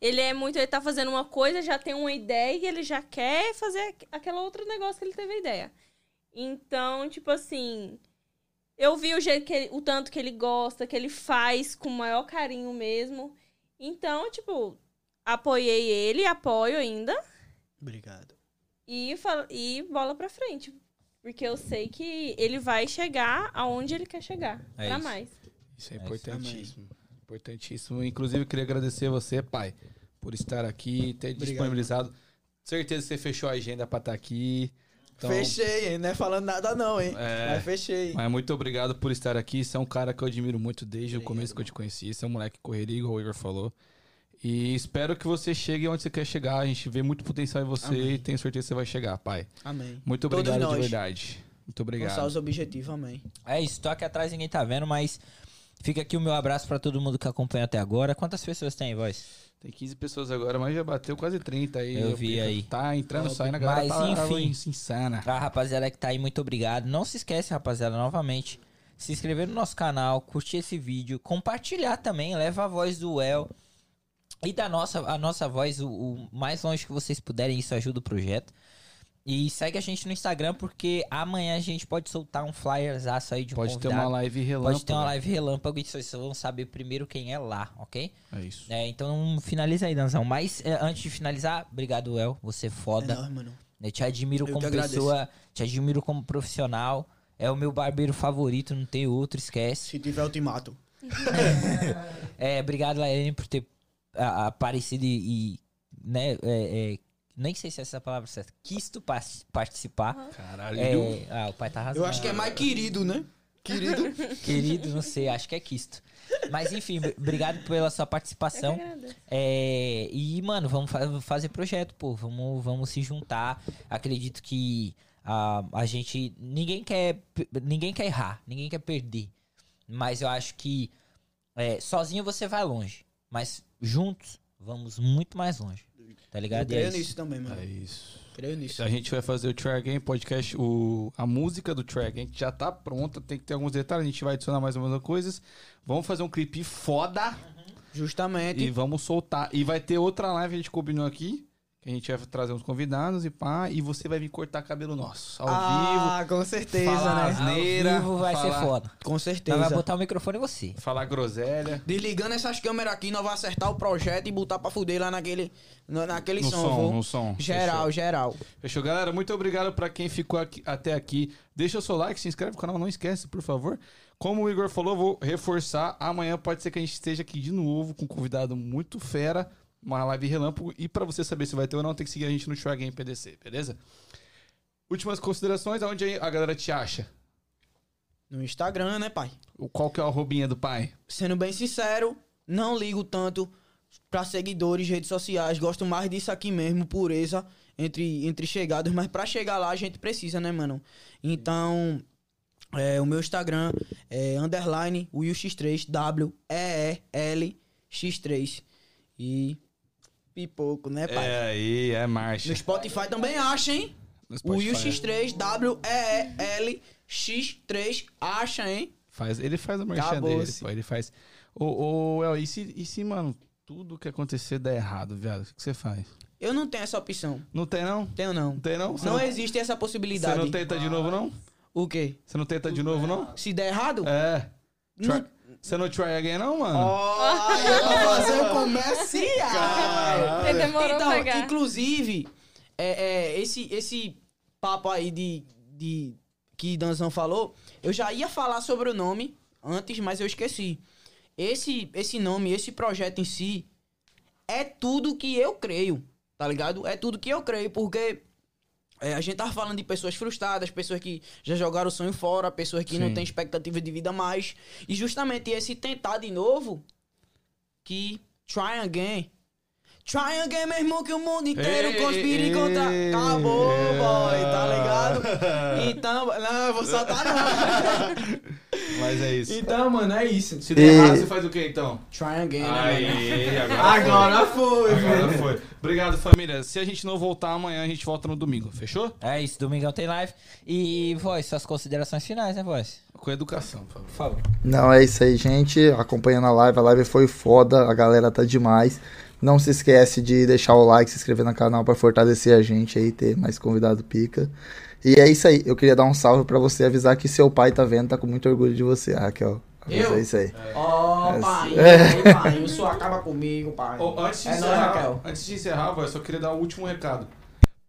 ele é muito, ele tá fazendo uma coisa, já tem uma ideia e ele já quer fazer aqu- aquela outro negócio que ele teve a ideia. Então, tipo assim, eu vi o jeito que ele, o tanto que ele gosta, que ele faz com o maior carinho mesmo. Então, tipo, apoiei ele, apoio ainda. Obrigado. E, e bola pra frente. Porque eu sei que ele vai chegar aonde ele quer chegar. É pra isso. mais. Isso é É isso, importantíssimo. Importantíssimo. Inclusive, eu queria agradecer você, pai, por estar aqui, ter disponibilizado. Certeza que você fechou a agenda pra estar aqui. Então, Fechei, hein? Não é falando nada, não, hein? É. Mas fechei. Mas muito obrigado por estar aqui. Você é um cara que eu admiro muito desde o começo que eu te conheci. Você é um moleque correria, igual o Igor falou. E espero que você chegue onde você quer chegar. A gente vê muito potencial em você Amém. e tenho certeza que você vai chegar, pai. Amém. Muito obrigado de verdade. Muito Alcançar obrigado. os objetivos, amém. É isso, tô aqui atrás, ninguém tá vendo, mas fica aqui o meu abraço pra todo mundo que acompanha até agora. Quantas pessoas tem, voz? Tem 15 pessoas agora, mas já bateu quase 30 aí. Eu vi aí. Tá entrando, saindo, a galera Mas, tá enfim. insana. A rapaziada que tá aí, muito obrigado. Não se esquece, rapaziada, novamente, se inscrever no nosso canal, curtir esse vídeo, compartilhar também, leva a voz do El e da nossa, a nossa voz o, o mais longe que vocês puderem, isso ajuda o projeto. E segue a gente no Instagram, porque amanhã a gente pode soltar um flyerzaço aí de um Pode ter convidado. uma live relâmpago. Pode ter uma live relâmpago e vocês vão saber primeiro quem é lá, ok? É isso. É, então finaliza aí, Danzão. Mas é, antes de finalizar, obrigado, El. Você é É foda. nóis, mano. Eu te admiro Eu como agradeço. pessoa, te admiro como profissional. É o meu barbeiro favorito, não tem outro, esquece. Se tiver ultimato. É, obrigado, Laene, por ter a- aparecido e, e, né, é, é, nem sei se é essa a palavra certa, quis tu pa- participar. Caralho. É, ah, o pai tá arrasando. Eu acho que é mais querido, né? Querido. Querido, não sei, acho que é quisto. Mas enfim, br- obrigado pela sua participação. É, e, mano, vamos fa- fazer projeto, pô. Vamos, vamos se juntar. Acredito que a, a gente. Ninguém quer. Ninguém quer errar, ninguém quer perder. Mas eu acho que é, sozinho você vai longe. Mas juntos vamos muito mais longe. Tá Eu ligado? E é creio isso. nisso também, mano. É isso. Creio nisso. A gente vai fazer o Try Again podcast, o, a música do Try Again que já tá pronta, tem que ter alguns detalhes, a gente vai adicionar mais algumas coisas. Vamos fazer um clipe foda Justamente. e vamos soltar. E vai ter outra live, a gente combinou aqui, a gente vai trazer uns convidados e pá, e você vai vir cortar cabelo nosso, ao ah, com certeza, falar né? asneira, Ao vivo vai falar- ser foda. Com Nós certeza. vai botar o microfone em você. vivo, falar groselha. Desligando essas câmeras aqui, nós vamos acertar o projeto e botar pra fuder lá naquele, naquele No som. som, no som. Geral, Fechou. geral. Fechou, galera? Muito obrigado pra quem ficou aqui- até aqui. Deixa o seu like, se inscreve no canal, não esquece, por favor. Como o Igor falou, vou reforçar. Amanhã pode ser que a gente esteja aqui de novo com um convidado muito fera, uma live relâmpago. E pra você saber se vai ter ou não, tem que seguir a gente no Try Game PDC, beleza? Últimas considerações, aonde a galera te acha? No Instagram, né, pai? O- Qual que é a arrobinha do pai? Sendo bem sincero, não ligo tanto pra seguidores, redes sociais. Gosto mais disso aqui mesmo, pureza entre, entre chegados. Mas pra chegar lá, a gente precisa, né, mano? Então, é, o meu Instagram é underline WillX3, W-E-E-L-X3. E pipoco, né, pai? É aí, é marcha. No Spotify também acha, hein? O Spotify. WillX3, W-E-E-L-X3. Acha, hein? Faz, ele faz merchan Acabou-se. dele, pô, ele faz. Ô, ô, El, e se, e se, mano, tudo que acontecer der errado, viado, o que você faz? Eu não tenho essa opção. Não tem, não? Tenho não. Não tem, não? Você Não não, existe essa você possibilidade. não tenta de novo, não? O quê? Você não tenta de novo, não? Se der errado? É. Não- Você não try again, não, mano? Olha, eu vou fazer o comercial. Demorou então, pegar. inclusive, é, é, esse, esse papo aí de, de que Danzão falou, eu já ia falar sobre o nome antes, mas eu esqueci. Esse, esse nome, esse projeto em si, é tudo que eu creio, tá ligado? É tudo que eu creio, porque é, a gente tava falando de pessoas frustradas, pessoas que já jogaram o sonho fora, pessoas que não Sim. têm expectativa de vida mais. E justamente esse tentar de novo, que try again. Try again mesmo que o mundo inteiro Ei, conspire ei, contra. ei. Acabou, boy, tá ligado? Então, não, eu vou soltar não. Mas é isso. então, mano, é isso. Se der errado, você faz o quê, então? Try again, né? Aí, agora, Agora foi, foi. velho. Agora foi. Obrigado, família. Se a gente não voltar amanhã, a gente volta no domingo. Fechou? É isso, domingão tem live. E, voz, suas considerações finais, né, voz? Com educação, por favor. Por favor. Não, é isso aí, gente. Acompanhando a live. A live foi foda. A galera tá demais. Não se esquece de deixar o like, se inscrever no canal pra fortalecer a gente aí, ter mais convidado pica. E é isso aí. Eu queria dar um salve pra você, avisar que seu pai tá vendo, tá com muito orgulho de você, Raquel. Eu? É isso aí. Ó, É pai, aí, pai, isso acaba comigo, pai. Ô, antes, de é encerrar, Raquel. antes de encerrar, vai, eu só queria dar um último recado.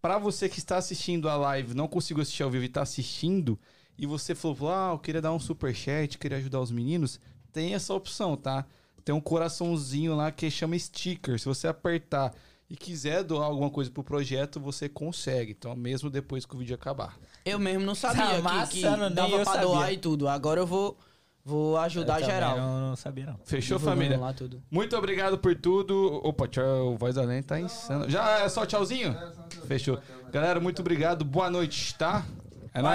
Pra você que está assistindo a live, não conseguiu assistir ao vivo e tá assistindo, e você falou, ah, eu queria dar um superchat, queria ajudar os meninos, tem essa opção, tá? Tem um coraçãozinho lá que chama sticker. Se você apertar e quiser doar alguma coisa pro projeto, você consegue. Então, mesmo depois que o vídeo acabar. Eu mesmo não sabia Tá que, que nem dava eu pra sabia. doar e tudo. Agora eu vou, vou ajudar Eu geral. Não, não sabia, não. Fechou, família? Lá tudo. Muito obrigado por tudo. Opa, tchau. O Voz Lente tá insano. Já é só tchauzinho? Fechou. Galera, muito obrigado. Boa noite, tá? É nóis.